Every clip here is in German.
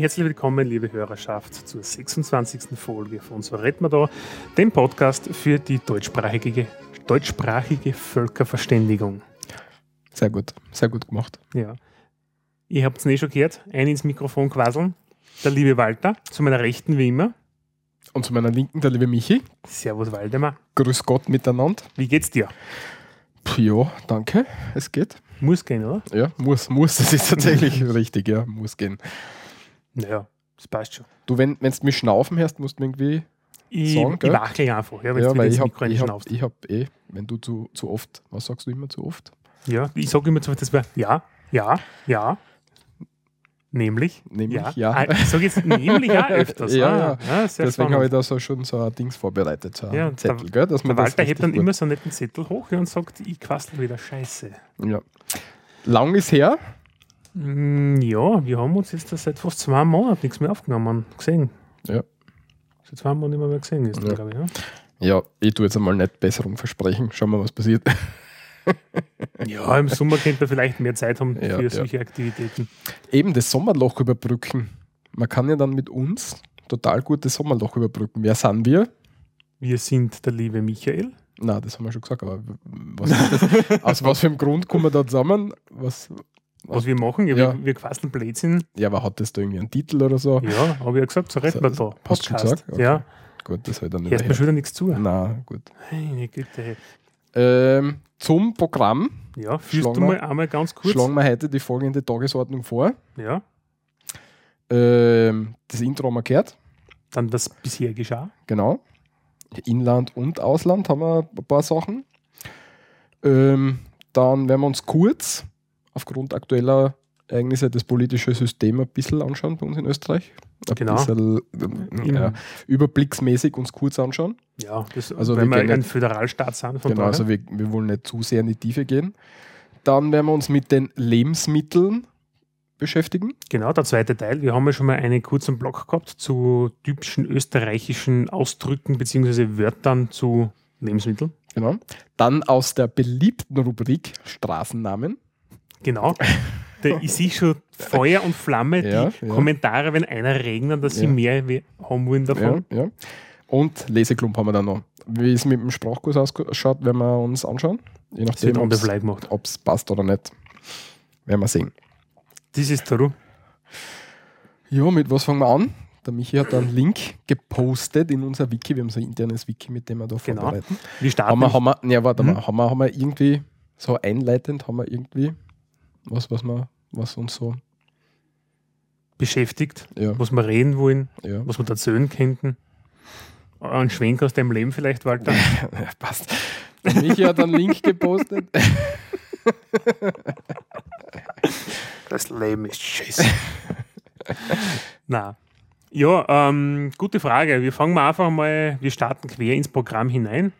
herzlich willkommen, liebe Hörerschaft, zur 26. Folge von So redet man da, dem Podcast für die deutschsprachige, deutschsprachige Völkerverständigung. Sehr gut, sehr gut gemacht. Ja. Ihr habt es eh schon gehört, ein ins Mikrofon quasseln. Der liebe Walter, zu meiner Rechten wie immer. Und zu meiner Linken der liebe Michi. Servus Waldemar. Grüß Gott miteinander. Wie geht's dir? Puh, Ja, danke. Es geht. Muss gehen, oder? Ja, muss, muss. Das ist tatsächlich richtig, ja, muss gehen. Naja, das passt schon. Du, wenn du mich schnaufen hörst, musst du mir irgendwie. Ich, Sagen, ich wackel einfach, ja, ja, weil ich habe ich hab, ich hab eh, wenn du zu, zu oft, was sagst du immer zu oft? Ja, ich sage immer zu das war ja, ja, ja. Nämlich? Nämlich, ja. ja. Ah, Ich sage jetzt nämlich auch öfters. Ja, ah, ja. ja. sehr Deswegen habe ich da so schon so ein Dings vorbereitet, so ein Ja, Zettel, der- gell? Dass man Der Walter hebt dann gut- immer so einen netten Zettel hoch und sagt, ich quassel wieder Scheiße. Ja. Lang ist her. Mm, Ja, wir haben uns jetzt seit fast zwei Monaten nichts mehr aufgenommen, gesehen. Ja. Seit zwei Monaten nicht mehr, mehr gesehen ist, Ja. glaube ich. Ja? Ja, ich tue jetzt einmal nicht Besserung versprechen. Schauen wir, was passiert. ja, im Sommer könnte man vielleicht mehr Zeit haben Ja, für ja. solche Aktivitäten. Eben das Sommerloch überbrücken. Man kann ja dann mit uns total gut das Sommerloch überbrücken. Wer sind wir? Wir sind der liebe Michael. Na, das haben wir schon gesagt, aber was aus was für einem Grund kommen wir da zusammen? Was, Was wir machen, ja, Ja. wir, wir quasseln Blödsinn. ja, aber hat das da irgendwie einen Titel oder so? Ja, habe ich ja gesagt, so redet man da. Hast du schon gesagt? Okay. Ja, Gut, das halt dann nicht. hörst mir schon wieder nichts zu. Na, gut. Meine Güte. Ähm, zum Programm Ja, führst du mal einmal ganz kurz. schlagen wir heute die folgende Tagesordnung vor. Ja, Ähm, das Intro haben wir gehört, dann was bisher geschah. genau. Inland und Ausland haben wir ein paar Sachen. Ähm, dann werden wir uns kurz aufgrund aktueller Ereignisse das politische System ein bisschen anschauen bei uns in Österreich. Ein Genau. bisschen Im- äh, überblicksmäßig uns kurz anschauen. Ja, das, Also weil wir wir ein nicht- Föderalstaat sind. Genau, daher. also wir, wir wollen nicht zu sehr in die Tiefe gehen. Dann werden wir uns mit den Lebensmitteln beschäftigen. Genau, der zweite Teil. Wir haben ja schon mal einen kurzen Blog gehabt zu typischen österreichischen Ausdrücken bzw. Wörtern zu Lebensmitteln. Genau. Dann aus der beliebten Rubrik Straßennamen. Genau. Ich sehe schon Feuer und Flamme, Ja, die ja. Kommentare, wenn einer regnen, dass sie mehr haben wollen davon. Und Leseklump haben wir dann noch. Wie es mit dem Sprachkurs ausschaut, werden wir uns anschauen. Je nachdem, ob es passt oder nicht. Werden wir sehen. Das ist Ru. Ja, mit was fangen wir an? Der Michi hat einen Link gepostet in unser Wiki. Wir haben so ein internes Wiki, mit dem wir da Genau. vorbereiten. Wir starten. Haben wir, haben wir, ja, warte Mhm. mal, haben wir, haben wir irgendwie so einleitend, haben wir irgendwie was, was, wir, was uns so, beschäftigt, ja, was wir reden wollen, ja. was wir erzählen könnten. Ein Schwenk aus deinem Leben vielleicht, Walter. Ja, passt. Michi hat einen Link gepostet. Das Leben ist scheiße. Na. Ja, ähm, gute Frage. Wir fangen mal einfach mal, wir starten quer ins Programm hinein.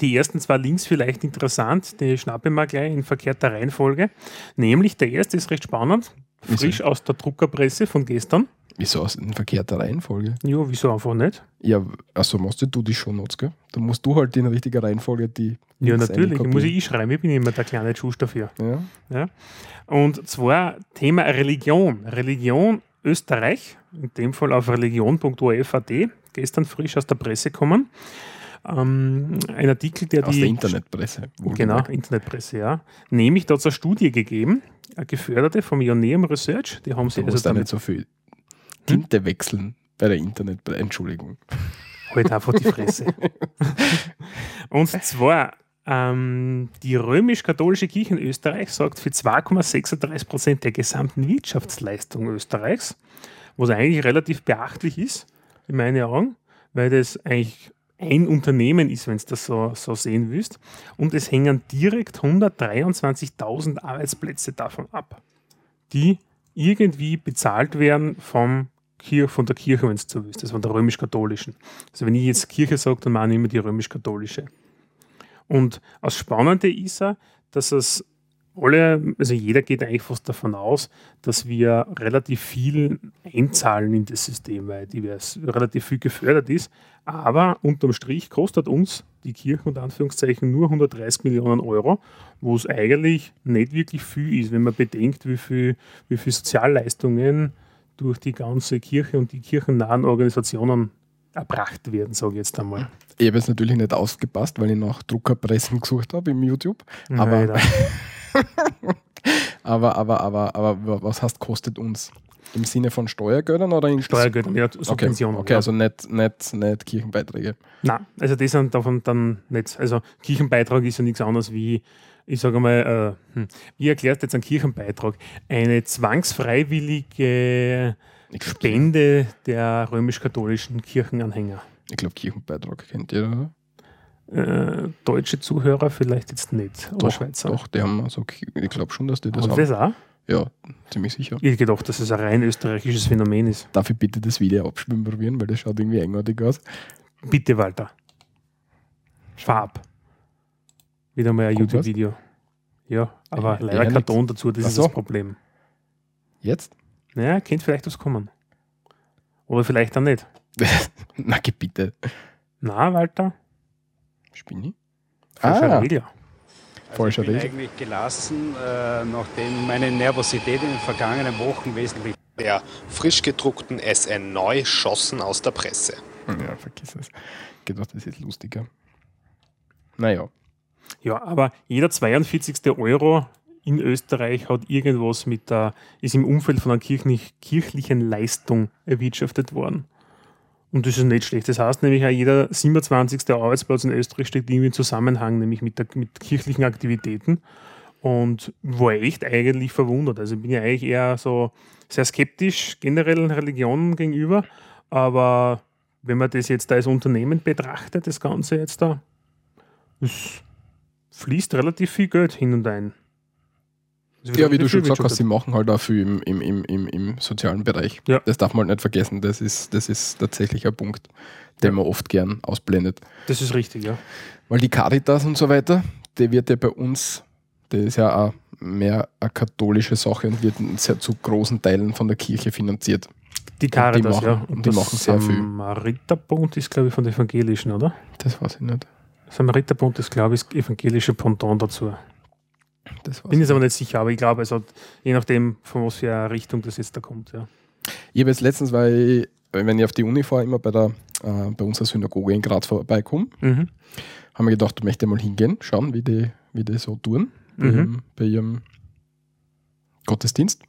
Die ersten zwei Links vielleicht interessant, die schnappe ich mal gleich in verkehrter Reihenfolge. Nämlich der erste ist recht spannend, frisch aus der Druckerpresse von gestern. Wieso aus in verkehrter Reihenfolge? Ja, wieso einfach nicht? Ja, also machst du die schon Notes, gell? Da musst du halt in richtiger Reihenfolge die. Ja, natürlich, muss ich schreiben, ich bin immer der kleine Schuss dafür. Ja. Ja? Und zwar Thema Religion. Religion Österreich, in dem Fall auf religion.orf.at, gestern frisch aus der Presse kommen. Ähm, ein Artikel, der Aus die. der Internetpresse. Genau. Internetpresse, ja. Nämlich, da hat es eine Studie gegeben, eine geförderte vom Ioneum Research. Die haben sie Du also da nicht so viel Tinte wechseln bei der Internetpresse. Entschuldigung. halt einfach die Fresse. Und zwar, ähm, die römisch-katholische Kirche in Österreich sorgt für 2,36 Prozent der gesamten Wirtschaftsleistung Österreichs, was eigentlich relativ beachtlich ist, in meinen Augen, weil das eigentlich ein Unternehmen ist, wenn du das so, so sehen willst. Und es hängen direkt 123.000 Arbeitsplätze davon ab, die irgendwie bezahlt werden vom Kir von der Kirche, wenn du so willst, also von der römisch-katholischen. Also wenn ich jetzt Kirche sage, dann meine ich immer die römisch-katholische. Und das Spannende ist ja, dass es alle, also jeder geht eigentlich fast davon aus, dass wir relativ viel einzahlen in das System, weil divers relativ viel gefördert ist. Aber unterm Strich kostet uns die Kirche unter Anführungszeichen nur 130 Millionen Euro, wo es eigentlich nicht wirklich viel ist, wenn man bedenkt, wie viel, wie viel Sozialleistungen durch die ganze Kirche und die kirchennahen Organisationen erbracht werden, sage ich jetzt einmal. Ich habe jetzt natürlich nicht ausgepasst, weil ich nach Druckerpressen gesucht habe im YouTube. Aber, aber, aber, aber, aber, was heißt, kostet uns? Im Sinne von Steuergeldern oder in Steuergeldern, ja, Subventionen. Okay, okay ja. also nicht, nicht, nicht Kirchenbeiträge. Nein, also das sind davon dann nicht. Also Kirchenbeitrag ist ja nichts anderes wie, ich sage mal, äh, hm, wie erklärt jetzt ein Kirchenbeitrag? Eine zwangsfreiwillige Spende der römisch-katholischen Kirchenanhänger. Ich glaube, Kirchenbeitrag kennt ihr, oder? Äh, deutsche Zuhörer vielleicht jetzt nicht, oder doch, Schweizer. Doch, die haben also, ich glaube schon, dass die das haben. das auch? Ja, ziemlich sicher. Ich gedacht, dass es ein rein österreichisches Phänomen ist. Darf ich bitte das Video abspielen probieren, weil das schaut irgendwie eigenartig aus. Bitte, Walter. Farb. Wieder mal ein YouTube-Video. Ja, aber ja, leider kein Ton dazu, das Ach ist so. das Problem. Jetzt? Naja, könnte vielleicht was kommen. Oder vielleicht auch nicht. Na, bitte. Na, Walter? Spinni? Falscher ah. Regler. Also ich bin eigentlich gelassen, äh, nachdem meine Nervosität in den vergangenen Wochen wesentlich der frisch gedruckten SN neu schossen aus der Presse. Ja, vergiss es. Ich gedacht, das ist lustiger. Naja. Ja, aber jeder 42. Euro in Österreich hat irgendwas mit der, ist im Umfeld von einer kirchlich, kirchlichen Leistung erwirtschaftet worden. Und das ist nicht schlecht. Das heißt nämlich, auch jeder 27. Arbeitsplatz in Österreich steht irgendwie im Zusammenhang, nämlich mit, der, mit kirchlichen Aktivitäten. Und war echt eigentlich verwundert. Also bin ja eigentlich eher so sehr skeptisch generellen Religionen gegenüber. Aber wenn man das jetzt als Unternehmen betrachtet, das Ganze jetzt da, es fließt relativ viel Geld hin und ein. Ja, wie du schon gesagt hast, sie machen halt auch viel im, im, im, im, im sozialen Bereich. Ja. Das darf man halt nicht vergessen. Das ist, das ist tatsächlich ein Punkt, den man oft gern ausblendet. Das ist richtig, ja. Weil die Caritas und so weiter, die wird ja bei uns, die ist ja auch mehr eine katholische Sache und wird sehr zu großen Teilen von der Kirche finanziert. Die Caritas, und die machen, ja. Und die machen sehr viel. Samariterbund ist, glaube ich, von den Evangelischen, oder? Das weiß ich nicht. Samariterbund ist, glaube ich, das evangelische Pendant dazu. Bin jetzt aber nicht sicher, aber ich glaube, also je nachdem, von was für eine Richtung das jetzt da kommt. Ja. Ich habe jetzt letztens, weil ich, wenn ich auf die Uni fahre, immer bei, der, äh, bei unserer Synagoge in Graz vorbeikomme, mhm. haben wir gedacht, ich möchte mal hingehen, schauen, wie die, wie die so tun mhm. bei, ihrem, bei ihrem Gottesdienst.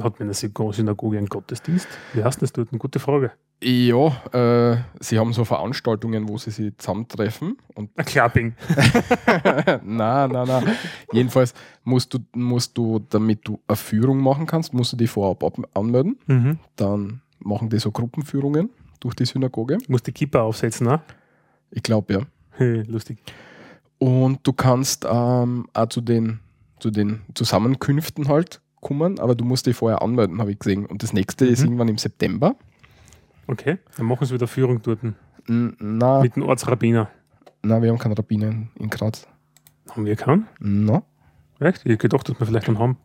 Hat man in der Synagoge einen Gottesdienst? Wie heißt das dort? Eine gute Frage. Ja, äh, sie haben so Veranstaltungen, wo sie sich zusammentreffen. Und Ein Klapping. nein, nein, nein. Jedenfalls musst du, musst du, damit du eine Führung machen kannst, musst du die vorab anmelden. Mhm. Dann machen die so Gruppenführungen durch die Synagoge. Du musst die Kippa aufsetzen, ne? Ich glaube, ja. Hey, lustig. Und du kannst ähm, auch zu den, zu den Zusammenkünften halt kommen, aber du musst die vorher anmelden, habe ich gesehen. Und das nächste mhm. ist irgendwann im September. Okay, dann machen sie wieder Führung dort. Na, Mit dem Ortsrabbiner. Nein, wir haben keinen Rabbiner in, in Graz. Haben wir keinen? Na. Echt? Ich hätte gedacht, dass wir vielleicht einen haben.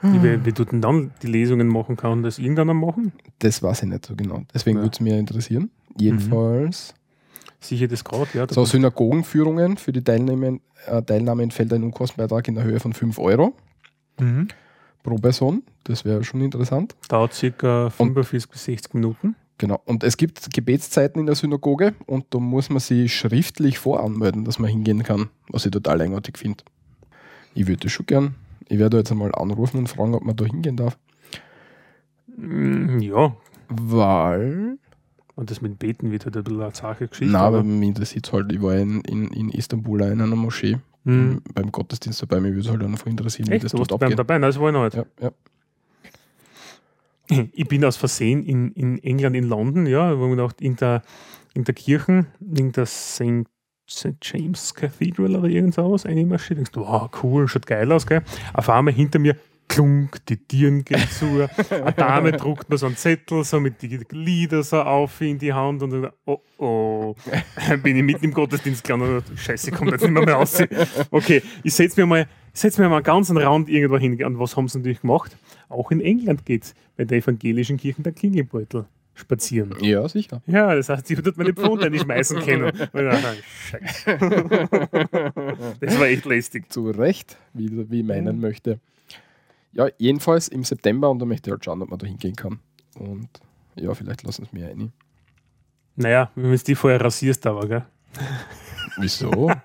Wie, wie du denn dann die Lesungen machen kann, das irgendeiner machen? Das weiß ich nicht so genau. Deswegen ja. würde es mich interessieren. Jedenfalls. Mhm. Sicher das gerade, ja. So Synagogenführungen für die Teilnahme, äh, Teilnahme entfällt ein Unkostenbeitrag in der Höhe von 5 Euro. Mhm pro Person. Das wäre schon interessant. Dauert circa 45 bis 60 Minuten. Genau. Und es gibt Gebetszeiten in der Synagoge und da muss man sich schriftlich voranmelden, dass man hingehen kann, was ich total eigenartig finde. Ich würde schon gern. Ich werde jetzt einmal anrufen und fragen, ob man da hingehen darf. Mm, ja. Weil. Und das mit Beten wird halt ein bisschen eine Sache Geschichte. Nein, aber mich interessiert es halt. Ich war in, in, in Istanbul in einer Moschee mhm. beim Gottesdienst dabei. Mich würde es halt einfach interessieren, Echt? wie das dort abgeht. dabei? Nein, das war ich noch nicht. Ja, ja. Ich bin aus Versehen in, in England, in London, ja, wo man auch in der, in der Kirche, in der St. St. James Cathedral oder irgend sowas einmarschiert. Denkst du, wow, cool, schaut geil aus, gell? Auf einmal hinter mir klunk, die Tieren gehen zu. Eine Dame druckt mir so einen Zettel, so mit den Lieder so auf in die Hand und dann, oh oh, bin ich mitten im Gottesdienst gelandet. Scheiße, kommt jetzt nicht mehr, mehr raus. Okay, ich setze mir mal Setzen wir mal einen Rand irgendwo hin. Und was haben sie natürlich gemacht? Auch in England geht es bei der evangelischen Kirche der Klingelbeutel spazieren. Ja, sicher. Ja, das heißt, ich würde meine Pfunde nicht schmeißen können. Scheiße. Das war echt lästig. Zu Recht, wie, wie ich meinen möchte. Ja, jedenfalls im September und da möchte ich halt schauen, ob man da hingehen kann. Und ja, vielleicht lassen sie mir ein. Naja, wenn du die vorher rasierst, aber, gell? Wieso?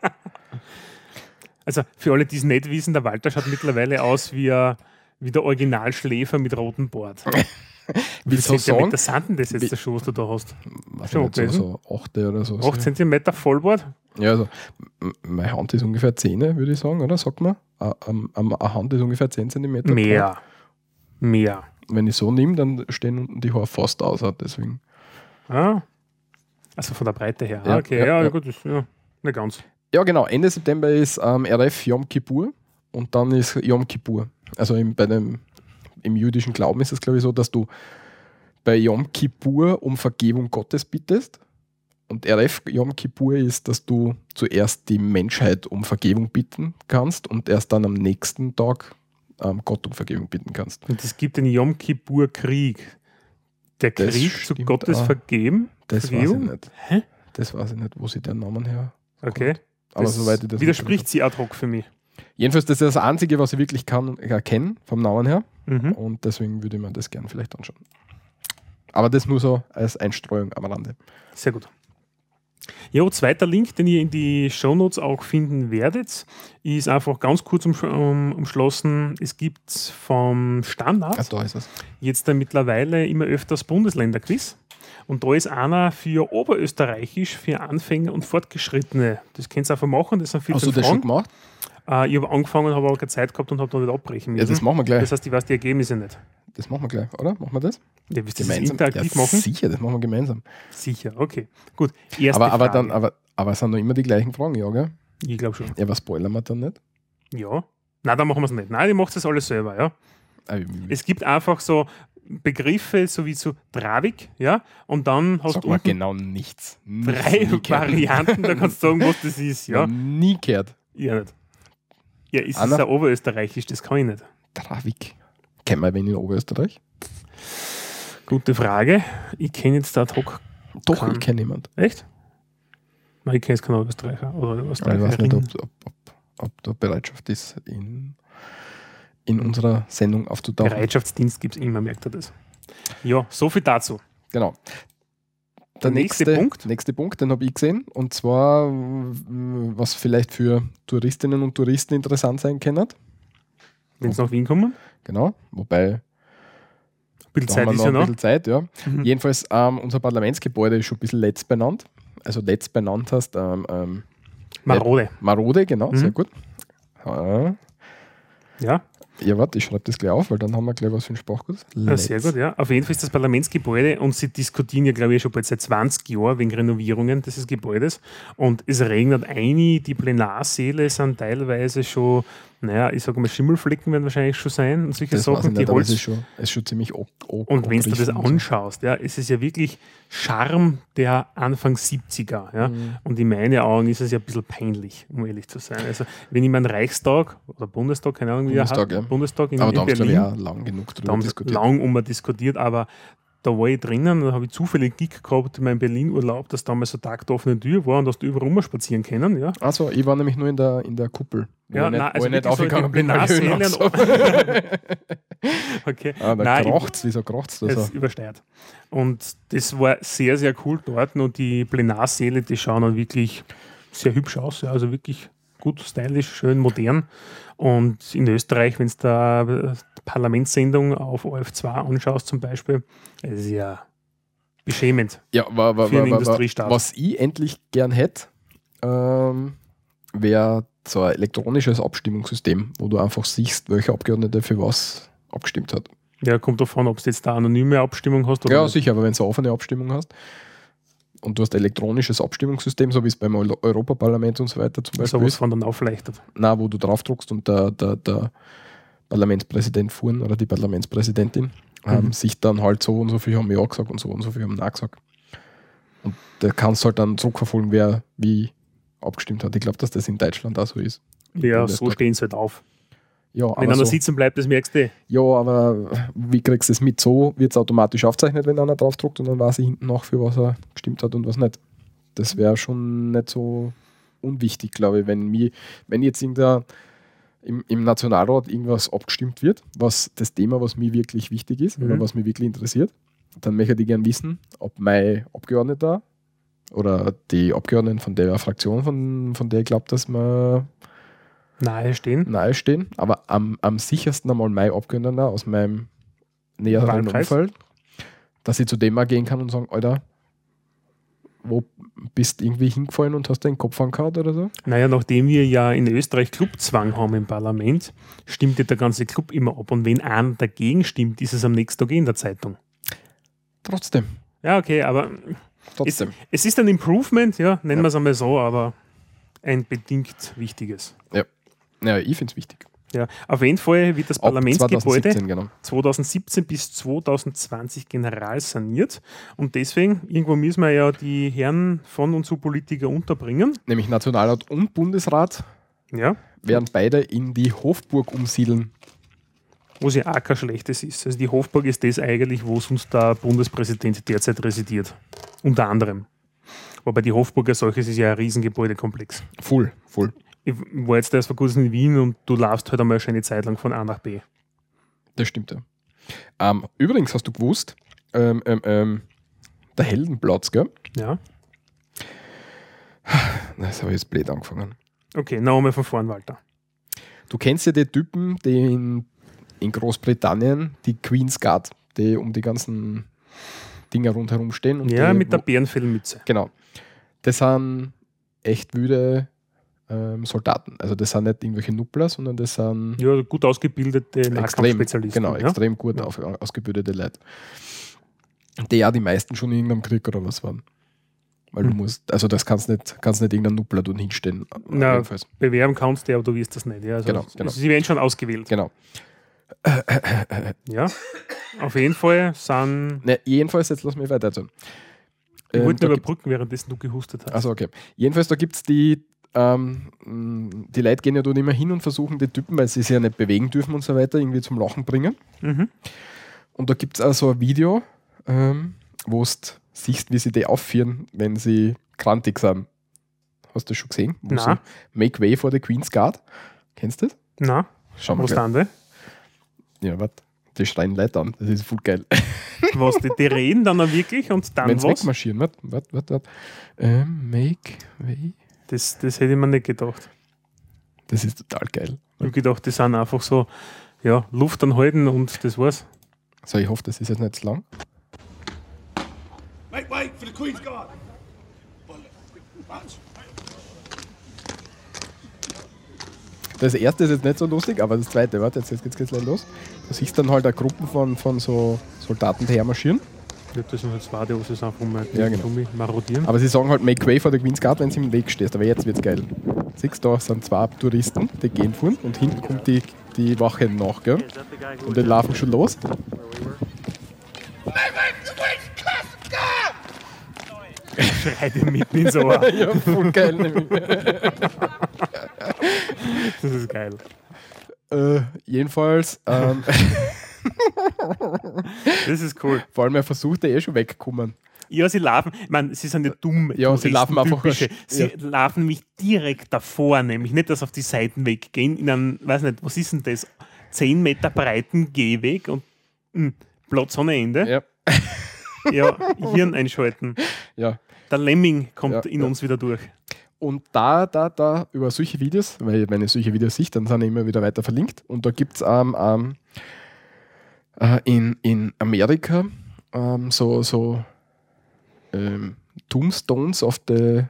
Also für alle, die es nicht wissen, der Walter schaut mittlerweile aus wie, wie der Originalschläfer mit rotem Bart. Wie Wieso sagen? Zentimeter sind denn das Wie- jetzt, der Schuss, den du da hast? Was Schon nicht, so, gewesen? so 8 oder so. 8 Zentimeter Vollbart? Ja, also meine Hand ist ungefähr 10, würde ich sagen, oder? Sagt man? Eine Hand ist ungefähr 10 cm. Mehr. Mehr. Wenn ich so nehme, dann stehen unten die Haare fast aus. Deswegen. Ah. Also von der Breite her. Ja, okay, ja, ja, ja. gut, das, ja, nicht ganz. Ja, genau. Ende September ist ähm, RF Yom Kippur und dann ist Yom Kippur. Also im, bei dem, im jüdischen Glauben ist es, glaube ich, so, dass du bei Yom Kippur um Vergebung Gottes bittest. Und RF Yom Kippur ist, dass du zuerst die Menschheit um Vergebung bitten kannst und erst dann am nächsten Tag ähm, Gott um Vergebung bitten kannst. Und es gibt den Yom Kippur-Krieg. Der Das Krieg zu stimmt Gottes auch. Vergeben? Das weiß ich Vergebung? nicht. Hä? Das weiß ich nicht, wo sie den Namen her. Okay. Aber das soweit ich das widerspricht sie ad hoc für mich. Jedenfalls, das ist das Einzige, was ich wirklich kann, erkennen vom Namen her. Mhm. Und deswegen würde ich mir das gerne vielleicht anschauen. Aber das nur so als Einstreuung am Rande. Sehr gut. Jo, zweiter Link, den ihr in die Shownotes auch finden werdet, ist einfach ganz kurz umsch um, umschlossen. Es gibt vom Standard Ah, da ist es. jetzt mittlerweile immer öfters Bundesländerquiz. Und da ist einer für Oberösterreichisch, für Anfänger und Fortgeschrittene. Das könnt ihr einfach machen, das sind 14 Hast du das schon gemacht? Äh, ich habe angefangen, habe aber keine Zeit gehabt und habe dann nicht abbrechen Ja, müssen. das machen wir gleich. das heißt, ich weiß die Ergebnisse nicht. Das machen wir gleich, oder? Machen wir das? Ja, willst du das interaktiv ja, machen? Sicher, das machen wir gemeinsam. Sicher, okay. Gut. Erste Aber, aber, Frage. dann, aber, aber es sind noch immer die gleichen Fragen, ja, gell? ich glaube schon. Ja, was spoilern wir dann nicht? Ja. Nein, dann machen wir es nicht. Nein, ihr macht das alles selber, ja. Ah, Es gibt einfach so Begriffe, so wie so Travik, ja, und dann hast Sag du genau nichts. drei Nie gehört. Varianten, da kannst du sagen, was das ist, ja. Nie gehört. Ja, nicht. Ja, ist es Anna? ein Oberösterreichisch, das kann ich nicht. Travik. Kennen wir wen in Oberösterreich? Gute Frage. Ich kenne jetzt da ad hoc. Doch, Kann. ich kenne niemand. Echt? Nein, ich kenne jetzt keinen Österreicher oder Aber ich weiß nicht, ob, ob, ob, ob da Bereitschaft ist, in, in unserer Sendung aufzutauchen. Bereitschaftsdienst gibt es immer, merkt ihr das. Ja, so viel dazu. Genau. Der nächste Punkt? Nächste Punkt, den habe ich gesehen. Und zwar, was vielleicht für Touristinnen und Touristen interessant sein kann. Wenn sie nach Wien kommen. Genau. Wobei, Ein bisschen Zeit haben wir ist noch ja ein noch. bisschen Zeit, ja. Mhm. Jedenfalls, ähm, unser Parlamentsgebäude ist schon ein bisschen letzt benannt. Also letzt benannt heißt ähm, ähm, Marode. marode, genau, Mhm. sehr gut. Äh, Ja, ja, warte, ich schreibe das gleich auf, weil dann haben wir gleich was für den Sprachkurs. ja, sehr gut, ja. Auf jeden Fall ist das Parlamentsgebäude und sie diskutieren ja, glaube ich, schon bald seit 20 Jahren wegen Renovierungen dieses Gebäudes. Und es regnet ein, die Plenarsäle sind teilweise schon, naja, ich sage mal, Schimmelflecken werden wahrscheinlich schon sein und solche Das Sachen, die nicht, aber Holz. es ist schon, es ist schon ziemlich ob, ob, Und wenn du das anschaust, ja, es ist ja wirklich Charme der Anfang 70er. Ja. Mhm. Und in meinen Augen ist es ja ein bisschen peinlich, um ehrlich zu sein. Also, wenn ich meinen Reichstag oder Bundestag, keine Ahnung, wie er Bundestag, heißt, ja. Bundestag in, Aber in da haben wir, Berlin, auch lang genug drüber diskutiert. lang um diskutiert, aber da war ich drinnen, da habe ich zufällig Gig gehabt in meinem Berlin-Urlaub, dass damals so Tag der offenen Tür war und dass du überall rum spazieren können. Ja. Also, ich war nämlich nur in der, in der Kuppel. Ja, ich nicht, nein, also ich nicht wirklich so in aufgegangen bin. weil ich hab. Okay. ah, da Nein, kracht's, wieso kracht's da Es so? übersteuert. Und das war sehr, sehr cool dort. Und die Plenarsäle, die schauen dann wirklich sehr hübsch aus. Ja. Also wirklich gut, stylisch, schön, modern. Und in Österreich, wenn du da Parlamentssendung auf OF2 anschaust zum Beispiel, es ist ja beschämend. Ja, war, war, für einen war, Industriestaat. was ich endlich gern hätte, ähm, wäre so ein elektronisches Abstimmungssystem, wo du einfach siehst, welcher Abgeordnete für was abgestimmt hat. Ja, kommt davon, ob du jetzt da anonyme Abstimmung hast oder Ja, nicht. sicher, aber wenn du eine offene Abstimmung hast und du hast ein elektronisches Abstimmungssystem, so wie es beim Eu- Europaparlament und so weiter zum Beispiel sowas ist, von dann aufleichtert. na, wo du draufdruckst und der, der, der Parlamentspräsident fuhren oder die Parlamentspräsidentin Mhm. sich dann halt so und so viel haben Ja gesagt und so und so viel haben Nein gesagt. Und da kannst du halt dann zurückverfolgen, wer wie abgestimmt hat. Ich glaube, dass das in Deutschland auch so ist. Ja, so stehen sie halt auf. Ja, Wenn einer so, sitzen bleibt, das merkst du. ja, aber wie kriegst du es mit? So wird es automatisch aufzeichnet, wenn einer draufdruckt und dann weiß ich hinten noch, für was er gestimmt hat und was nicht. Das wäre schon nicht so unwichtig, glaube ich, wenn mir, wenn jetzt irgendein im, im Nationalrat irgendwas abgestimmt wird, was das Thema, was mir wirklich wichtig ist oder Mhm. was mich wirklich interessiert, dann möchte ich gerne wissen, ob mein Abgeordneter oder die Abgeordneten von der Fraktion, von, von der ich glaube, dass wir Nahe stehen. nahe stehen, aber am, am sichersten einmal mein Abgeordneter aus meinem näheren. Umfeld, dass ich zu dem mal gehen kann und sagen, Alter, wo bist irgendwie hingefallen und hast den Kopf angehauen oder so? Naja, nachdem wir ja in Österreich Clubzwang haben im Parlament, stimmt ja der ganze Club immer ab. Und wenn einer dagegen stimmt, ist es am nächsten Tag eh in der Zeitung. Trotzdem, Ja, okay, aber trotzdem. es ist ein Improvement, ja, nennen wir es einmal so, aber ein bedingt wichtiges. Ja, ich finde es wichtig. Ja, auf jeden Fall wird das Ab Parlamentsgebäude 2017, genau. 2017 bis 2020 general saniert. Und deswegen, irgendwo müssen wir ja die Herren von und zu Politiker unterbringen. Nämlich Nationalrat und Bundesrat Ja, werden beide in die Hofburg umsiedeln. wo sie auch kein schlechtes ist. Also die Hofburg ist das eigentlich, wo sonst der Bundespräsident derzeit residiert. Unter anderem. Wobei die Hofburg als solches ist ja ein Riesengebäudekomplex. Voll, voll. Ich war jetzt erst vor kurzem in Wien und du laufst halt einmal schon eine Zeit lang von A nach B. Das stimmt ja. Ähm, übrigens hast du gewusst, ähm, ähm, ähm, der Heldenplatz, gell? Ja. Das habe ich jetzt blöd angefangen. Okay, noch einmal von vorn, Walter. Du kennst ja die Typen, die in, in Großbritannien die Queen's Guard, die um die ganzen Dinger rundherum stehen. Und Ja, die, mit der Bärenfellmütze. Genau. Das sind echt wüde ähm, Soldaten. Also das sind nicht irgendwelche Nuppler, sondern das sind Ja, gut ausgebildete Nahkampfspezialisten. genau, ja? extrem gut Ja. auf, ausgebildete Leute. Die ja die meisten schon in irgendeinem Krieg oder was waren. Weil du Hm. musst, also das kannst nicht, kannst nicht irgendein Nuppler dort hinstellen. Na, Jedenfalls. Bewerben kannst du, aber du wirst das nicht. Ja? Also Genau, genau. Sie werden schon ausgewählt. Genau. Ja, auf jeden Fall sind. Ne, jedenfalls, jetzt lass mich weiter erzählen. Ich Ähm, wollte nur überbrücken, währenddessen du gehustet hast. Also okay. Jedenfalls, da gibt es die, ähm, mh, die Leute gehen ja dort immer hin und versuchen die Typen, weil sie sich ja nicht bewegen dürfen und so weiter, irgendwie zum Lachen bringen. Mhm. Und da gibt es auch so ein Video, ähm, wo du siehst, wie sie die aufführen, wenn sie krantig sind. Hast du das schon gesehen? Wo Na. Make Way for the Queen's Guard. Kennst du das? Na, Schau mal. was gleich. dann? we? Ja, warte. Die schreien Leute an. Das ist voll geil. Was, die, die reden dann auch wirklich und dann Wenn sie was? wegmarschieren. Warte, warte, warte. warte. Ähm, make Way. Das, das hätte ich mir nicht gedacht. Das ist total geil. Ich habe gedacht, die sind einfach so, ja, Luft anhalten und das war's. So, ich hoffe, das ist jetzt nicht zu lang. Make way for the Queen's Guard. Das erste ist jetzt nicht so lustig, aber das zweite, warte, jetzt, jetzt geht's gleich los. Du siehst dann halt eine Gruppe von, von so Soldaten, die hermarschieren. Ich glaube, das sind halt zwei, die was einfach mal Ja, genau. Marodieren. Aber sie sagen halt Make way for the Queen's Guard, wenn sie im Weg stehst. Aber jetzt wird's geil. Siehst du, da sind zwei Touristen, die gehen fuhren und hinten kommt die, die Wache nach, gell? Und die laufen schon los. Schreit ihm mitten ins Ohr. ja, voll geil. nämlich. Das ist geil. äh, jedenfalls, ähm, Das ist cool. vor allem er versucht ja eh schon wegkommen. Ja, sie laufen, ich meine, sie sind ja dumm. Ja, sie laufen einfach rasch- Sie laufen nämlich direkt davor, nämlich nicht, dass auf die Seiten weggehen, in einem, weiß nicht, was ist denn das, 10 Meter breiten Gehweg und mh, Platz ohne Ende. Ja, Ja, Hirn einschalten. ja. Der Lemming kommt Ja, in ja. uns wieder durch. Und da, da, da, über solche Videos, weil wenn ich solche Videos sehe, dann sind die immer wieder weiter verlinkt. Und da gibt es ähm, ähm, äh, in, in Amerika ähm, so, so ähm, Tombstones of the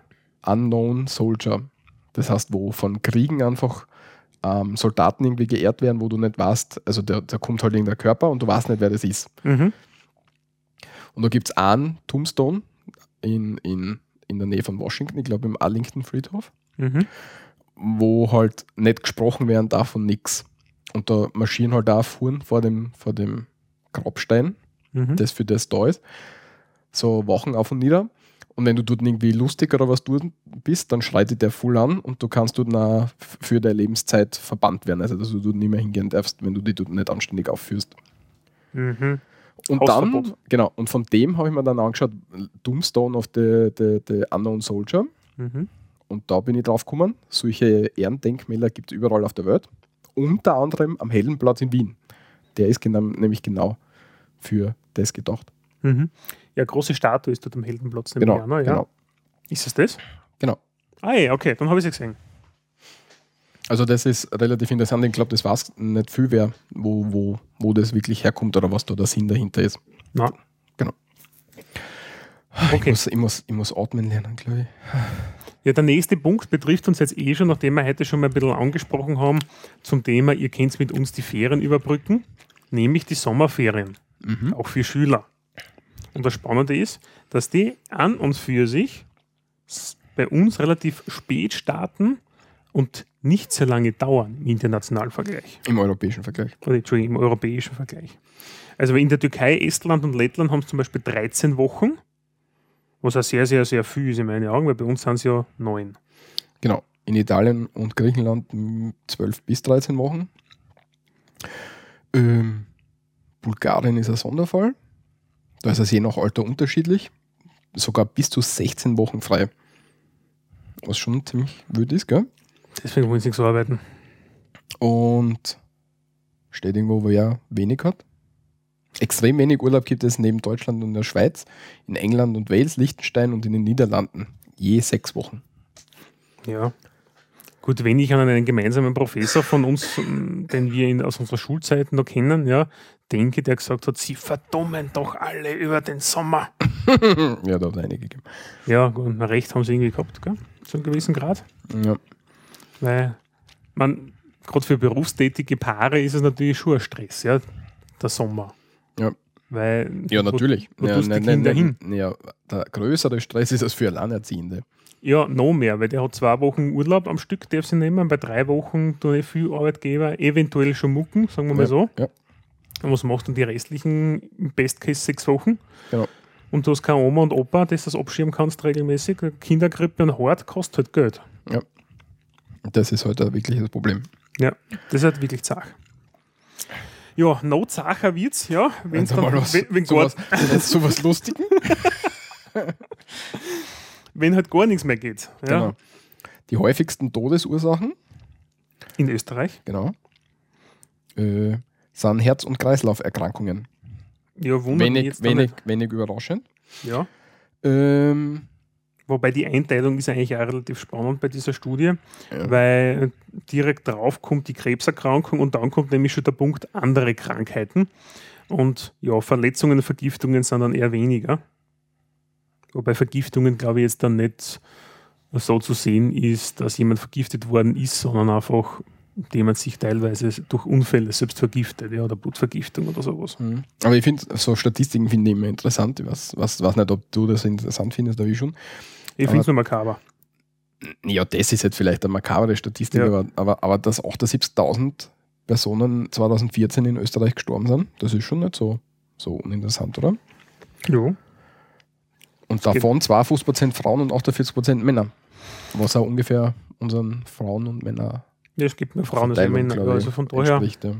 Unknown Soldier. Das heißt, wo von Kriegen einfach ähm, Soldaten irgendwie geehrt werden, wo du nicht weißt, also da, da kommt halt irgendein Körper und du weißt nicht, wer das ist. Mhm. Und da gibt es einen Tombstone in, in, in der Nähe von Washington, ich glaube im Arlington Friedhof Mhm. wo halt nicht gesprochen werden darf und nix. Und da marschieren halt auch Fuhren vor dem, vor dem Grabstein, Mhm. das für das da ist. So Wachen auf und nieder. Und wenn du dort irgendwie lustig oder was du bist, dann schreitet der voll an und du kannst dort auch für deine Lebenszeit verbannt werden. Also dass du dort nicht mehr hingehen darfst, wenn du die dort nicht anständig aufführst. Mhm. Und Hausverbot. dann, genau, und von dem habe ich mir dann angeschaut, Doomstone of the, the, the Unknown Soldier. Mhm. Und da bin ich drauf gekommen, solche Ehrendenkmäler gibt es überall auf der Welt. Unter anderem am Heldenplatz in Wien. Der ist genau, nämlich genau für das gedacht. Mhm. Ja, große Statue ist dort am Heldenplatz. nehme Genau, an, ne? ja. genau, Ist es das? genau. Ah, ja, okay, dann habe ich es gesehen. Also das ist relativ interessant. Ich glaube, das weiß nicht viel wer, wo, wo, wo das wirklich herkommt oder was da der Sinn dahinter ist. Na. Genau. Okay. Ich, muss, ich, muss, ich muss atmen lernen, glaube ich. Ja, der nächste Punkt betrifft uns jetzt eh schon, nachdem wir heute schon mal ein bisschen angesprochen haben, zum Thema, ihr könnt mit uns die Ferien überbrücken, nämlich die Sommerferien, auch für Schüler. Und das Spannende ist, dass die an und für sich bei uns relativ spät starten und nicht sehr lange dauern im internationalen Vergleich. Im europäischen Vergleich. Oder Entschuldigung, im europäischen Vergleich. Also in der Türkei, Estland und Lettland haben es zum Beispiel 13 Wochen, was auch sehr, sehr, sehr viel ist in meinen Augen, weil bei uns sind es ja neun. Genau. In Italien und Griechenland 12 bis 13 Wochen. Ähm, Bulgarien ist ein Sonderfall. Da ist es je nach Alter unterschiedlich. Sogar bis zu 16 Wochen frei. Was schon ziemlich wild ist, gell? Deswegen wollen sie nicht so arbeiten. Und steht irgendwo, wo er wenig hat. Extrem wenig Urlaub gibt es neben Deutschland und der Schweiz, in England und Wales, Liechtenstein und in den Niederlanden. Je sechs Wochen. Ja. Gut, wenn ich an einen gemeinsamen Professor von uns, ähm, den wir in, aus unserer Schulzeit noch kennen, ja, denke, der gesagt hat, sie verdummen doch alle über den Sommer. ja, da hat einige gegeben. Ja, gut, recht haben sie irgendwie gehabt, gell? zu einem gewissen Grad. Ja. Weil man, gerade für berufstätige Paare ist es natürlich schon ein Stress, ja, der Sommer. Ja. Weil, Ja, natürlich. Wo, wo ja, nein, Kinder nein, hin? nein, ja, der größere Stress ist es für Alleinerziehende. Ja, noch mehr, weil der hat zwei Wochen Urlaub am Stück, darf sie nehmen. Bei drei Wochen tun eh viel Arbeitgeber eventuell schon mucken, sagen wir mal ja, so. Ja, Und was macht dann die restlichen, im Best Case sechs Wochen? genau. Und du hast keine Oma und Opa, das das abschirmen kannst regelmäßig. Kinderkrippe und Hort kostet halt Geld. Ja. Das ist halt ein wirkliches Problem. Ja, das ist halt wirklich Zach. Ja, no Zacher wird's, ja, wenn's Wenn dann, was, wenn, wenn, sowas, gar, jetzt sowas Lustigen. wenn halt gar nichts mehr geht. Ja, Genau. Die häufigsten Todesursachen, In Österreich. genau, äh, sind Herz- und Kreislauferkrankungen. Ja, wundert mich Wenig, wenig, wenig überraschend. Ja. Ähm, Wobei die Einteilung ist eigentlich auch relativ spannend bei dieser Studie, Ja. weil direkt drauf kommt die Krebserkrankung und dann kommt nämlich schon der Punkt andere Krankheiten. Und ja, Verletzungen Vergiftungen sind dann eher weniger. Wobei Vergiftungen, glaube ich, jetzt dann nicht so zu sehen ist, dass jemand vergiftet worden ist, sondern einfach, indem man sich teilweise durch Unfälle selbst vergiftet, ja, oder Blutvergiftung oder sowas. Mhm. Aber ich finde, so Statistiken finde ich immer interessant. Ich weiß, weiß, weiß nicht, ob du das interessant findest, aber ich schon. Ich finde es nur makaber. Ja, das ist jetzt vielleicht eine makabere Statistik, Ja. aber, aber, aber dass 78.000 Personen 2014 in Österreich gestorben sind, das ist schon nicht so, so uninteressant, oder? Ja. Und davon 52% Frauen und 48% Männer. Was auch ungefähr unseren Frauen und Männer ja, es gibt mehr Frauen als Männer. also von daher. Ja.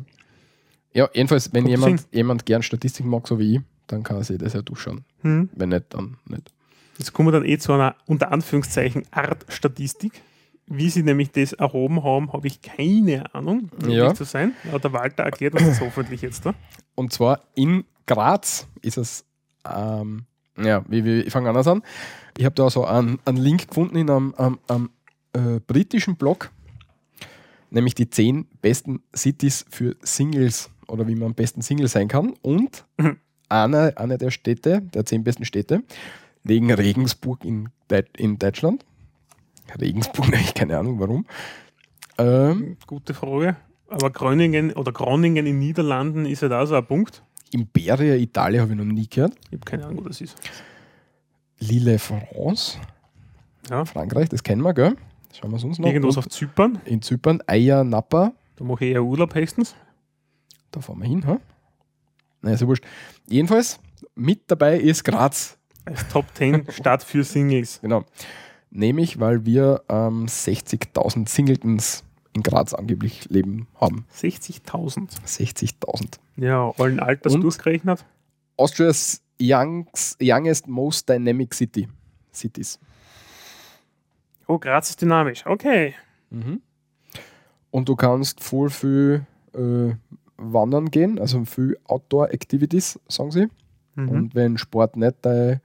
ja, jedenfalls, wenn Kommt jemand, jemand gern Statistik mag, so wie ich, dann kann er sich das ja durchschauen. Hm. Wenn nicht, dann nicht. Jetzt kommen wir dann eh zu einer unter Anführungszeichen Art Statistik. Wie sie nämlich das erhoben haben, habe ich keine Ahnung, um Ja. zu sein. Aber der Walter erklärt uns das hoffentlich jetzt. Da. Und zwar in Graz ist es, ähm, ja, wie, wie, ich fange anders an. Ich habe da so einen, einen Link gefunden in einem, einem, einem äh, britischen Blog, nämlich die 10 besten Cities für Singles oder wie man am besten Single sein kann. Und Mhm. eine, eine der Städte, der 10 besten Städte, wegen Regensburg in, Deu- in Deutschland. Regensburg, ich keine Ahnung warum. Ähm, Gute Frage. Aber Groningen oder Groningen in Niederlanden ist ja da so ein Punkt. Imperia Italia habe ich noch nie gehört. Ich habe keine Ahnung, wo das ist. Lille France. Ja. Frankreich, das kennen wir, gell? Schauen wir uns uns noch. Irgendwas Und auf Zypern. in Zypern, Eier Napa, Da mache ich eher Urlaub höchstens. da fahren wir hin, ha? Ist ja wurscht. Jedenfalls, mit dabei ist Graz. Als Top 10 Start für Singles. Genau. Nämlich, weil wir ähm, 60.000 Singletons in Graz angeblich leben haben. 60.000. 60.000. Ja, allen Alters Und? durchgerechnet. Austria's youngs, youngest, most dynamic city. Cities. Oh, Graz ist dynamisch. Okay. Mhm. Und du kannst voll viel äh, wandern gehen, also viel Outdoor-Activities, sagen sie. Mhm. Und wenn Sport nicht deine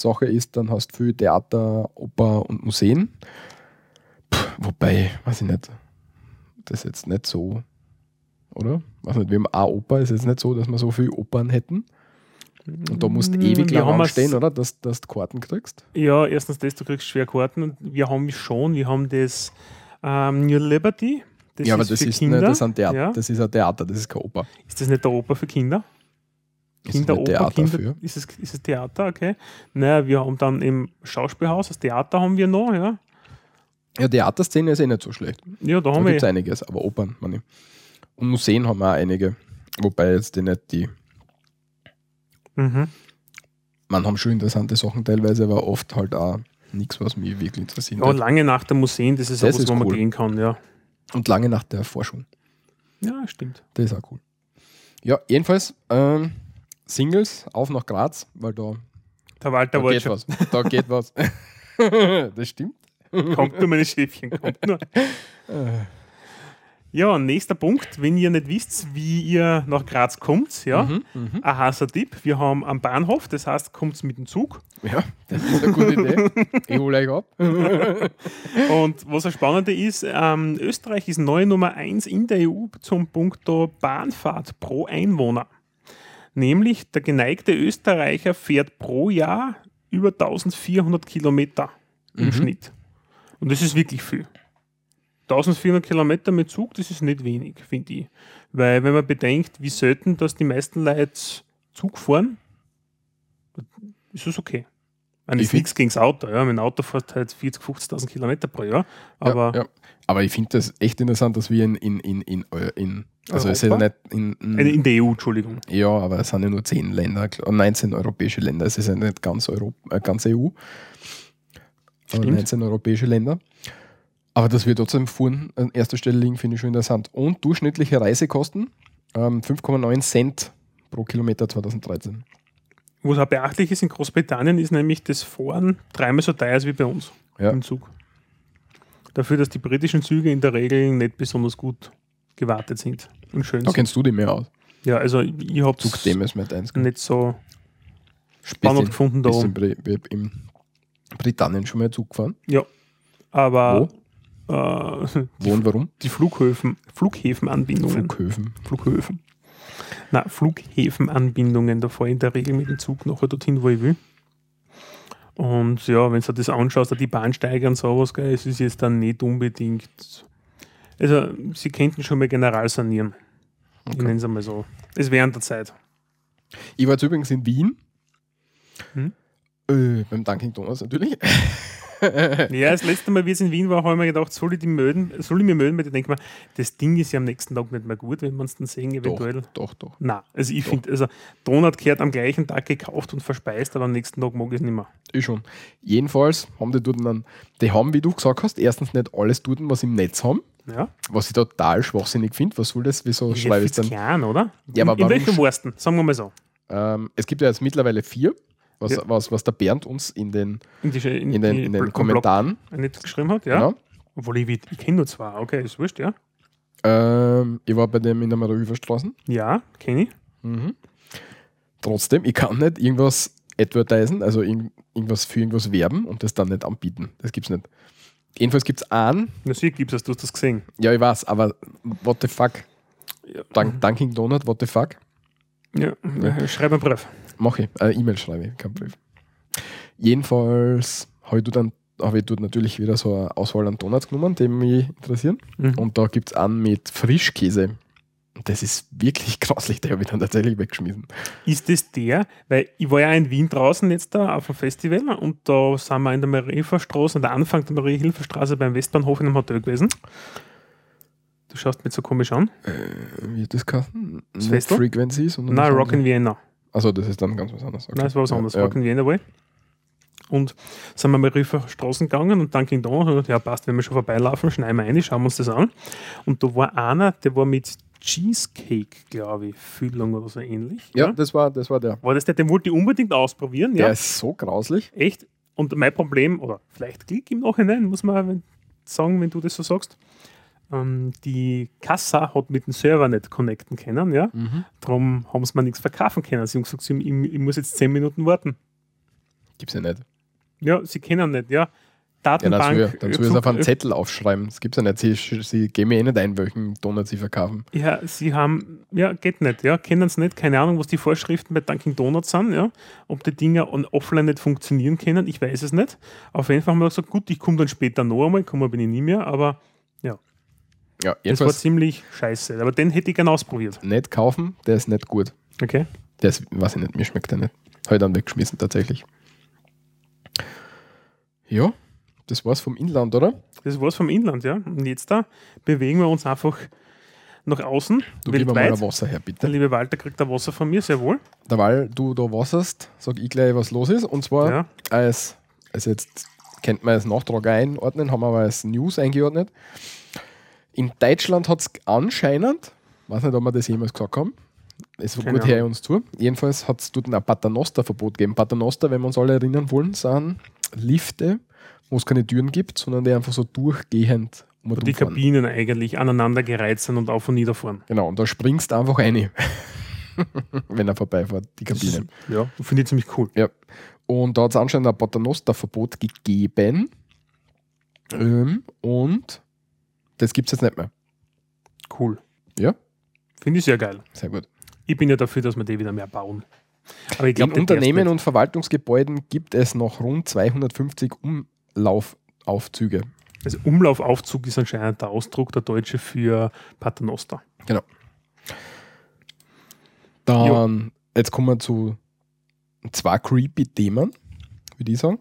Sache ist, dann hast du viel Theater, Oper und Museen. Puh, wobei, weiß ich nicht, das ist jetzt nicht so, oder? Weiß nicht, wir haben auch Oper, ist jetzt nicht so, dass wir so viele Opern hätten. Und da musst du ewig Mm, Wir lang es- oder? Dass, dass du Karten kriegst. Ja, erstens das, du kriegst schwer Karten und wir haben schon, wir haben das ähm, New Liberty. Das ja, aber das ist, Kinder. nicht, das, sind Theater, ja. das ist ein Theater, das ist keine Oper. Ist das nicht der Oper für Kinder? Kinderoper, Kinder, ist es, ist es Theater, okay. Naja, wir haben dann im Schauspielhaus, das Theater haben wir noch, ja. Ja, Theaterszene ist eh nicht so schlecht. Ja, da Da haben gibt es wir. einiges, aber Opern, meine ich. Und Museen haben wir auch einige. Wobei jetzt die nicht die, Mhm. man haben schon interessante Sachen teilweise, aber oft halt auch nichts, was mich wirklich interessiert. Ja, lange nach der Museen, das ist Das auch was, man cool. gehen kann, ja. Und lange nach der Forschung. Ja, stimmt. Das ist auch cool. Ja, jedenfalls ähm, Singles auf nach Graz, weil da, Der Walter da geht schon. was. Da geht was. das stimmt. Kommt nur, meine Schäfchen, kommt nur. Ja, nächster Punkt. Wenn ihr nicht wisst, wie ihr nach Graz kommt, ja, Mhm, mhm. ein heißer Tipp. Wir haben am Bahnhof, das heißt, kommt mit dem Zug. Ja, das ist eine gute Idee. Ich hole euch ab. Und was das Spannende ist, ähm, Österreich ist neue Nummer 1 in der EU zum Punkt Bahnfahrt pro Einwohner. Nämlich der geneigte Österreicher fährt pro Jahr über 1400 Kilometer im Mhm. Schnitt. Und das ist wirklich viel. 1400 Kilometer mit Zug, das ist nicht wenig, finde ich. Weil wenn man bedenkt, wie selten dass die meisten Leute Zug fahren, ist es okay. Ich meine, ist nichts gegen das Auto. Ja. Mein Auto fährt halt 40.000, 50.000 Kilometer pro Jahr. Aber ja, ja. aber ich finde das echt interessant, dass wir in, in, in, in, in also es ist ja nicht in, in, äh, in der EU, Entschuldigung. Ja, aber es sind ja nur 10 Länder, klar, 19 europäische Länder. Es ist ja nicht ganz, Europa, äh, ganz EU. Aber Stimmt. 19 europäische Länder. Aber dass wir trotzdem vorn an erster Stelle liegen, finde ich schon interessant. Und durchschnittliche Reisekosten ähm, 5,9 Cent pro Kilometer 2013. Was auch beachtlich ist in Großbritannien, ist nämlich das Fahren dreimal so teuer ist wie bei uns Ja. im Zug. Dafür, dass die britischen Züge in der Regel nicht besonders gut gewartet sind und schön Da sind. kennst du die mehr aus. Ja, also ich habe ist mit 1. nicht so spannend gefunden da Bist in. Bri in Britannien schon mal Zug gefahren? Ja, aber äh, Wo und warum? die Flughäfen, Flughäfenanbindungen. Flughöfen. Flughöfen. Na, Flughäfenanbindungen, da fahre ich in der Regel mit dem Zug nachher dorthin, wo ich will. Und ja, wenn du das anschaust, die Bahnsteige und sowas, gell, es ist jetzt dann nicht unbedingt. Also, sie könnten schon mal general sanieren. Okay. nenne es einmal so. Es wäre an der Zeit. Ich war jetzt übrigens in Wien. Hm? Äh, beim Dunkin' Donuts natürlich. Ja, das letzte Mal, wie es in Wien war, habe ich mir gedacht, soll ich, die melden, soll ich mir melden, weil ich denke mir, das Ding ist ja am nächsten Tag nicht mehr gut, wenn man es dann sehen, eventuell. Doch, doch. Nein, also ich Doch. finde, also Donut gehört am gleichen Tag gekauft und verspeist, aber am nächsten Tag mag ich es nicht mehr. Ich schon. Jedenfalls haben die dort dann, die haben, wie du gesagt hast, erstens nicht alles dort, was im Netz haben, Ja, was ich total schwachsinnig finde. Was soll das? Wieso schreibe ich dann? klein, oder? Ja, aber in, in welchem Wursten? Sagen wir mal so. Ähm, es gibt ja jetzt mittlerweile vier, was, Ja. was, was der Bernd uns in den, In, die, in, in den, in den Kommentaren, nicht geschrieben hat, ja. genau. Obwohl ich, wie- ich kenne nur zwei, okay, ist wurscht, ja. Ähm, ich war bei dem in der Marahüferstraße. Ja, kenne ich. Mhm. Trotzdem, ich kann nicht irgendwas advertisen, also irgend, irgendwas für irgendwas werben und das dann nicht anbieten. Das gibt's nicht. Jedenfalls gibt es einen, Na, sie gibt es, du hast das gesehen. ja, ich weiß, aber what the fuck? Ja, Dunk, Dunkin' Donut, what the fuck? ja. schreib einen Brief. Mache ich. Äh, E-Mail schreibe ich, kein Brief. Jedenfalls habe ich dort dann habe ich dort natürlich wieder so eine Auswahl an Donuts genommen, die mich interessieren. Mhm. Und da gibt es einen mit Frischkäse. Und das ist wirklich grauslich, der habe ich dann tatsächlich weggeschmissen. Ist das der, weil ich war ja in Wien draußen jetzt da auf dem Festival und da sind wir in der Marie-Hilfer-Straße, an der Anfang der Marie-Hilfer-Straße beim Westbahnhof in einem Hotel gewesen. Du schaust mich so komisch an. Äh, wie hat das geheißen? Festel? Frequency, sondern. Nein, Rock in. Vienna. Also das ist dann ganz was anderes. Okay. Nein, das war was anderes. Ja, in Vienna wohl. Und sind wir mal Riefer Straßen gegangen und Dunkin' Donuts, ja passt, wenn wir schon vorbeilaufen, schneiden wir rein, schauen wir uns das an. Und da war einer, der war mit Cheesecake, glaube ich, Füllung oder so ähnlich. Ja, das war, das war der. War das der, den wollte ich unbedingt ausprobieren? Der ja, ist so grauslich. echt. Und mein Problem, oder vielleicht Klick im Nachhinein, muss man sagen, wenn du das so sagst, ähm, die Kassa hat mit dem Server nicht connecten können, ja. Darum haben sie mir nichts verkaufen können. Sie haben gesagt, sie- ich, ich muss jetzt 10 Minuten warten. Gibt's ja nicht. Ja, sie kennen nicht, ja. Ja, Datenbank. dann soll, dann soll es Zug- auf einen Zettel aufschreiben. Das gibt's ja nicht. Sie, sie geben mir eh nicht ein, welchen Donut sie verkaufen. Ja, sie haben, ja, geht nicht, ja, kennen es nicht, keine Ahnung, was die Vorschriften bei Dunkin' Donuts sind, ja, ob die Dinger offline nicht funktionieren können, ich weiß es nicht. Auf jeden Fall haben wir gesagt, gut, ich komme dann später noch einmal, kommen bin ich nie mehr, aber Ja, das war ziemlich scheiße. Aber den hätte ich gerne ausprobiert. nicht kaufen, der ist nicht gut. Okay. Der ist, weiß ich nicht, mir schmeckt der nicht. Habe ich dann weggeschmissen tatsächlich. Ja, das war's vom Inland, oder? Das war's vom Inland, ja. Und jetzt da bewegen wir uns einfach nach außen, Du gib mir mal ein weltweit. Wasser her, Der bitte. liebe Walter kriegt da Wasser von mir, sehr wohl. Weil du da wasserst, sag ich gleich, was los ist. Und zwar Ja. als, also jetzt kennt man als Nachtrag einordnen, haben wir aber als News eingeordnet. In Deutschland hat es anscheinend, weiß nicht, ob wir das jemals gesagt haben, es war Keine gut her uns zu. Jedenfalls hat es dort ein Paternoster-Verbot gegeben. Paternoster, wenn wir uns alle erinnern wollen, sind Lifte, wo es keine Türen gibt, sondern die einfach so durchgehend und Die. Kabinen eigentlich aneinandergereiht sind und auf und nieder fahren. Genau, und da springst du einfach rein, wenn er vorbeifährt, die Das Kabine. ist- Ja, finde ich ziemlich cool. Ja. Und da hat es anscheinend ein Paternoster-Verbot gegeben. Ähm, und das gibt es jetzt nicht mehr. Cool. Ja. Finde ich sehr geil. Sehr gut. Ich bin ja dafür, dass wir die wieder mehr bauen. Aber ich In glaube, Unternehmen und Verwaltungsgebäuden gibt es noch rund 250 Umlaufaufzüge. Also Umlaufaufzug ist anscheinend der Ausdruck der Deutsche für Paternoster. Genau. Dann, jetzt kommen wir zu zwei creepy Themen, würde ich sagen.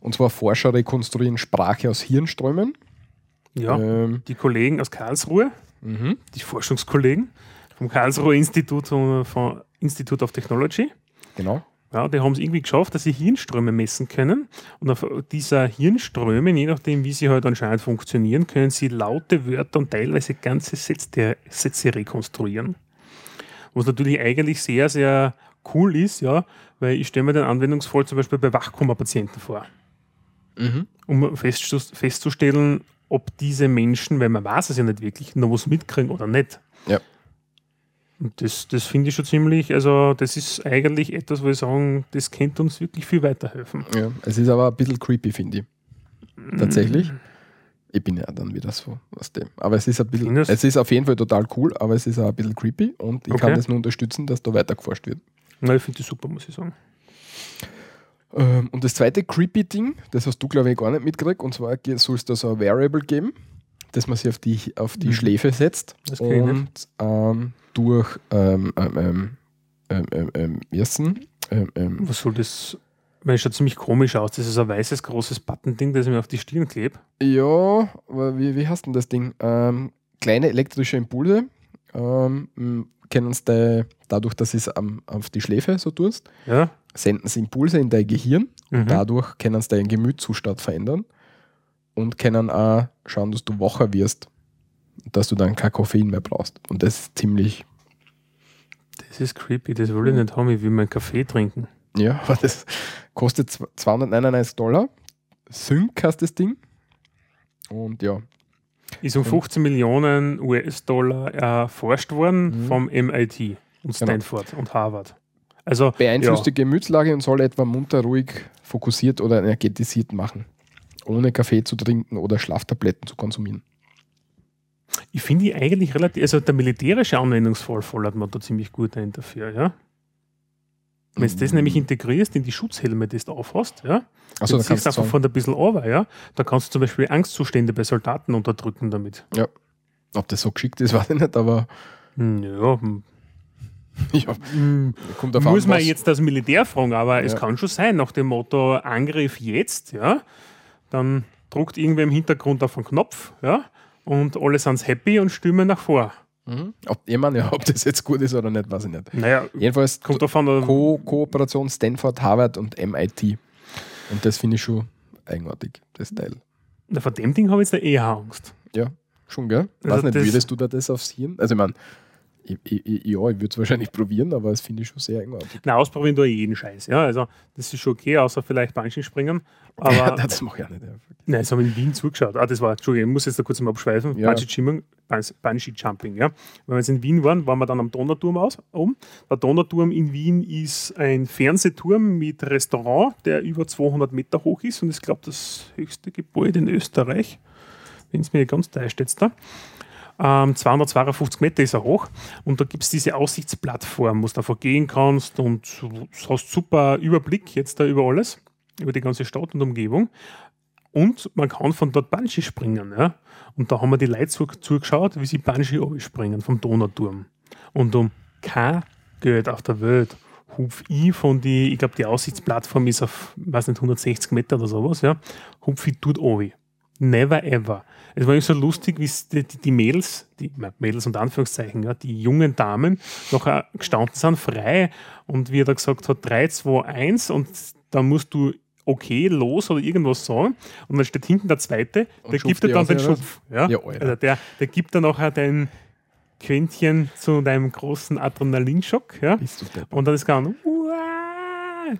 Und zwar Forscher rekonstruieren Sprache aus Hirnströmen. Ja. Ähm, Die Kollegen aus Karlsruhe, mhm. die Forschungskollegen vom Karlsruher Institut, äh, von Institute of Technology, Genau. ja, die haben es irgendwie geschafft, dass sie Hirnströme messen können. Und auf dieser Hirnströme, je nachdem, wie sie halt anscheinend funktionieren, können sie laute Wörter und teilweise ganze Sätze, Sätze rekonstruieren. Was natürlich eigentlich sehr, sehr cool ist, ja, weil ich stelle mir den Anwendungsfall zum Beispiel bei Wachkoma-Patienten vor. Mhm. um festzustellen, ob diese Menschen, weil man weiß es ja nicht wirklich, noch was mitkriegen oder nicht. Ja. Und das, das finde ich schon ziemlich, also das ist eigentlich etwas, wo ich sagen, das könnte uns wirklich viel weiterhelfen. Ja, es ist aber ein bisschen creepy, finde ich. Tatsächlich. Ich bin ja dann wieder so aus dem. Aber es ist ein bisschen, Findest? es ist auf jeden Fall total cool, aber es ist auch ein bisschen creepy und ich kann Okay. das nur unterstützen, dass da weiter geforscht wird. Na, ich finde das super, muss ich sagen. Ähm, und das zweite creepy Ding, das hast du, glaube ich, gar nicht mitgekriegt, und zwar soll es da so ein Variable geben, das man sich auf die, auf die Mhm. Schläfe setzt Das und ähm, durch ähm, ähm, ähm, ähm, ähm, ähm, ersten, ähm, ähm, Was soll das? Weil es schaut ziemlich komisch aus. Das ist ein weißes, großes Buttonding, das ich mir auf die Stirn klebe. Ja, aber wie, wie heißt denn das Ding? Ähm, kleine elektrische Impulse ähm, können sie dadurch, dass es am, auf die Schläfe so tust, Ja. senden sie Impulse in dein Gehirn. Mhm. Dadurch können sie deinen Gemütszustand verändern und können auch schauen, dass du wacher wirst, dass du dann kein Koffein mehr brauchst. Und das ist ziemlich, Das ist creepy, das will ich nicht haben. Ich will meinen Kaffee trinken. ja, aber das kostet zw- 299 Dollar. Sync heißt das Ding. Und ja, Ist um 15 Millionen US-Dollar erforscht worden Mhm. vom MIT und Genau. Stanford und Harvard. Also beeinflusst ja, die Gemütslage und soll etwa munter, ruhig, fokussiert oder energetisiert machen. Ohne Kaffee zu trinken oder Schlaftabletten zu konsumieren. ich finde die eigentlich relativ, also der militärische Anwendungsfall fordert man da ziemlich gut ein dafür, ja. Wenn du Mhm. das nämlich integrierst in die Schutzhelme, die du aufhast, ja, Achso, dann ziehst du einfach von ein bisschen runter, ja, da kannst du zum Beispiel Angstzustände bei Soldaten unterdrücken damit. ob das so geschickt ist, weiß ich nicht, aber Hm, Ja, hm, ja, hm, kommt auf muss an, man was- jetzt das Militär fragen, aber es Ja. kann schon sein, nach dem Motto Angriff jetzt, ja, dann druckt irgendwer im Hintergrund auf einen Knopf, ja, und alle sind happy und stimmen nach vor. Mhm. Ob, ich meine, ja, ob das jetzt gut ist oder nicht, weiß ich nicht. Naja, Jedenfalls kommt davon, Ko Kooperation Stanford, Harvard und MIT. Und das finde ich schon eigenartig, das Teil. Na, vor dem Ding habe ich jetzt eher Angst. Ja, schon, gell? Weiß Also nicht, das- würdest du da das aufs Hirn? Also, ich meine, ich, ich, ich, ja, ich würde es wahrscheinlich probieren, aber das finde ich schon sehr eigenartig. Na, ausprobieren tue ich jeden Scheiß. Ja, also das ist schon okay, außer vielleicht Bungee springen. Ja, Aber das mache ich auch nicht. Ja. nein, das haben wir in Wien zugeschaut. Ah, das war, Entschuldigung, ich muss jetzt da kurz mal abschweifen. Ja. Bungee Jumping, Bun- Bungee Jumping, ja. Wenn wir jetzt in Wien waren, waren wir dann am Donauturm aus, oben. Der Donauturm in Wien ist ein Fernsehturm mit Restaurant, der über 200 Meter hoch ist und ist, glaube das höchste Gebäude in Österreich. Wenn es mir ganz täuscht jetzt da. Ähm, 252 Meter ist er hoch und da gibt es diese Aussichtsplattform, wo du davor gehen kannst und hast super Überblick jetzt da über alles, über die ganze Stadt und Umgebung. Und man kann von dort Bungee springen. Ja? Und da haben wir die Leute zu, zugeschaut, wie sie Bungee springen vom Donauturm. Und um kein Geld auf der Welt hupf ich von die, ich glaube, die Aussichtsplattform ist auf, weiß nicht, 160 Meter oder sowas, ja, hupf ich dort obi. Never ever. Es war so lustig, wie es die, die, Mädels, die Mädels und Anführungszeichen, ja, die jungen Damen noch gestanden sind, frei. Und wie er da gesagt hat, 3, 2, 1 und dann musst du okay, los oder irgendwas sagen. Und dann steht hinten der zweite, Und der gibt dir dann den? Schupf. Ja? Ja, also der, der gibt dann nachher dein Quäntchen zu deinem großen Adrenalinschock. Ja? Und dann ist gar "Uah",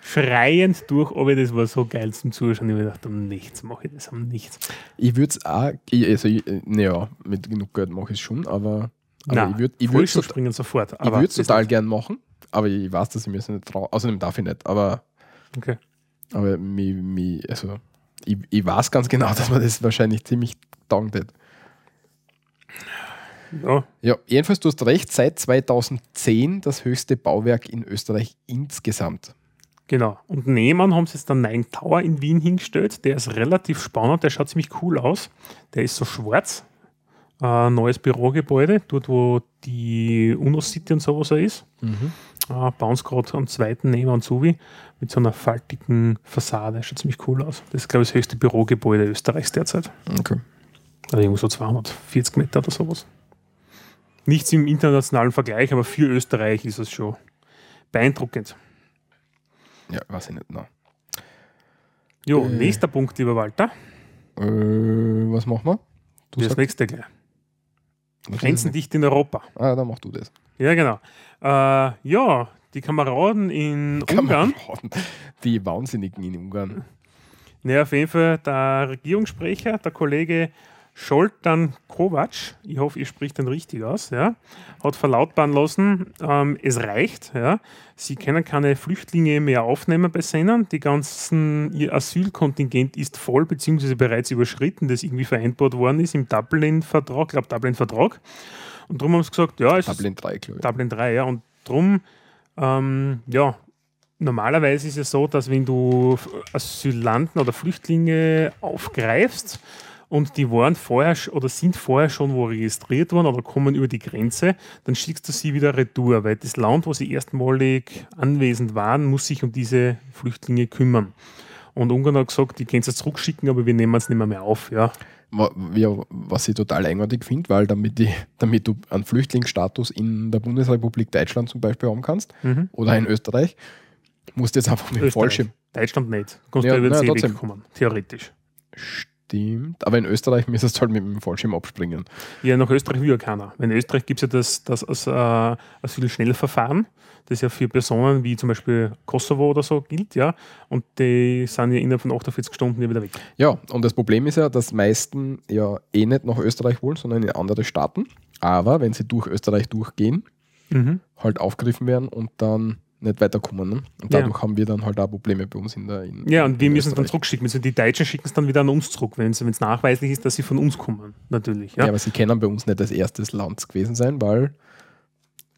schreiend durch, aber das war so geil zum Zuschauen. Ich habe gedacht, um nichts mache ich das, um nichts. Ich würde es auch, ich, also, naja, mit genug Geld mache ich es schon, aber, aber Nein, ich würde ich würd's tot- springen sofort. ich würd's das total gern machen, aber ich weiß, dass ich mir das nicht traue. Außerdem darf ich nicht, aber, Okay. aber mich, mich, also, ich, ich weiß ganz genau, dass man das wahrscheinlich ziemlich taugt hat. Ja, Ja, jedenfalls, du hast recht, seit 2010 das höchste Bauwerk in Österreich insgesamt. Genau. Und nebenan haben sie jetzt den Nine Tower in Wien hingestellt. Der ist relativ spannend, der schaut ziemlich cool aus. Der ist so schwarz. Äh, neues Bürogebäude, dort wo die UNO-City und sowas ist. Äh, bauen sie gerade am zweiten nebenan zu, wie, mit so einer faltigen Fassade. Schaut ziemlich cool aus. Das ist, glaube ich, das höchste Bürogebäude Österreichs derzeit. Okay. Also irgendwo so 240 Meter oder sowas. Nichts im internationalen Vergleich, aber für Österreich ist es schon beeindruckend. Ja, weiß ich nicht. Na. Jo, Äh. nächster Punkt, lieber Walter. Äh, was machen wir? Du Das sagst, nächste gleich. Grenzendicht in Europa. Ah, dann mach du das. Ja, genau. Äh, ja, die Kameraden in Ungarn. Kameraden. Die Wahnsinnigen in Ungarn. Ja, auf jeden Fall der Regierungssprecher, der Kollege Scholtan Kovac, ich hoffe, ihr spricht den richtig aus, ja, hat verlautbaren lassen, ähm, es reicht, ja, sie können keine Flüchtlinge mehr aufnehmen bei Sennern, die ganzen, ihr Asylkontingent ist voll, beziehungsweise bereits überschritten, das irgendwie vereinbart worden ist im Dublin-Vertrag, ich glaube Dublin-Vertrag, und darum haben sie gesagt, ja, es ist Dublin 3, glaube ich. Dublin 3, ja. Und drum, ähm, ja, normalerweise ist es so, dass wenn du Asylanten oder Flüchtlinge aufgreifst und die waren vorher oder sind vorher schon wo registriert worden oder kommen über die Grenze, dann schickst du sie wieder retour, weil das Land, wo sie erstmalig anwesend waren, muss sich um diese Flüchtlinge kümmern. Und Ungarn hat gesagt, die können es zurückschicken, aber wir nehmen es nicht mehr, mehr auf. Ja. Ja, was ich total eigenartig finde, weil damit, die, damit du einen Flüchtlingsstatus in der Bundesrepublik Deutschland zum Beispiel haben kannst Mhm. oder in Österreich, musst du jetzt einfach mit Österreich. Fallschirm. Deutschland nicht. Du kannst Ja, über den trotzdem. wegkommen, theoretisch. Stimmt. Aber in Österreich müsstest du halt mit dem Fallschirm abspringen. Ja, nach Österreich will ja keiner. In Österreich gibt es ja das, das als, äh, Asylschnellverfahren, das ja für Personen wie zum Beispiel Kosovo oder so gilt, ja. Und die sind ja innerhalb von 48 Stunden wieder weg. Ja, und das Problem ist ja, dass meisten ja eh nicht nach Österreich wollen, sondern in andere Staaten. Aber wenn sie durch Österreich durchgehen, halt aufgegriffen werden und dann nicht weiterkommen. Ne? Und Ja. dadurch haben wir dann halt auch Probleme bei uns in der in, Ja, und wir müssen es dann zurückschicken. Also die Deutschen schicken es dann wieder an uns zurück, wenn es nachweislich ist, dass sie von uns kommen. Natürlich. Ja. Ja, aber sie können bei uns nicht das erstes Land gewesen sein, weil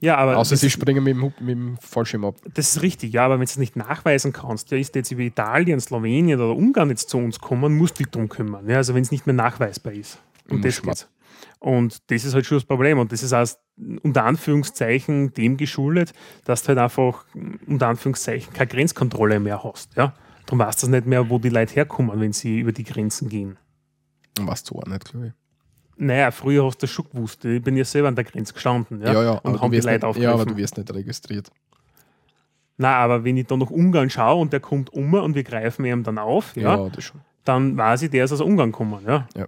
ja aber außer sie springen mit dem, mit dem Fallschirm ab. das ist richtig. Ja, aber wenn du es nicht nachweisen kannst, ja, ist jetzt über Italien, Slowenien oder Ungarn jetzt zu uns kommen, musst du dich drum kümmern. Ja, also wenn es nicht mehr nachweisbar ist. Und das. Und das ist halt schon das Problem. Und das ist auch unter Anführungszeichen dem geschuldet, dass du halt einfach unter Anführungszeichen keine Grenzkontrolle mehr hast. Ja? Darum weißt du nicht mehr, wo die Leute herkommen, wenn sie über die Grenzen gehen. Was so auch nicht, glaube ich. Naja, früher hast du das schon gewusst. Ich bin ja selber an der Grenze gestanden. Ja, Ja, ja, und haben du die Leute nicht, ja aber du wirst nicht registriert. Na, aber wenn ich da nach Ungarn schaue und der kommt um und wir greifen ihm dann auf, ja, Ja, dann weiß ich, der ist aus Ungarn gekommen. Ja. Ja.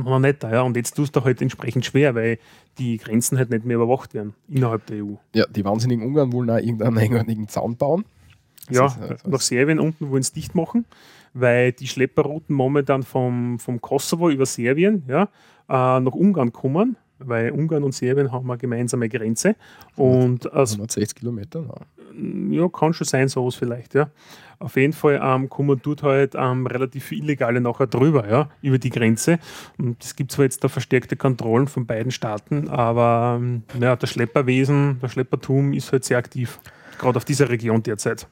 Noch nicht, ja. Und jetzt tust du halt entsprechend schwer, weil die Grenzen halt nicht mehr überwacht werden innerhalb der EU. Ja, die wahnsinnigen Ungarn wollen auch irgendeinen eigenartigen Zaun bauen. Das ja, ist, das- nach Serbien unten wollen sie dicht machen, weil die Schlepperrouten momentan vom, vom Kosovo über Serbien ja, äh, nach Ungarn kommen, weil Ungarn und Serbien haben eine gemeinsame Grenze. Und aus 160 Kilometer. Na. ja, kann schon sein, sowas vielleicht, ja. Auf jeden Fall ähm, kommen dort halt ähm, relativ viele Illegale nachher drüber, ja, über die Grenze. Und es gibt zwar jetzt da verstärkte Kontrollen von beiden Staaten, aber ähm, ja, das Schlepperwesen, das Schleppertum ist halt sehr aktiv, gerade auf dieser Region derzeit.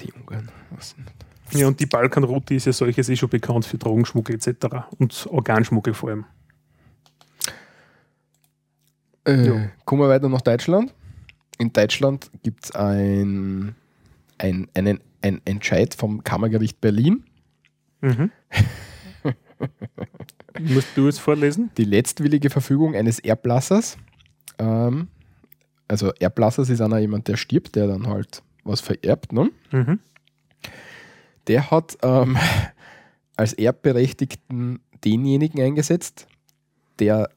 Die Ungarn. Was denn? Ja, und die Balkanroute ist ja solches eh schon bekannt für Drogenschmuggel etc. und Organschmuggel vor allem. Äh, kommen wir weiter nach Deutschland. In Deutschland gibt es ein, ein, einen, ein Entscheid vom Kammergericht Berlin. Mhm. Musst du es vorlesen? Die letztwillige Verfügung eines Erblassers. Ähm, also Erblassers ist einer jemand, der stirbt, der dann halt was vererbt. Ne? Mhm. Der hat ähm, als Erbberechtigten denjenigen eingesetzt, der,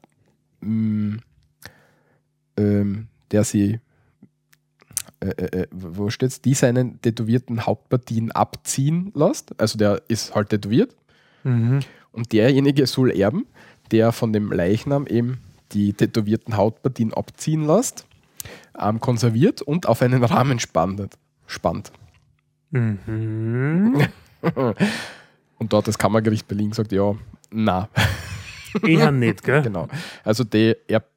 mh, ähm, der sie, äh, äh, äh, wo steht's, die seinen tätowierten Hauptpartien abziehen lässt. Also der ist halt tätowiert Mhm. und derjenige soll erben, der von dem Leichnam eben die tätowierten Hautpartien abziehen lässt, ähm, konserviert und auf einen Rahmen spannt. spannt. Mhm. Und dort das Kammergericht Berlin gesagt, ja, na, Eher nicht, gell? genau. Also die Erbs,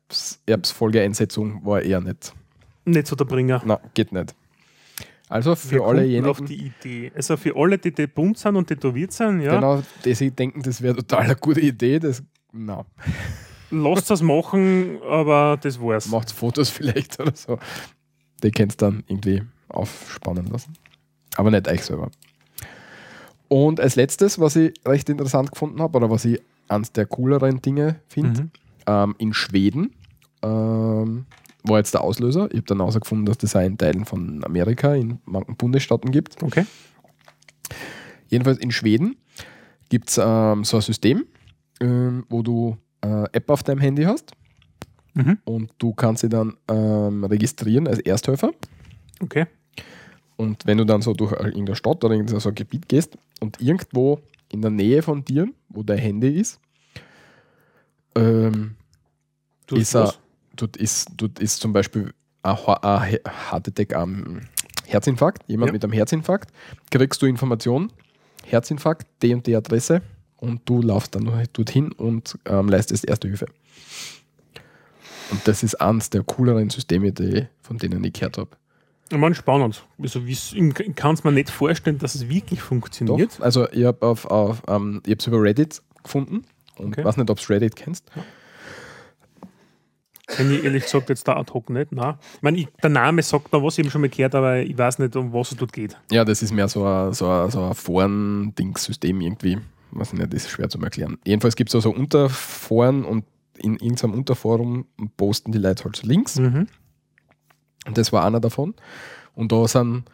Erbsfolgeeinsetzung war eher nicht. Nicht so der Bringer. Na, geht nicht. Also für Wir alle auf die Idee. Also für alle, die, die bunt sind und tätowiert sind, ja, genau, die sich denken, das wäre total eine gute Idee, das na, lasst das machen, aber das war's. macht Fotos vielleicht oder so. Die könnt dann irgendwie aufspannen lassen. Aber nicht euch selber. Und als letztes, was ich recht interessant gefunden habe, oder was ich eines der cooleren Dinge finde, Mhm. ähm, in Schweden ähm, war jetzt der Auslöser. Ich habe dann herausgefunden, dass das auch in Teilen von Amerika, in manchen Bundesstaaten gibt. Okay. Jedenfalls in Schweden gibt es ähm, so ein System, ähm, wo du äh, App auf deinem Handy hast Mhm. und du kannst sie dann ähm, registrieren als Ersthelfer. Okay. Und wenn du dann so durch irgendeine Stadt oder irgendein so ein Gebiet gehst und irgendwo in der Nähe von dir, wo dein Handy ist, ähm, ist, er, dort, ist, dort ist zum Beispiel ein, Heart Attack am Herzinfarkt, jemand Ja. mit einem Herzinfarkt, kriegst du Informationen, Herzinfarkt, die und die Adresse und du laufst dann dorthin und ähm, leistest Erste Hilfe. Und das ist eines der cooleren Systeme, die, von denen ich gehört habe. Ich meine, spannend. Also, kann es mir nicht vorstellen, dass es wirklich funktioniert. Doch, also ich habe ich hab's über Reddit gefunden und Okay. weiß nicht, ob du Reddit kennst. Kenn ich ehrlich gesagt jetzt da ad hoc nicht. Nein. Ich meine, ich, der Name sagt mir was, ich habe schon mal gehört, aber ich weiß nicht, um was es dort geht. Ja, das ist mehr so ein, so ein, so ein Foren-Dings-System irgendwie. Weiß ich nicht, das ist schwer zu erklären. Jedenfalls gibt es also Unterforen und in irgendeinem Unterforum posten die Leute halt so Links. Mhm. Und das war einer davon. Und da sind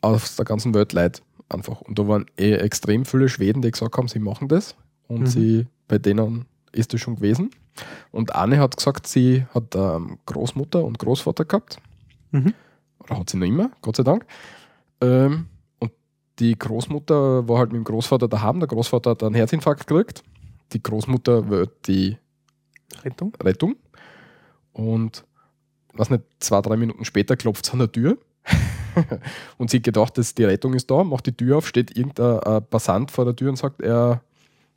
aus der ganzen Welt Leute einfach. Und da waren eh extrem viele Schweden, die gesagt haben, sie machen das. Und Mhm. sie, bei denen ist das schon gewesen. Und eine hat gesagt, sie hat ähm, Großmutter und Großvater gehabt. Mhm. Oder hat sie noch immer, Gott sei Dank. Ähm, und die Großmutter war halt mit dem Großvater daheim. Der Großvater hat einen Herzinfarkt gekriegt. Die Großmutter wird die Rettung. Rettung. Und was nicht, zwei, drei Minuten später klopft es an der Tür. und sie hat gedacht, dass die Rettung ist da, macht die Tür auf, steht irgendein äh, Passant vor der Tür und sagt, er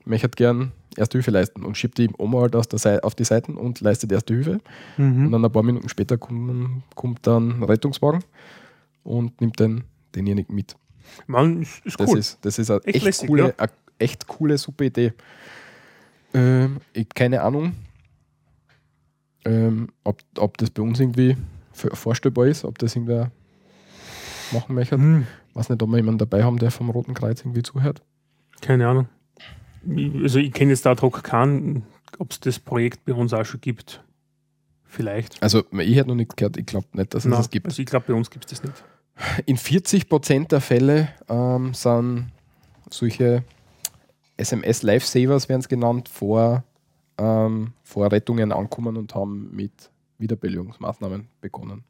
möchte gern Erste Hilfe leisten und schiebt die Oma halt aus der auf die Seiten und leistet Erste Hilfe. Und Mhm. dann ein paar Minuten später kommt, kommt dann ein Rettungswagen und nimmt den, denjenigen mit. Man, ist, ist Das cool. ist, das ist eine Echt echt, lässig, coole, ja. eine echt coole, super Idee. Ähm, ich, keine Ahnung, ähm, ob, ob das bei uns irgendwie vorstellbar ist, ob das irgendwer machen möchte. Hm, weiß nicht, ob wir jemanden dabei haben, der vom Roten Kreuz irgendwie zuhört. keine Ahnung. Also ich kenne jetzt da ad hoc keinen, ob es das Projekt bei uns auch schon gibt. Vielleicht. Also ich hätte noch nichts gehört, ich glaube nicht, dass es Na, das gibt. Also ich glaube, bei uns gibt es das nicht. In 40% der Fälle ähm, sind solche SMS-Lifesavers, werden es genannt, vor, ähm, vor Rettungen ankommen und haben mit Wiederbelebungsmaßnahmen begonnen.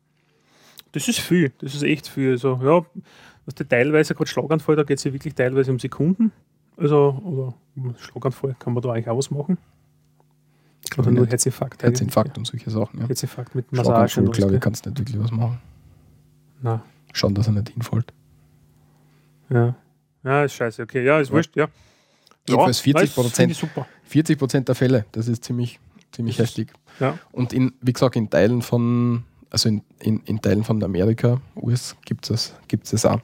Das ist viel, das ist echt viel. Also, ja, was der teilweise gerade Schlaganfall, da geht es ja wirklich teilweise um Sekunden. Also, oder Schlaganfall kann man da eigentlich auch was machen. Oder nur Herzinfarkt. Herzinfarkt und solche Sachen. Ja. Herzinfarkt mit Massage. Schlaganfall, was, glaube ich, gell? kannst du nicht wirklich was machen. Nein. Schauen, dass er nicht hinfällt. Ja. Ja, ist scheiße. Okay, ja, ist Ja. wurscht, ja. Jedenfalls 40 nein, das finde ich super. 40 Prozent der Fälle, das ist ziemlich, ziemlich Das heftig. Ja. Und in, wie gesagt, in Teilen von, also in, in, in Teilen von Amerika, US, gibt es gibt's das auch.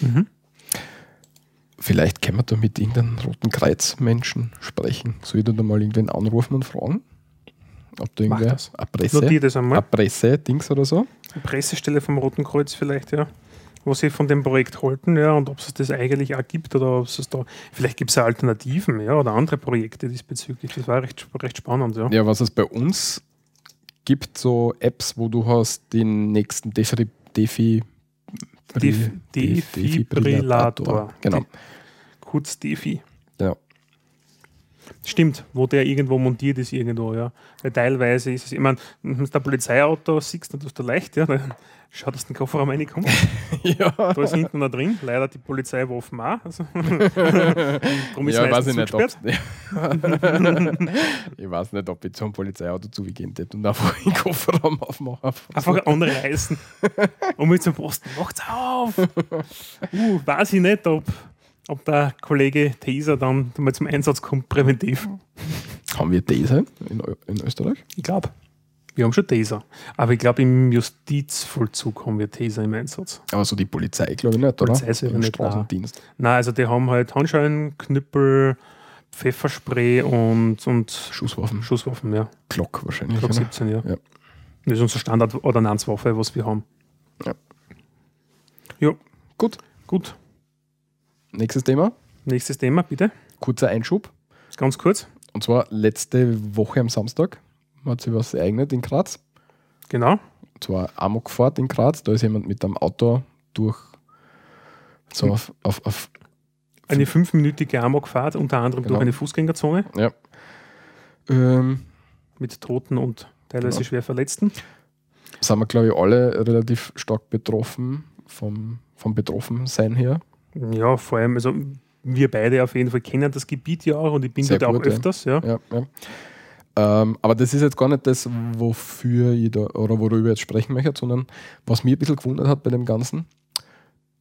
Mhm. Vielleicht können wir da mit irgendeinem Roten Kreuz-Menschen sprechen. Soll ich da mal irgendwen anrufen und fragen? Ob da Mach irgendwer das. eine Presse, das einmal. eine Presse-Dings oder so? Die Pressestelle vom Roten Kreuz vielleicht, ja. Was sie von dem Projekt halten, ja, und ob es das eigentlich auch gibt oder ob es da, vielleicht gibt es Alternativen, ja, oder andere Projekte diesbezüglich. Das war recht, recht spannend, ja. Ja, was es bei uns gibt, so Apps, wo du hast den nächsten Defi, Defi, Def- Def- Defibrillator. Genau. Kurz Defi. Ja. Stimmt, wo der irgendwo montiert ist, irgendwo, ja. Weil teilweise ist es, ich meine, wenn du ein Polizeiauto siehst, dann tust du leicht, ja, dann schaut, dass du den Kofferraum reinkommt. ja. Da ist hinten noch drin, leider die Polizeiwaffen auch. Also, darum ist ja, meistens weiß ich nicht, ob ich weiß nicht, ob ich zum Polizeiauto zugehen hätte und einfach den Kofferraum aufmachen. Einfach andere reißen. Und mit zum Posten, macht's auf! Uh, weiß ich nicht, ob, ob der Kollege Taser dann mal zum Einsatz kommt, präventiv. Haben wir diese in, in Österreich? Ich glaube. Wir haben schon Taser. Aber ich glaube, im Justizvollzug haben wir Taser im Einsatz. Aber so die Polizei, glaube ich nicht, oder? Polizei selber Im nicht, Straßendienst. Nein, also die haben halt Handschellen, Knüppel, Pfefferspray und, und Schusswaffen. Schusswaffen, ja. Glock wahrscheinlich. Glock oder? 17, ja. Ja. Das ist unsere Standard-Ordnanzwaffe, was wir haben. Ja. Ja, Gut. gut. Nächstes Thema. Nächstes Thema, bitte. Kurzer Einschub. Ganz kurz. Und zwar letzte Woche am Samstag hat sich was ereignet in Graz. Genau. Und zwar Amokfahrt in Graz. Da ist jemand mit einem Auto durch so auf, auf, auf Eine fünfminütige Amokfahrt, unter anderem Genau. durch eine Fußgängerzone ja. Ähm, mit Toten und teilweise Genau. schwer Verletzten. sind wir, glaube ich, alle relativ stark betroffen vom, vom Betroffensein her. Ja, vor allem, also wir beide auf jeden Fall kennen das Gebiet ja auch und ich bin Sehr dort auch gut, ja. öfters. Ja. Ja, ja. Ähm, aber das ist jetzt gar nicht das, wofür ich da, oder worüber ich jetzt sprechen möchte, sondern was mich ein bisschen gewundert hat bei dem Ganzen.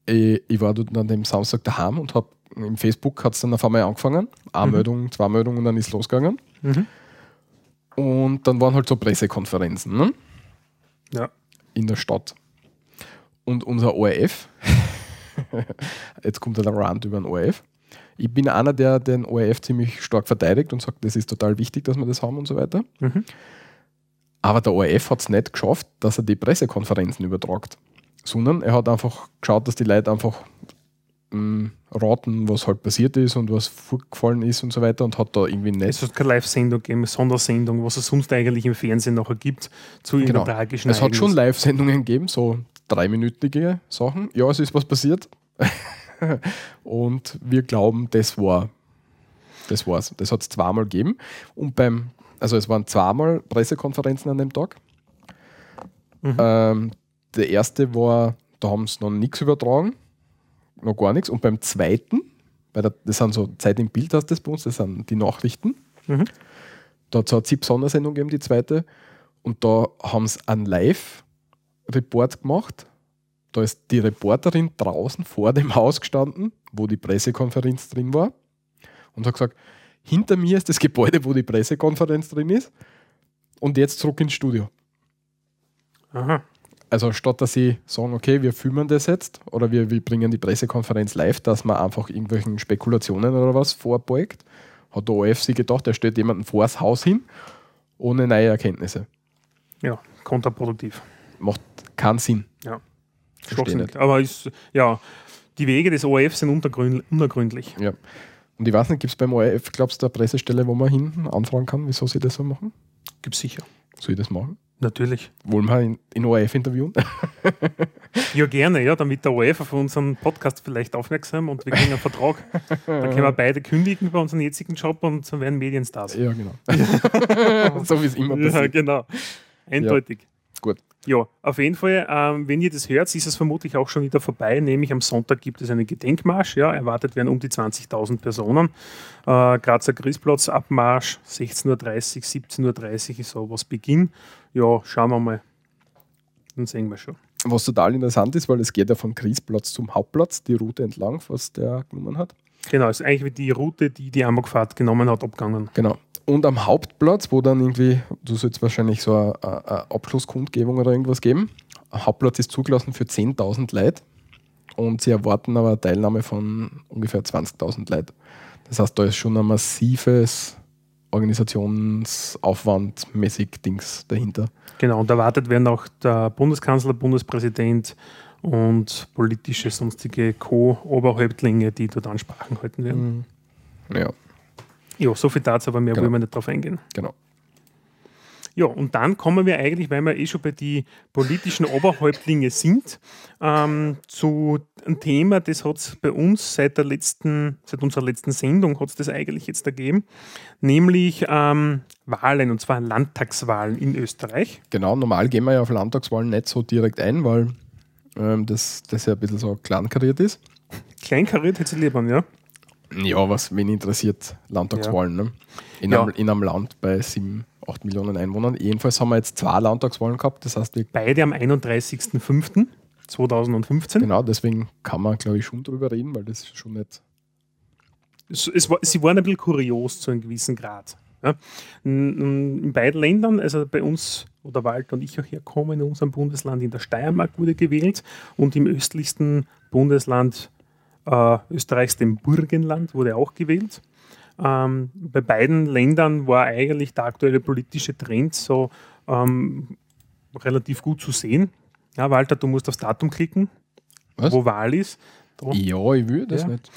Ich, ich war dort an dem Samstag daheim und habe im Facebook hat es dann auf einmal angefangen. Eine Mhm. Meldung, zwei Meldungen und dann ist es losgegangen. Mhm. Und dann waren halt so Pressekonferenzen ne? Ja. in der Stadt. Und unser ORF, jetzt kommt der Rand über den ORF. Ich bin einer, der den ORF ziemlich stark verteidigt und sagt, das ist total wichtig, dass wir das haben und so weiter. Mhm. Aber der ORF hat es nicht geschafft, dass er die Pressekonferenzen übertragt, sondern er hat einfach geschaut, dass die Leute einfach mh, raten, was halt passiert ist und was vorgefallen ist und so weiter und hat da irgendwie nicht. Es hat keine Live-Sendung gegeben, Sondersendung, was es sonst eigentlich im Fernsehen nachher gibt, zu Genau. tragischen Es hat schon. Live-Sendungen gegeben, so dreiminütige Sachen. Ja, es ist was passiert. und wir glauben, das war das war's. Das hat es zweimal gegeben. Und beim, also es waren zweimal Pressekonferenzen an dem Tag. Mhm. Ähm, der erste war, da haben sie noch nichts übertragen, noch gar nichts. Und beim zweiten, der, das sind so Zeit im Bild, hast du das bei uns, das sind die Nachrichten. Mhm. Da hat es eine ZIP-Sondersendung gegeben, die zweite. Und da haben sie einen Live-Report gemacht. Da ist die Reporterin draußen vor dem Haus gestanden, wo die Pressekonferenz drin war. Und hat gesagt, hinter mir ist das Gebäude, wo die Pressekonferenz drin ist. Und jetzt zurück ins Studio. Aha. Also statt dass sie sagen, okay, wir filmen das jetzt oder wir, wir bringen die Pressekonferenz live, dass man einfach irgendwelchen Spekulationen oder was vorbeugt, hat der ORF sich gedacht, er stellt jemanden vor das Haus hin, ohne neue Erkenntnisse. Ja, kontraproduktiv. Macht keinen Sinn. Ja. Verstehe nicht. Aber ist, ja, die Wege des ORF sind unergründlich. Ja. Und ich weiß nicht, gibt es beim ORF, glaubst du, eine Pressestelle, wo man hin anfragen kann, wieso sie das so machen? Gibt sicher. Soll ich das machen? Natürlich. Wollen wir in, in ORF interviewen? Ja, gerne, ja, damit der ORF auf unseren Podcast vielleicht aufmerksam und wir kriegen einen Vertrag. Dann können wir beide kündigen bei unserem jetzigen Job und dann werden Medienstars. ja, genau. so wie es immer Ja, passiert. genau. Eindeutig. Gut. Ja, auf jeden Fall, ähm, wenn ihr das hört, ist es vermutlich auch schon wieder vorbei. Nämlich am Sonntag gibt es einen Gedenkmarsch. Ja, erwartet werden um die 20.000 Personen. Äh, Grazer Christplatz, Abmarsch, 16.30 Uhr, 17.30 Uhr ist so was Beginn. Ja, schauen wir mal. Dann sehen wir schon. Was total interessant ist, weil es geht ja vom Kriegsplatz zum Hauptplatz, die Route entlang, was der genommen hat. Genau, ist eigentlich wie die Route, die die Amokfahrt genommen hat, abgegangen. Genau. Und am Hauptplatz, wo dann irgendwie, du sollst wahrscheinlich so eine, eine Abschlusskundgebung oder irgendwas geben. Am Hauptplatz ist zugelassen für 10.000 Leute und sie erwarten aber eine Teilnahme von ungefähr 20.000 Leute. Das heißt, da ist schon ein massives Organisationsaufwandmäßig Dings dahinter. Genau, und erwartet werden auch der Bundeskanzler, Bundespräsident und politische sonstige Co-Oberhäuptlinge, die dort Ansprachen halten werden. Ja, Ja, so viel dazu, aber mehr Genau. wollen wir nicht drauf eingehen. genau. Ja, und dann kommen wir eigentlich, weil wir eh schon bei die politischen Oberhäuptlinge sind, ähm, zu einem Thema, das hat es bei uns seit der letzten, seit unserer letzten Sendung hat es das eigentlich jetzt ergeben, nämlich ähm, Wahlen, und zwar Landtagswahlen in Österreich. Genau, normal gehen wir ja auf Landtagswahlen nicht so direkt ein, weil ähm, das, das ja ein bisschen so kleinkariert ist. Kleinkariert hätte ich lieber, ja. Ja, was wen interessiert Landtagswahlen? Ne? In, Ja. einem, in einem Land bei 7, 8 Millionen Einwohnern. Jedenfalls haben wir jetzt zwei Landtagswahlen gehabt. Das heißt, Beide am 31.05.2015. genau deswegen kann man, glaube ich, schon drüber reden, weil das schon nicht. es, es war, sie waren ein bisschen kurios zu einem gewissen Grad. Ja. In, in beiden Ländern, also bei uns, wo der Walter und ich auch herkommen, in unserem Bundesland in der Steiermark wurde gewählt und im östlichsten Bundesland äh, Österreichs, dem Burgenland, wurde auch gewählt. Ähm, bei beiden Ländern war eigentlich der aktuelle politische Trend so ähm, relativ gut zu sehen. Ja, Walter, du musst aufs Datum klicken, Was? wo Wahl ist. Da. Ja, ich will das Ja. nicht.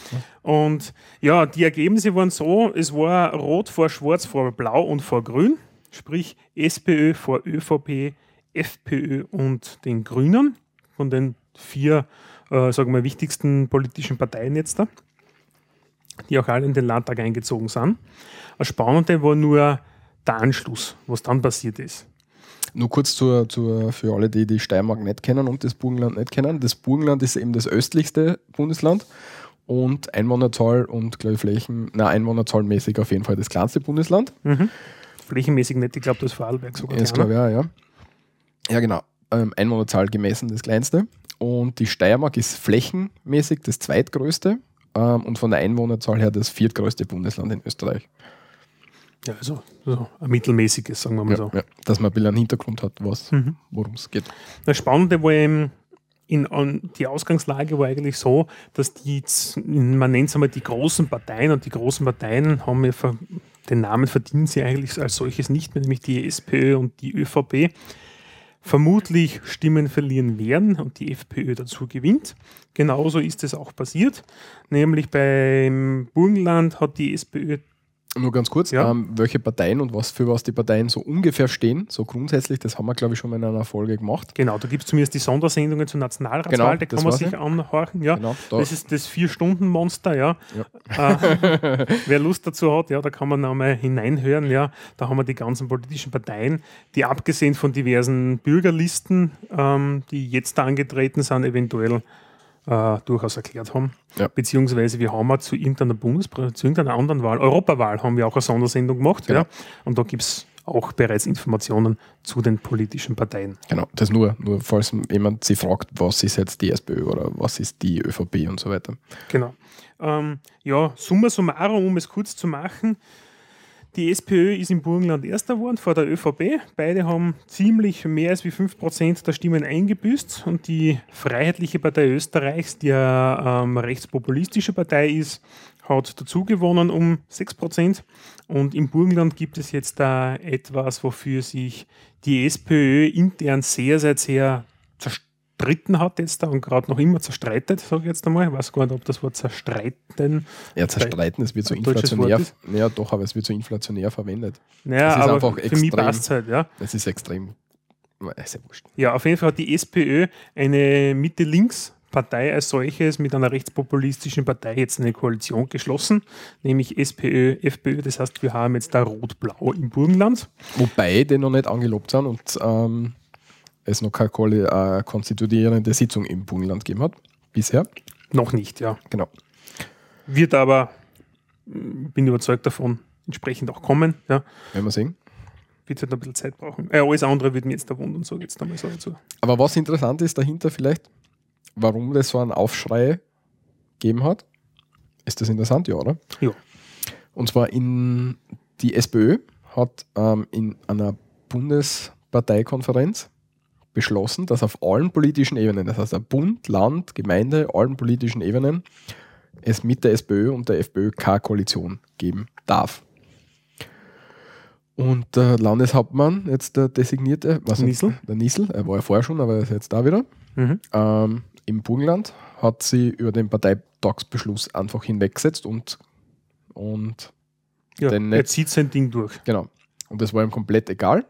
Und ja, die Ergebnisse waren so: Es war Rot vor Schwarz vor Blau und vor Grün, sprich SPÖ vor ÖVP, FPÖ und den Grünen von den vier, äh, sagen wir, wichtigsten politischen Parteien jetzt da, die auch alle in den Landtag eingezogen sind. Das Spannende war nur der Anschluss, was dann passiert ist. Nur kurz zur, zur, für alle, die die Steiermark nicht kennen und das Burgenland nicht kennen. Das Burgenland ist eben das östlichste Bundesland und Einwohnerzahl und glaube ich Flächen, na Einwohnerzahlmäßig auf jeden Fall das kleinste Bundesland. Flächenmäßig nicht, ich glaube, das Vorarlberg sogar. Das glaube ich auch, ja. Ja, genau. Ähm, Einwohnerzahl gemessen das kleinste. Und die Steiermark ist flächenmäßig das zweitgrößte ähm, und von der Einwohnerzahl her das viertgrößte Bundesland in Österreich. Ja, also so ein mittelmäßiges, sagen wir mal so. Ja, dass man ein bisschen einen Hintergrund hat, Mhm. worum es geht. Das Spannende war eben, in, an, die Ausgangslage war eigentlich so, dass die, man nennt es einmal die großen Parteien und die großen Parteien haben ja den Namen verdienen sie eigentlich als solches nicht mehr, nämlich die SPÖ und die ÖVP. Vermutlich Stimmen verlieren werden und die FPÖ dazu gewinnt. Genauso ist es auch passiert. Nämlich beim Burgenland hat die SPÖ Nur ganz kurz, Ja. ähm, welche Parteien und was für was die Parteien so ungefähr stehen, so grundsätzlich, das haben wir, glaube ich, schon mal in einer Folge gemacht. Genau, da gibt es zumindest die Sondersendungen zur Nationalratswahl, Genau, da kann man sich ich. anhorchen. Ja. Genau, da, Das ist das Vier-Stunden-Monster, ja. Äh, wer Lust dazu hat, ja, da kann man nochmal hineinhören, ja. Da haben wir die ganzen politischen Parteien, die abgesehen von diversen Bürgerlisten, ähm, die jetzt da angetreten sind, eventuell äh, durchaus erklärt haben. Ja. Beziehungsweise wir haben auch zu irgendeiner Bundespräsident, zu irgendeiner anderen Wahl, Europawahl, haben wir auch eine Sondersendung gemacht, Genau. ja. Und da gibt es auch bereits Informationen zu den politischen Parteien. genau, das nur, nur falls jemand sich fragt, was ist jetzt die SPÖ oder was ist die ÖVP und so weiter. Genau. Ähm, ja, summa summarum, um es kurz zu machen. Die SPÖ ist im Burgenland Erster geworden vor der ÖVP. Beide haben ziemlich mehr als wie 5% der Stimmen eingebüßt. Und die Freiheitliche Partei Österreichs, die eine ähm, rechtspopulistische Partei ist, hat dazu gewonnen um 6%. Und im Burgenland gibt es jetzt da etwas, wofür sich die SPÖ intern sehr, sehr, sehr zerstört zerstritten hat jetzt da und gerade noch immer zerstreitet, sage ich jetzt einmal. Ich weiß gar nicht, ob das Wort zerstreiten. Ja, zerstreiten, es wird so inflationär. Ja, doch, aber es wird so inflationär verwendet. Naja, aber einfach für extrem, mich passt es halt, ja. Es ist extrem. Ist ja, ja, auf jeden Fall hat die SPÖ eine Mitte-Links- Partei als solches mit einer rechtspopulistischen Partei jetzt eine Koalition geschlossen, nämlich SPÖ, FPÖ. Das heißt, wir haben jetzt da Rot-Blau im Burgenland. Wobei die noch nicht angelobt sind und ähm, es noch keine äh, konstituierende Sitzung im Burgenland gegeben hat. Bisher. Noch nicht, ja. Genau. Wird aber, hm, bin überzeugt davon, entsprechend auch kommen. Ja. Werden wir sehen. Wird halt ein bisschen Zeit brauchen. Äh, alles andere wird mir jetzt der Wund und so jetzt einmal so dazu. Aber was interessant ist dahinter vielleicht, warum das so einen Aufschrei gegeben hat. Ist das interessant, ja, oder? Ja. Und zwar in die SPÖ hat ähm, in einer Bundesparteikonferenz beschlossen, dass auf allen politischen Ebenen, das heißt Bund, Land, Gemeinde, allen politischen Ebenen, es mit der SPÖ und der FPÖ keine Koalition geben darf. Und der Landeshauptmann, jetzt der designierte, was Niesel? der Niesel, er war ja vorher schon, aber er ist jetzt da wieder, mhm. ähm, im Burgenland hat sie über den Parteitagsbeschluss einfach hinweggesetzt und, und ja, er zieht sein Ding durch. Genau. Und das war ihm komplett egal.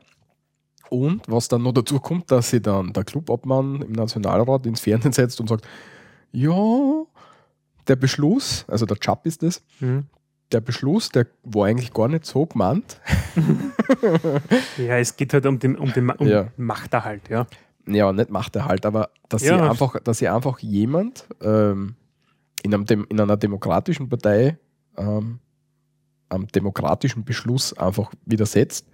Und was dann noch dazu kommt, dass sie dann der Clubobmann im Nationalrat ins Fernsehen setzt und sagt, ja, der Beschluss, also der Chap ist das, mhm. der Beschluss, der war eigentlich gar nicht so gemeint. ja, es geht halt um den, um den um ja. Machterhalt, ja ja, nicht macht er halt, aber dass ja. sie einfach, dass sie einfach jemand ähm, in, einem, in einer demokratischen Partei ähm, am demokratischen Beschluss einfach widersetzt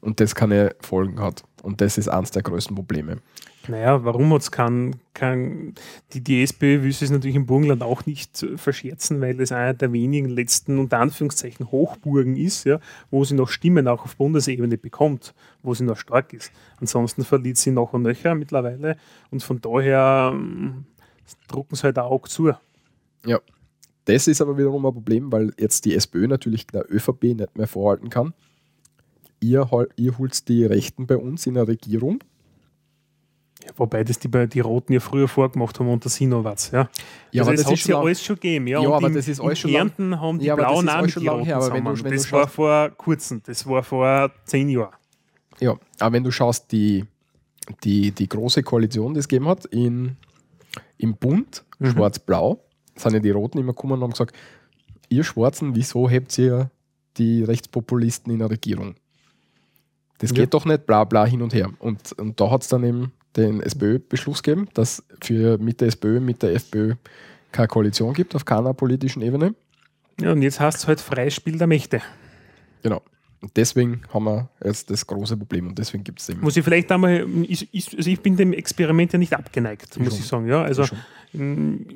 und das keine Folgen hat. Und das ist eines der größten Probleme. Naja, warum hat es kein, kein, die, die SPÖ will es natürlich im Burgenland auch nicht verscherzen, weil es einer der wenigen letzten, unter Anführungszeichen, Hochburgen ist, ja, wo sie noch Stimmen auch auf Bundesebene bekommt, wo sie noch stark ist. Ansonsten verliert sie noch und nöcher mittlerweile und von daher ähm, drucken sie halt auch zu. Ja, das ist aber wiederum ein Problem, weil jetzt die SPÖ natürlich der ÖVP nicht mehr vorhalten kann. Ihr, ihr holt die Rechten bei uns in der Regierung ja, wobei das die, die Roten ja früher vorgemacht haben unter Sinowatz. Ja, ja also aber das, das hat ja alles schon gegeben. Ja, ja aber im, das ist alles schon Ernten haben die ja, Blauen auch die Roten her, aber wenn du, wenn Das war vor kurzem, das war vor zehn Jahren. Ja, aber wenn du schaust, die, die, die große Koalition, die es gegeben hat in, im Bund, mhm. schwarz-blau, sind ja die Roten immer gekommen und haben gesagt, ihr Schwarzen, wieso habt ihr die Rechtspopulisten in der Regierung? Das ja. geht doch nicht bla bla hin und her. Und, und da hat es dann eben den SPÖ-Beschluss geben, dass für mit der SPÖ, mit der FPÖ keine Koalition gibt auf keiner politischen Ebene. Ja, und jetzt hast du halt freies Spiel der Mächte. Genau. Und deswegen haben wir jetzt das große Problem und deswegen gibt es eben. Muss ich vielleicht einmal, ich, ich, also ich bin dem Experiment ja nicht abgeneigt, muss schon. ich sagen. Ja, also ich,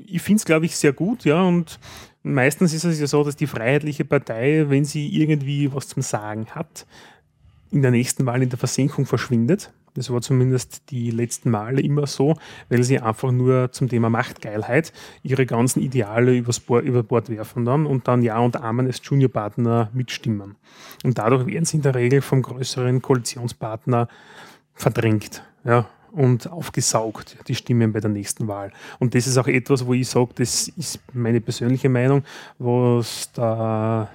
ich finde es, glaube ich, sehr gut, ja, und meistens ist es ja so, dass die Freiheitliche Partei, wenn sie irgendwie was zum Sagen hat, in der nächsten Wahl in der Versenkung verschwindet. Das war zumindest die letzten Male immer so, weil sie einfach nur zum Thema Machtgeilheit ihre ganzen Ideale Bord, über Bord werfen dann und dann Ja und Amen als Juniorpartner mitstimmen. Und dadurch werden sie in der Regel vom größeren Koalitionspartner verdrängt. Ja, und aufgesaugt, die Stimmen bei der nächsten Wahl. Und das ist auch etwas, wo ich sage, das ist meine persönliche Meinung, was da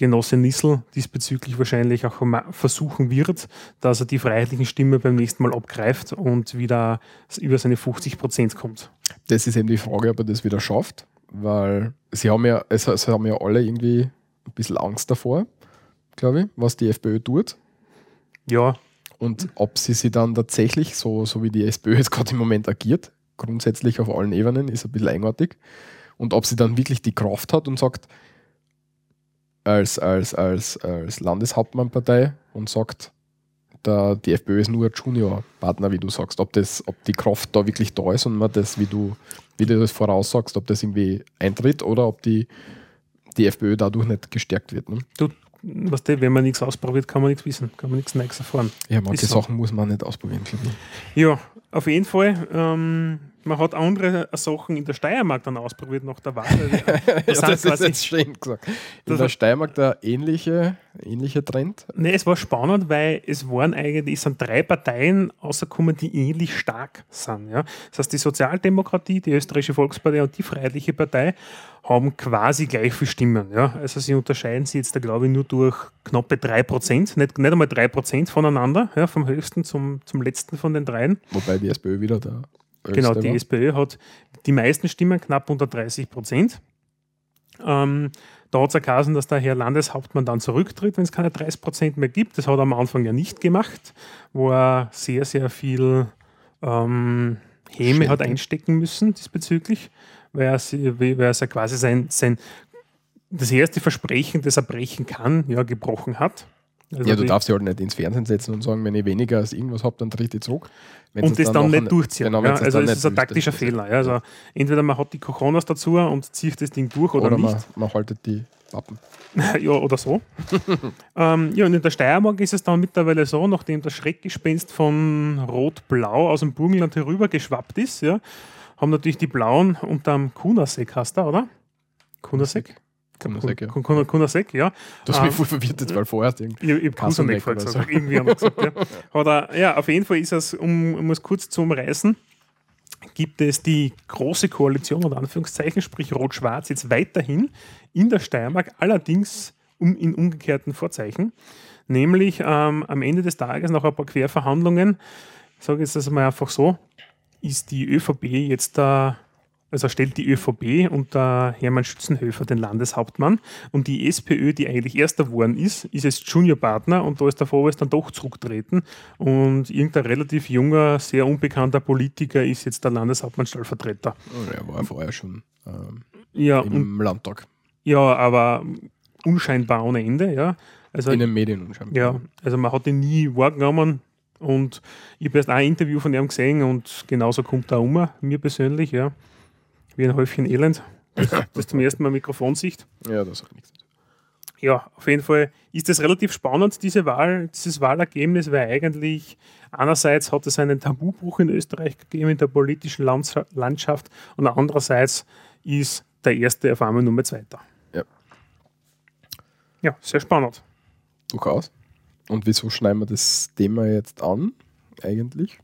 Genosse Nissel diesbezüglich wahrscheinlich auch versuchen wird, dass er die freiheitlichen Stimme beim nächsten Mal abgreift und wieder über seine 50 Prozent kommt. Das ist eben die Frage, ob er das wieder schafft, weil sie haben ja, es, es haben ja alle irgendwie ein bisschen Angst davor, glaube ich, was die FPÖ tut. Ja. Und ob sie sie dann tatsächlich, so, so wie die SPÖ jetzt gerade im Moment agiert, grundsätzlich auf allen Ebenen, ist ein bisschen eigenartig. Und ob sie dann wirklich die Kraft hat und sagt, als, als, als, als Landeshauptmannpartei und sagt, der, die FPÖ ist nur ein Junior-Partner, wie du sagst. Ob, das, ob die Kraft da wirklich da ist und man das, wie du, wie du das voraussagst, ob das irgendwie eintritt oder ob die, die FPÖ dadurch nicht gestärkt wird. Ne? Du, was weißt wenn man nichts ausprobiert, kann man nichts wissen, kann man nichts Neues erfahren. Ja, manche Sachen muss man nicht ausprobieren. Ja, auf jeden Fall. Ähm, Man hat andere Sachen in der Steiermark dann ausprobiert nach der Wahl. ja, das, das ist jetzt schön gesagt. In der Steiermark der ähnliche, ähnliche Trend? Nee, es war spannend, weil es waren eigentlich, es sind drei Parteien rausgekommen, die ähnlich stark sind. Ja? Das heißt, die Sozialdemokratie, die Österreichische Volkspartei und die Freiheitliche Partei haben quasi gleich viel Stimmen. Ja? Also sie unterscheiden sich jetzt da, glaube ich, nur durch knappe 3%, nicht, nicht einmal 3% voneinander, ja, vom höchsten zum, zum letzten von den dreien. Wobei die SPÖ wieder da. Genau, die. SPÖ hat die meisten Stimmen, knapp unter 30 Prozent. Ähm, da hat es erkasen, dass der Herr Landeshauptmann dann zurücktritt, wenn es keine 30 Prozent mehr gibt. Das hat er am Anfang ja nicht gemacht, wo er sehr, sehr viel ähm, Häme hat einstecken müssen diesbezüglich weil er, weil er quasi sein, sein das erste Versprechen, das er brechen kann, ja, gebrochen hat. Also ja, du darfst ja halt nicht ins Fernsehen setzen und sagen, wenn ich weniger als irgendwas habe, dann tritt ich zurück. Wenn's und das dann, dann nicht durchziehen. Genau, ja, also es ist ein taktischer Fehler. Ja. Also entweder man hat die Cojones dazu und zieht das Ding durch oder, oder nicht. Man, man haltet die Wappen. ja, oder so. ähm, ja, und in der Steiermark ist es dann mittlerweile so, nachdem das Schreckgespenst von Rot-Blau aus dem Burgenland herübergeschwappt ist, ja, haben natürlich die Blauen unterm Kunasek, hast du, oder? Kunasek? Kunasek, ja. Kunasek, ja. Du hast mich ähm, voll verwirrt jetzt, weil vorher irgendwie. Ich, ich vorher gesagt, so. irgendwie haben wir gesagt, ja. Oder, ja, auf jeden Fall ist es, um, um es kurz zu umreißen, gibt es die große Koalition, unter Anführungszeichen, sprich Rot-Schwarz, jetzt weiterhin in der Steiermark, allerdings um, in umgekehrten Vorzeichen. Nämlich ähm, am Ende des Tages nach ein paar Querverhandlungen, ich sage jetzt das mal einfach so, ist die ÖVP jetzt da, also stellt die ÖVP unter Hermann Schützenhöfer den Landeshauptmann und die SPÖ, die eigentlich erster geworden ist, ist jetzt Juniorpartner und da ist der Vorwurf dann doch zurücktreten und irgendein relativ junger, sehr unbekannter Politiker ist jetzt der Landeshauptmannstellvertreter. Oh, er war vorher schon ähm, ja, im und, Landtag. Ja, aber unscheinbar ohne Ende, ja. Also, in den Medien unscheinbar. Ja, also man hat ihn nie wahrgenommen, und ich habe erst ein Interview von ihm gesehen und genauso kommt er um, mir persönlich, ja. Wie ein Häufchen Elend. Das zum ersten Mal Mikrofonsicht. Ja, das hat nichts. Ja, auf jeden Fall ist es relativ spannend, diese Wahl, dieses Wahlergebnis, weil eigentlich einerseits hat es einen Tabubruch in Österreich gegeben in der politischen Landschaft und andererseits ist der erste auf einmal Nummer zweiter. Ja. Ja, sehr spannend. Durchaus. Und wieso schneiden wir das Thema jetzt an, eigentlich?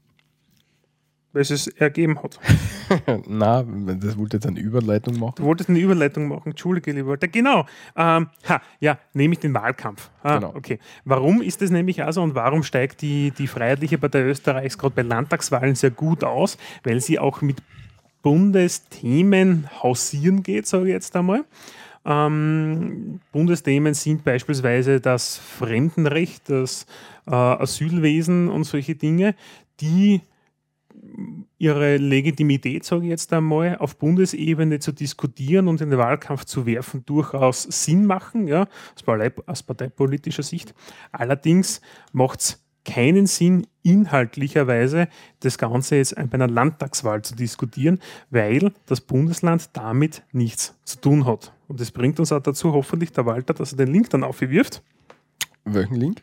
Weil es es ergeben hat. Na, das wollte jetzt eine Überleitung machen. Du wolltest eine Überleitung machen, Entschuldige, lieber Walter. Genau. Ähm, ha, ja, nämlich den Wahlkampf. Ah, genau. Okay. Warum ist das nämlich also und warum steigt die, die Freiheitliche Partei Österreichs gerade bei Landtagswahlen sehr gut aus? Weil sie auch mit Bundesthemen hausieren geht, sage ich jetzt einmal. Ähm, Bundesthemen sind beispielsweise das Fremdenrecht, das äh, Asylwesen und solche Dinge, die ihre Legitimität, sage ich jetzt einmal, auf Bundesebene zu diskutieren und in den Wahlkampf zu werfen, durchaus Sinn machen, ja, aus parteipolitischer Sicht. Allerdings macht es keinen Sinn, inhaltlicherweise das Ganze jetzt bei einer Landtagswahl zu diskutieren, weil das Bundesland damit nichts zu tun hat. Und das bringt uns auch dazu, hoffentlich der Walter, dass er den Link dann aufwirft. Welchen Link?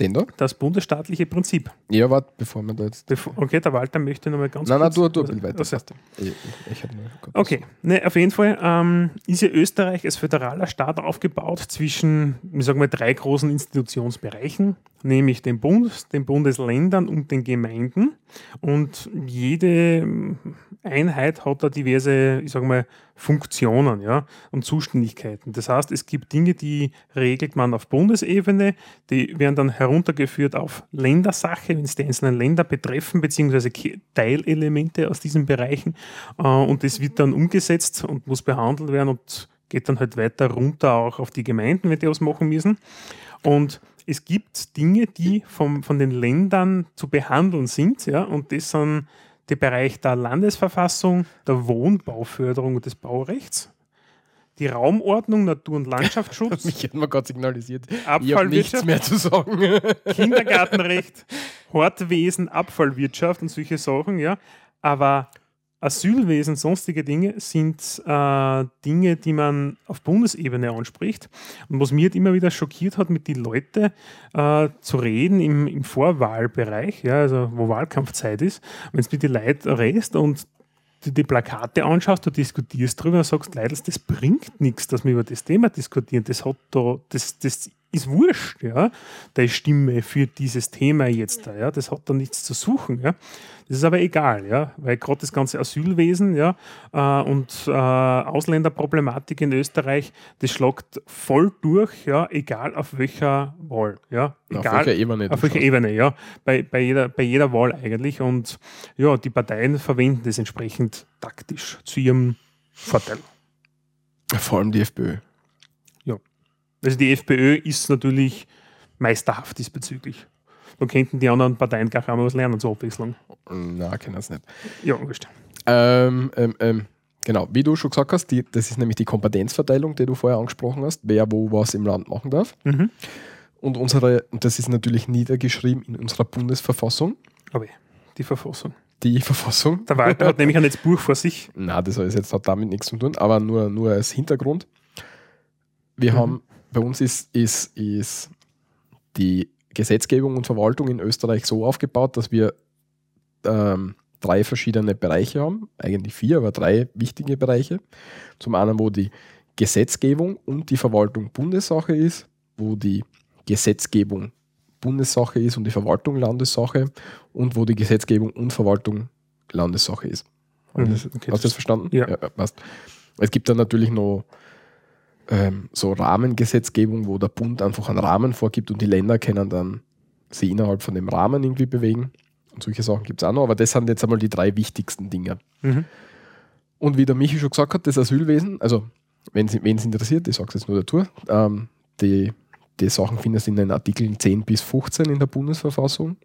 Den da? Das bundesstaatliche Prinzip. Ja, warte, bevor wir da jetzt. Bevor, okay, der Walter möchte nochmal ganz nein, kurz. Nein, nein, du, du, also, weiter. Also, ich, ich, okay, ne, auf jeden Fall ähm, ist ja Österreich als föderaler Staat aufgebaut zwischen, ich sag mal, drei großen Institutionsbereichen, nämlich dem Bund, den Bundesländern und den Gemeinden. Und jede Einheit hat da diverse, ich sage mal, Funktionen ja, und Zuständigkeiten. Das heißt, es gibt Dinge, die regelt man auf Bundesebene, die werden dann heruntergeführt auf Ländersache, wenn es die einzelnen Länder betreffen, beziehungsweise Teilelemente aus diesen Bereichen. Äh, und das wird dann umgesetzt und muss behandelt werden und geht dann halt weiter runter auch auf die Gemeinden, wenn die was machen müssen. Und es gibt Dinge, die vom, von den Ländern zu behandeln sind, ja, und das sind der Bereich der Landesverfassung, der Wohnbauförderung und des Baurechts, die Raumordnung, Natur- und Landschaftsschutz. Mich hat man gerade signalisiert. Ich habe nichts mehr zu sagen. Kindergartenrecht, Hortwesen, Abfallwirtschaft und solche Sachen, ja. Aber Asylwesen, sonstige Dinge sind äh, Dinge, die man auf Bundesebene anspricht. Und was mir halt immer wieder schockiert hat, mit den Leuten äh, zu reden im, im Vorwahlbereich, ja, also wo Wahlkampfzeit ist, wenn es mit den Leuten redest und du die Plakate anschaust, du diskutierst drüber und sagst, Leute, das bringt nichts, dass wir über das Thema diskutieren. Das hat da, das, das ist wurscht, ja, der Stimme für dieses Thema jetzt da, ja, das hat da nichts zu suchen, ja. Das ist aber egal, ja, weil gerade das ganze Asylwesen, ja, äh, und äh, Ausländerproblematik in Österreich, das schlägt voll durch, ja, egal auf welcher Wahl, ja, egal auf welcher Ebene. Auf welcher Ebene, ja, bei, bei, jeder, bei jeder Wahl eigentlich und ja, die Parteien verwenden das entsprechend taktisch zu ihrem Vorteil. Vor allem die FPÖ. Also die FPÖ ist natürlich meisterhaft diesbezüglich. Da könnten die anderen Parteien gar nicht was lernen zur Abwechslung. Na, können es nicht. Ja, wurscht. Ähm, ähm, ähm, genau, wie du schon gesagt hast, die, das ist nämlich die Kompetenzverteilung, die du vorher angesprochen hast, wer wo was im Land machen darf. Mhm. Und unsere, und das ist natürlich niedergeschrieben in unserer Bundesverfassung. Aber die Verfassung. Die Verfassung. Der Walter hat nämlich ein jetzt Buch vor sich. Na, das hat jetzt hat damit nichts zu tun, aber nur, nur als Hintergrund. Wir Mhm. haben, bei uns ist, ist, ist die Gesetzgebung und Verwaltung in Österreich so aufgebaut, dass wir ähm, drei verschiedene Bereiche haben, eigentlich vier, aber drei wichtige Bereiche. Zum einen, wo die Gesetzgebung und die Verwaltung Bundessache ist, wo die Gesetzgebung Bundessache ist und die Verwaltung Landessache und wo die Gesetzgebung und Verwaltung Landessache ist. Mhm, okay, Hast du das verstanden? Ja. passt. Es gibt dann natürlich noch ähm, so Rahmengesetzgebung, wo der Bund einfach einen Rahmen vorgibt und die Länder können dann sie innerhalb von dem Rahmen irgendwie bewegen. Und solche Sachen gibt es auch noch, aber das sind jetzt einmal die drei wichtigsten Dinge. Mhm. Und wie der Michi schon gesagt hat, das Asylwesen, also wenn es interessiert, ich sage es jetzt nur dazu, ähm, die, die Sachen findest du in den Artikeln 10 bis 15 in der Bundesverfassung.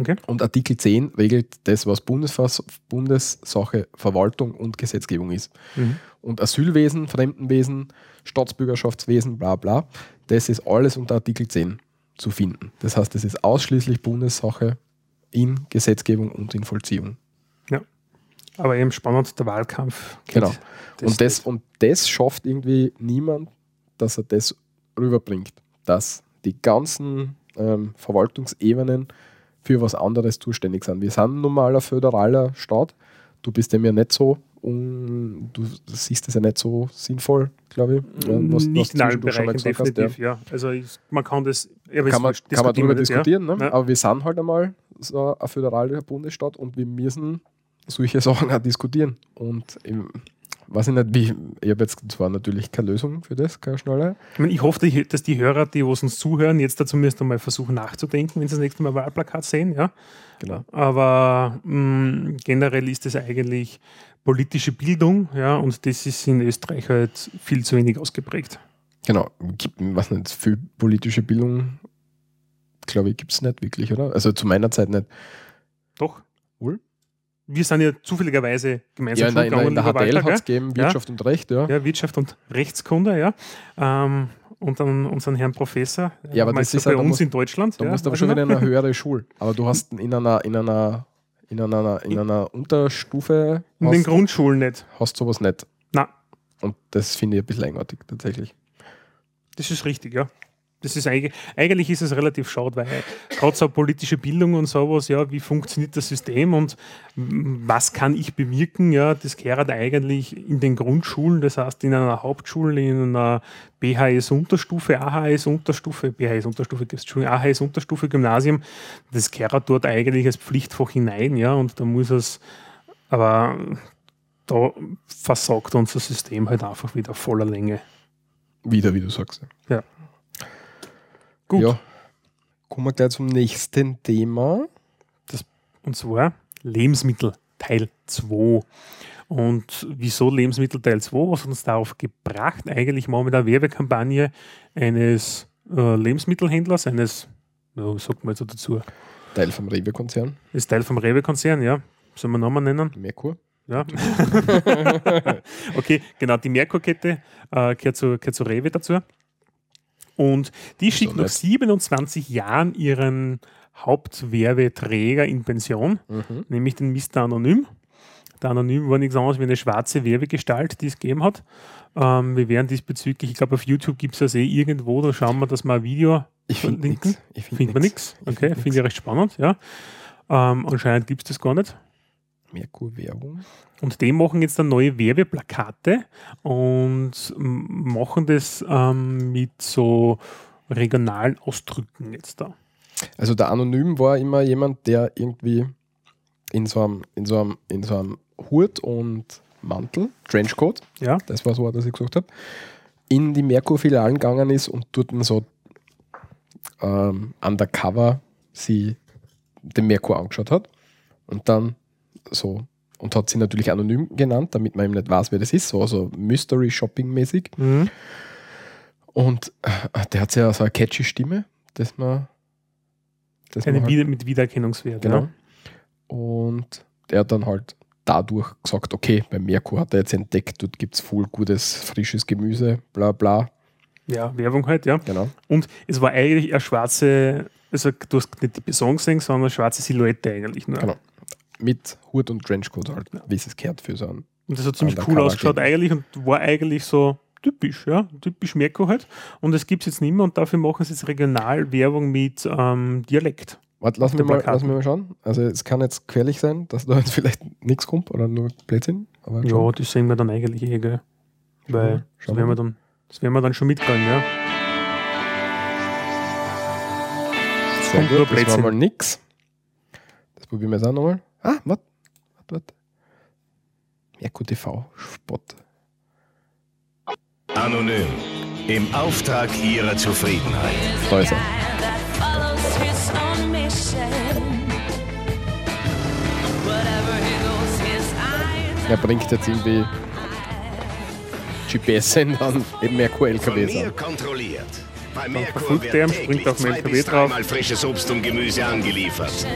Okay. Und Artikel 10 regelt das, was Bundesvers Bundessache, Verwaltung und Gesetzgebung ist. Mhm. Und Asylwesen, Fremdenwesen, Staatsbürgerschaftswesen, bla bla, das ist alles unter Artikel 10 zu finden. Das heißt, es ist ausschließlich Bundessache in Gesetzgebung und in Vollziehung. Aber eben spannend, der Wahlkampf. Genau. und, das, und das schafft irgendwie niemand, dass er das rüberbringt, dass die ganzen ähm, Verwaltungsebenen für was anderes zuständig sind. Wir sind ein normaler föderaler Staat. Du bist dem ja nicht so, un, du siehst es ja nicht so sinnvoll, glaube ich. äh, was- was nicht in allen mal Bereichen, gesagt hast, definitiv, ja. Also ich, man kann das, ja, kann man, kann man darüber das, ja. diskutieren, ne? Ja. aber wir sind halt einmal so ein föderaler Bundesstaat und wir müssen solche Sachen auch diskutieren. Und ich weiß ich nicht, wie, ich habe jetzt zwar natürlich keine Lösung für das, keine schnelle. Ich, meine, ich hoffe, dass die Hörer, die was uns zuhören, jetzt dazu müssen mal versuchen nachzudenken, wenn sie das nächste Mal Wahlplakat sehen. Ja? Genau. Aber mh, generell ist es eigentlich politische Bildung, ja, und das ist in Österreich halt viel zu wenig ausgeprägt. Genau, gibt, weiß nicht, viel politische Bildung, glaube ich, gibt es nicht wirklich, oder? Also zu meiner Zeit nicht. Doch. Wohl? Wir sind ja zufälligerweise gemeinsam Ja, in der, in der, in HTL hat es gegeben, Wirtschaft und Recht, ja. ja, Wirtschaft und Rechtskunde, ja. Ähm, und dann unseren Herrn Professor, Ja, aber das ist bei ja- da uns musst- in Deutschland. Da ja, musst du aber schon wieder in eine höhere Schule. Aber du hast in einer, in einer, in einer, in einer Unterstufe In den hast, Grundschulen nicht. hast sowas nicht. Na, Und das finde ich ein bisschen eigenartig tatsächlich. Das ist richtig, ja. Das ist eigentlich, eigentlich ist es relativ schade, weil gerade so politische Bildung und sowas, ja, wie funktioniert das System und was kann ich bewirken, ja, das gehört eigentlich in den Grundschulen, das heißt in einer Hauptschule, in einer BHS-Unterstufe, AHS-Unterstufe, BHS-Unterstufe gibt es schon, AHS-Unterstufe, Gymnasium, das gehört dort eigentlich als Pflichtfach hinein, ja, und da muss es, aber da versagt unser System halt einfach wieder voller Länge. Wieder, wie du sagst. Gut. Ja. Kommen wir gleich zum nächsten Thema. Und zwar Lebensmittel Teil 2. Und wieso Lebensmittel Teil 2? Was hat uns darauf gebracht? Eigentlich machen wir da eine Werbekampagne eines äh, Lebensmittelhändlers, eines, ja, was sagt man jetzt so dazu? Teil vom Rewe-Konzern, Ist Teil vom Rewe-Konzern, ja. Sollen wir Namen nennen? Merkur. Ja. okay, genau, die Merkur-Kette äh, gehört, zu, gehört zu Rewe dazu. Und die schickt nach nett. 27 Jahren ihren Hauptwerbeträger in Pension, Mhm. nämlich den Mr. Anonym. Der Anonym war nichts anderes wie eine schwarze Werbegestalt, die es gegeben hat. Ähm, wir werden diesbezüglich, ich glaube, auf YouTube gibt es das eh irgendwo, da schauen wir, dass wir ein Video Ich finde nichts. Man nichts. Ich Okay, find finde ich recht spannend, ja. Ähm, anscheinend gibt es das gar nicht. Merkur-Werbung. Und die machen jetzt dann neue Werbeplakate und machen das ähm, mit so regionalen Ausdrücken jetzt da. Also der Anonym war immer jemand, der irgendwie in so einem, in so einem, in so einem Hut und Mantel, Trenchcoat, Ja, das war so, was ich gesagt habe, in die Merkur-Filialen gegangen ist und dort dann so ähm, undercover sie den Merkur angeschaut hat und dann so und hat sie natürlich anonym genannt, damit man eben nicht weiß, wer das ist, so also Mystery Shopping mäßig. mhm. Und äh, der hat ja so eine catchy Stimme, dass man, dass Eine man halt, Wieder mit Wiedererkennungswert. Genau. Ja. Und der hat dann halt dadurch gesagt, okay, bei Merkur hat er jetzt entdeckt, dort gibt es voll gutes, frisches Gemüse, bla bla. ja, Werbung halt, ja. Genau. Und es war eigentlich eine schwarze, also du hast nicht die Person gesehen, sondern eine schwarze Silhouette eigentlich nur. Genau. Mit Hut und Trenchcoat halt, wie es gehört für so einen. Und das hat ziemlich cool ausgeschaut eigentlich und war eigentlich so typisch, ja, typisch Merkur halt. Und das gibt es jetzt nicht mehr und dafür machen sie jetzt Regionalwerbung mit ähm, Dialekt. Warte, lass mich, mal, lass mich mal schauen. Also es kann jetzt gefährlich sein, dass da jetzt vielleicht nichts kommt oder nur Blödsinn. Aber Ja, schon. das sehen wir dann eigentlich eh, gell? Weil Schauen das werden, wir dann, das werden wir dann schon mitgehen, ja. Sehr kommt nur gut, das war mal nix. Das probieren wir jetzt auch nochmal. Ah, warte, warte, warte. Merkur TV, Spot. Anonym. Im Auftrag Ihrer Zufriedenheit. Da ist er. Er bringt jetzt irgendwie GPS-Sender an eben Merkur Von LKWs mir an. kontrolliert. Bei Merkur verfolgt wird springt auf den LKW drauf. frisches Obst und Gemüse angeliefert.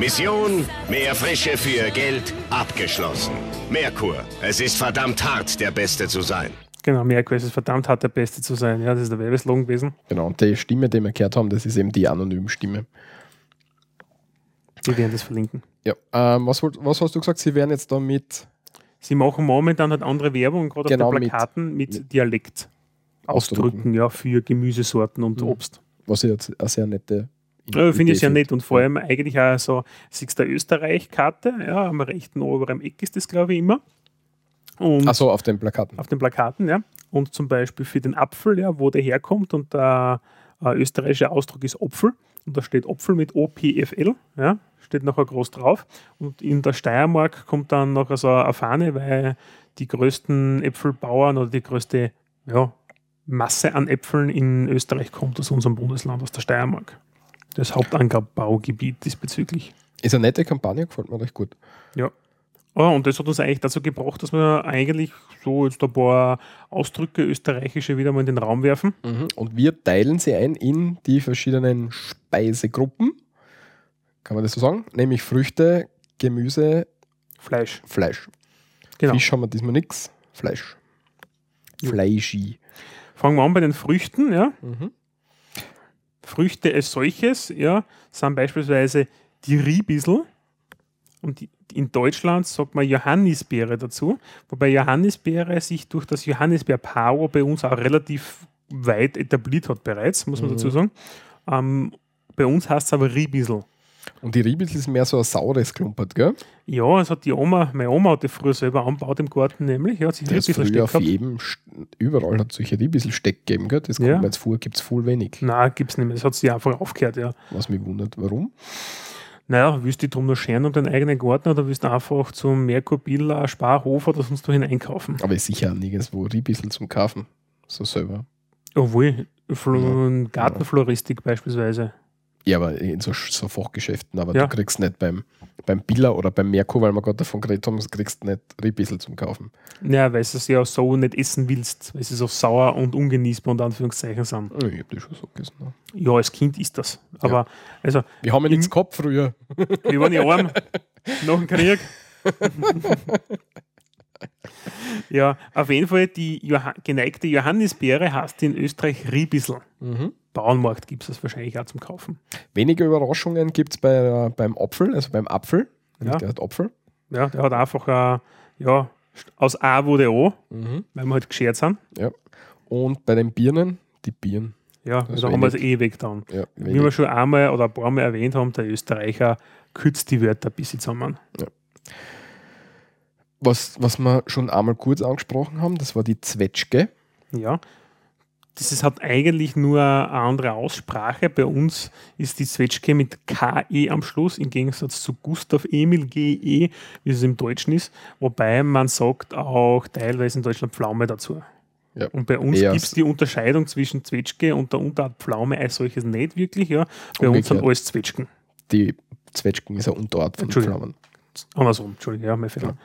Mission, mehr Frische für Geld, abgeschlossen. Merkur, es ist verdammt hart, der Beste zu sein. Genau, Merkur ist es verdammt hart, der Beste zu sein. Ja, das ist der Werbeslogan gewesen. Genau, und die Stimme, die wir gehört haben, das ist eben die anonyme Stimme. Wir werden das verlinken. Ja, ähm, was, was hast du gesagt? Sie werden jetzt da mit Sie machen momentan halt andere Werbung, gerade Genau, auf den mit- Plakaten mit, mit Dialekt. Ausdrücken. Ausdrücken, ja, für Gemüsesorten und Mhm. Obst. was ich jetzt eine sehr nette Ja, Finde ich Idee nett und vor allem eigentlich auch so, siehst du Österreich-Karte, ja, am rechten oberen Eck ist das, glaube ich, immer. Achso, auf den Plakaten. auf den Plakaten, ja. Und zum Beispiel für den Apfel, ja, wo der herkommt und der äh, österreichische Ausdruck ist Opfel. Und da steht Opfel mit OPFL, ja, steht nachher groß drauf. Und in der Steiermark kommt dann noch so eine Fahne, weil die größten Äpfelbauern oder die größte ja, Masse an Äpfeln in Österreich kommt aus unserem Bundesland, aus der Steiermark. Das Hauptanbaugebiet diesbezüglich. Ist eine nette Kampagne, gefällt mir recht gut. Ja. Oh, und das hat uns eigentlich dazu gebracht, dass wir eigentlich so jetzt ein paar Ausdrücke österreichische wieder mal in den Raum werfen. Und wir teilen sie ein in die verschiedenen Speisegruppen. Kann man das so sagen? Nämlich Früchte, Gemüse, Fleisch. Fleisch. Genau. Fisch haben wir diesmal nichts. Fleisch. Fleischi. Fangen wir an bei den Früchten. Ja. Mhm. Früchte als solches ja, sind beispielsweise die Riebissel. Und in Deutschland sagt man Johannisbeere dazu, wobei Johannisbeere sich durch das Johannisbeer-Power bei uns auch relativ weit etabliert hat bereits, muss man Mhm. dazu sagen. Ähm, bei uns heißt es aber Riebissel. Und die Riebis ist mehr so ein saures Klumpert, gell? Ja, es hat die Oma, meine Oma hat die früher selber angebaut im Garten, nämlich. Ja, hat sich Riebissel früher auf gehabt. jedem, überall hat es solche Riebissel Steck gegeben, gell? Das Ja. kommt mir jetzt vor, gibt es voll wenig. Nein, gibt es nicht mehr. Das hat sie einfach aufgehört, ja. Was mich wundert, warum? Naja, willst du dich drum noch scheren um deinen eigenen Garten oder willst du einfach zum Merkur Billa, Sparhof oder sonst wohin einkaufen? Aber ist sicher nirgendwo Riebissel zum Kaufen. So selber. Obwohl, Flo Ja. Gartenfloristik beispielsweise. Ja, aber in so, so Fachgeschäften, aber Ja. du kriegst nicht beim, beim Billa oder beim Merkur, weil wir gerade davon geredet haben, kriegst du nicht Riebissel zum Kaufen. Ja, weil du es ja so nicht essen willst, weil sie so sauer und ungenießbar unter Anführungszeichen sind. Ja, Ich hab das schon so gegessen. ne? Ja, als Kind ist das. Aber, also, Wir haben ja nichts gehabt früher. wir waren ja arm nach dem Krieg. ja, auf jeden Fall, die Joha geneigte Johannisbeere heißt in Österreich Riebissel. Bauernmarkt gibt es das wahrscheinlich auch zum Kaufen. Weniger Überraschungen gibt es bei, äh, beim Apfel, also beim Apfel. Ja. Der hat Apfel. Ja, der hat einfach, äh, ja, aus A wurde O, Mhm. weil wir halt geschert sind. Ja. Und bei den Birnen, die Birnen. Ja, Das ist da haben wir es eh weggetan. Ja, Wie wir schon einmal oder ein paar Mal erwähnt haben, der Österreicher kürzt die Wörter ein bisschen zusammen. Was, was wir schon einmal kurz angesprochen haben, das war die Zwetschge. Ja. Das ist, hat eigentlich nur eine andere Aussprache. Bei uns ist die Zwetschge mit KE am Schluss, im Gegensatz zu Gustav Emil GE, wie es im Deutschen ist. Wobei man sagt auch teilweise in Deutschland Pflaume dazu. Ja. Und bei uns gibt es die Unterscheidung zwischen Zwetschge und der Unterart Pflaume als solches nicht wirklich. Ja. Bei uns sind Umgekehrt. alles Zwetschgen. Die Zwetschgen ist eine Unterart von. Pflaumen. Andersrum, Entschuldigung, ja, mein Fehler. Ja.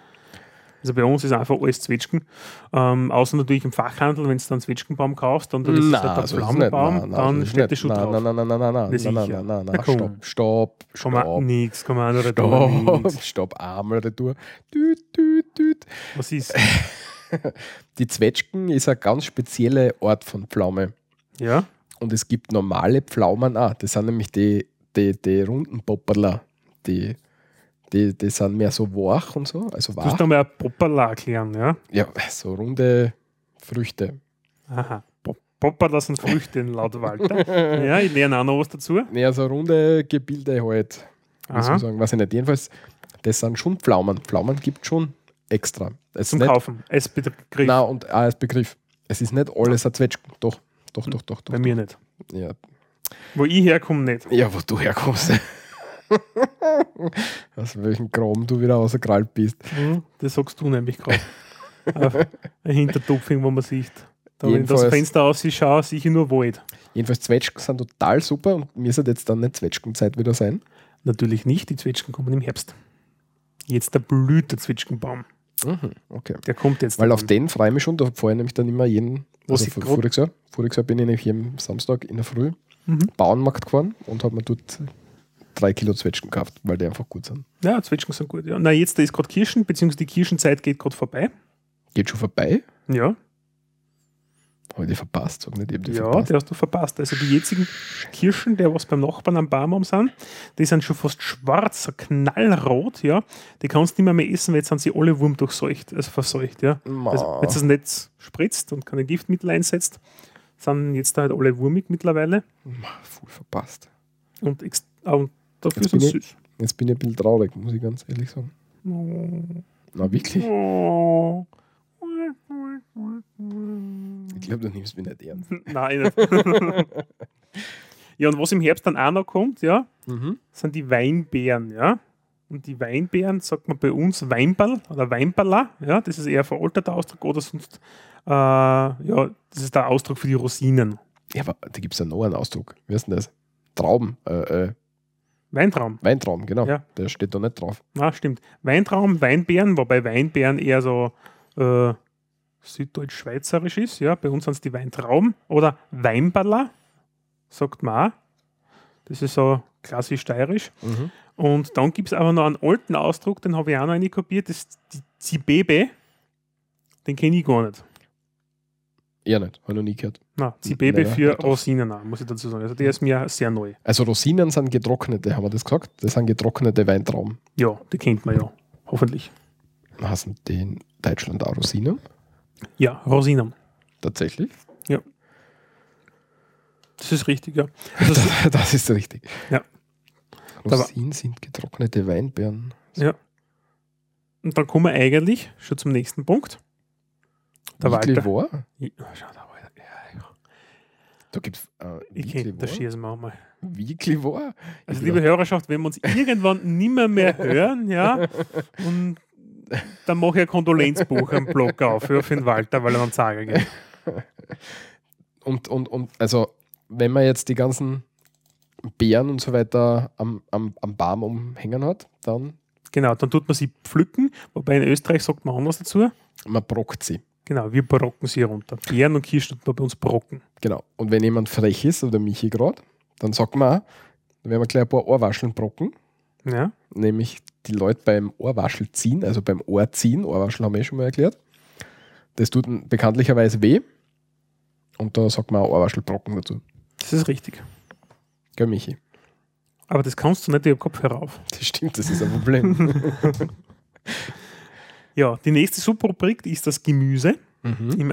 Also bei uns ist einfach alles Zwetschgen. Ähm, außer natürlich im Fachhandel, wenn du dann Zwetschgenbaum kaufst und dann ist es halt Nein, der so Pflaumenbaum. Nein, nein, dann ist steht schon nicht. drauf. Nein, nein, nein, nein, nein, nein, Na nein, nein, nein, Na nein, komm. stopp, stopp, stopp, kann man auch nicht stopp, nix. stopp, einmal retour. Düt, düt, düt. Was ist? Die Zwetschgen ist eine ganz spezielle Art von Pflaume. Ja, Und es gibt normale Pflaumen auch. Das sind nämlich die, die, die runden Popperler. Die, die, die sind mehr so wach und so, also du musst wach. einmal ein Popperla erklären, ja? Ja, so runde Früchte. Aha. Pop- Popperla sind Früchte laut Walter. ja, ich lerne auch noch was dazu. Ja, so runde Gebilde halt. Ich sagen, weiß ich nicht. Jedenfalls, das sind schon Pflaumen. Pflaumen gibt schon extra. Es Zum ist nicht, Kaufen. Als Begriff. Nein, und auch als Begriff. Es ist nicht alles ein Zwetschgen. Doch, doch, doch, doch. doch. Bei mir nicht. Ja. Wo ich herkomme, nicht. ja, wo du herkommst. Aus welchem Graben du wieder rausgekrallt bist. Hm, Das sagst du nämlich gerade. Ein Hintertupfing, wo man sieht. Da, wenn das Fenster aus schaue, sehe ich nur Wald. Jedenfalls Zwetschgen sind total super und mir sollte jetzt dann nicht Zwetschgenzeit wieder sein. Natürlich nicht, die Zwetschgen kommen im Herbst. Jetzt der blüht der Zwetschgenbaum. Mhm, okay. Der kommt jetzt. Weil auf den freue ich mich schon, da fahre ich nämlich dann immer jeden, Wo also Jahr, voriges Jahr bin ich nämlich jeden Samstag in der Früh Mhm. Bauernmarkt gefahren und habe mir dort drei Kilo Zwetschgen gekauft, weil die einfach gut sind. Ja, Zwetschgen sind gut. Ja. Na, jetzt ist gerade Kirschen, beziehungsweise die Kirschenzeit geht gerade vorbei. Geht schon vorbei? Ja, Habe ich die verpasst? Sag nicht, ich die ja, verpasst. die hast du verpasst. Also die jetzigen Kirschen, der was beim Nachbarn am Baum haben sind, die sind schon fast schwarz, so knallrot, ja. Die kannst du nicht mehr, mehr essen, weil jetzt sind sie alle wurmdurchseucht, also verseucht, ja. Ma. Also, wenn du das nicht spritzt und keine Giftmittel einsetzt, sind jetzt halt alle wurmig mittlerweile. Ma, Voll verpasst. Und, und dafür Jetzt sie ich- süß. Jetzt bin ich ein bisschen traurig, muss ich ganz ehrlich sagen. Na, wirklich? Oh. Ich glaube, du nimmst mich nicht ernst. Nein, nicht. ja, und was im Herbst dann auch noch kommt, ja, Mhm. sind die Weinbeeren, ja. Und die Weinbeeren sagt man bei uns Weinball oder Weinballer, ja, das ist eher ein veralteter Ausdruck oder sonst, äh, ja, das ist der Ausdruck für die Rosinen. Ja, aber da gibt es ja noch einen Ausdruck. Wie heißt denn das? Trauben. Äh, äh, Weintraum, Weintrauben, genau. Ja. Der steht da nicht drauf. na stimmt. Weintraum, Weinbeeren, wobei Weinbeeren eher so äh, süddeutsch-schweizerisch ist, ja, bei uns sind es die Weintrauben oder Weinballer, sagt man auch. Das ist so klassisch steirisch. Mhm. Und dann gibt es aber noch einen alten Ausdruck, den habe ich auch noch eine kopiert, das ist die Zibebe. Den kenne ich gar nicht. Eher nicht, habe ich noch nie gehört. Na, Zibebe Leider für drauf. Rosinen, muss ich dazu sagen. Also der ist mir sehr neu. Also Rosinen sind getrocknete, haben wir das gesagt? Das sind getrocknete Weintrauben. Ja, die kennt man ja. Hoffentlich. Die in Deutschland auch Rosinen? Ja, Rosinen. Tatsächlich? Das ist richtig, ja. Also, Das, das ist richtig. Ja. War- Rosinen sind getrocknete Weinbeeren. ja. Und dann kommen wir eigentlich schon zum nächsten Punkt. Der Walter. War? Ja, schau da, Walter. Da gibt es äh, Ich kenne das schießen wir mal. Weekly War? Also, liebe Hörerschaft, wenn wir uns irgendwann nimmer mehr hören, ja, und dann mache ich ein Kondolenzbuch am Blog auf ja, für den Walter, weil er dann sagen geht. Und, und, und also, wenn man jetzt die ganzen Beeren und so weiter am, am, am Baum umhängen hat, dann Genau, dann tut man sie pflücken, wobei in Österreich sagt man anders dazu. man brockt sie. Genau, wir brocken sie runter. Beeren und Kirschen bei uns brocken. Genau. Und wenn jemand frech ist, oder Michi gerade, dann sagt man auch, dann werden wir gleich ein paar Ohrwascheln brocken. Ja, Nämlich die Leute beim Ohrwaschel ziehen, also beim Ohr ziehen. Ohrwaschel haben wir eh schon mal erklärt. Das tut bekanntlicherweise weh. Und da sagt man auch Ohrwaschelbrocken dazu. das ist richtig. Gell, Michi? Aber das kannst du nicht über Kopfhörer auf. Das stimmt, das ist ein Problem. Ja, die nächste Subrubrik ist das Gemüse mhm. im,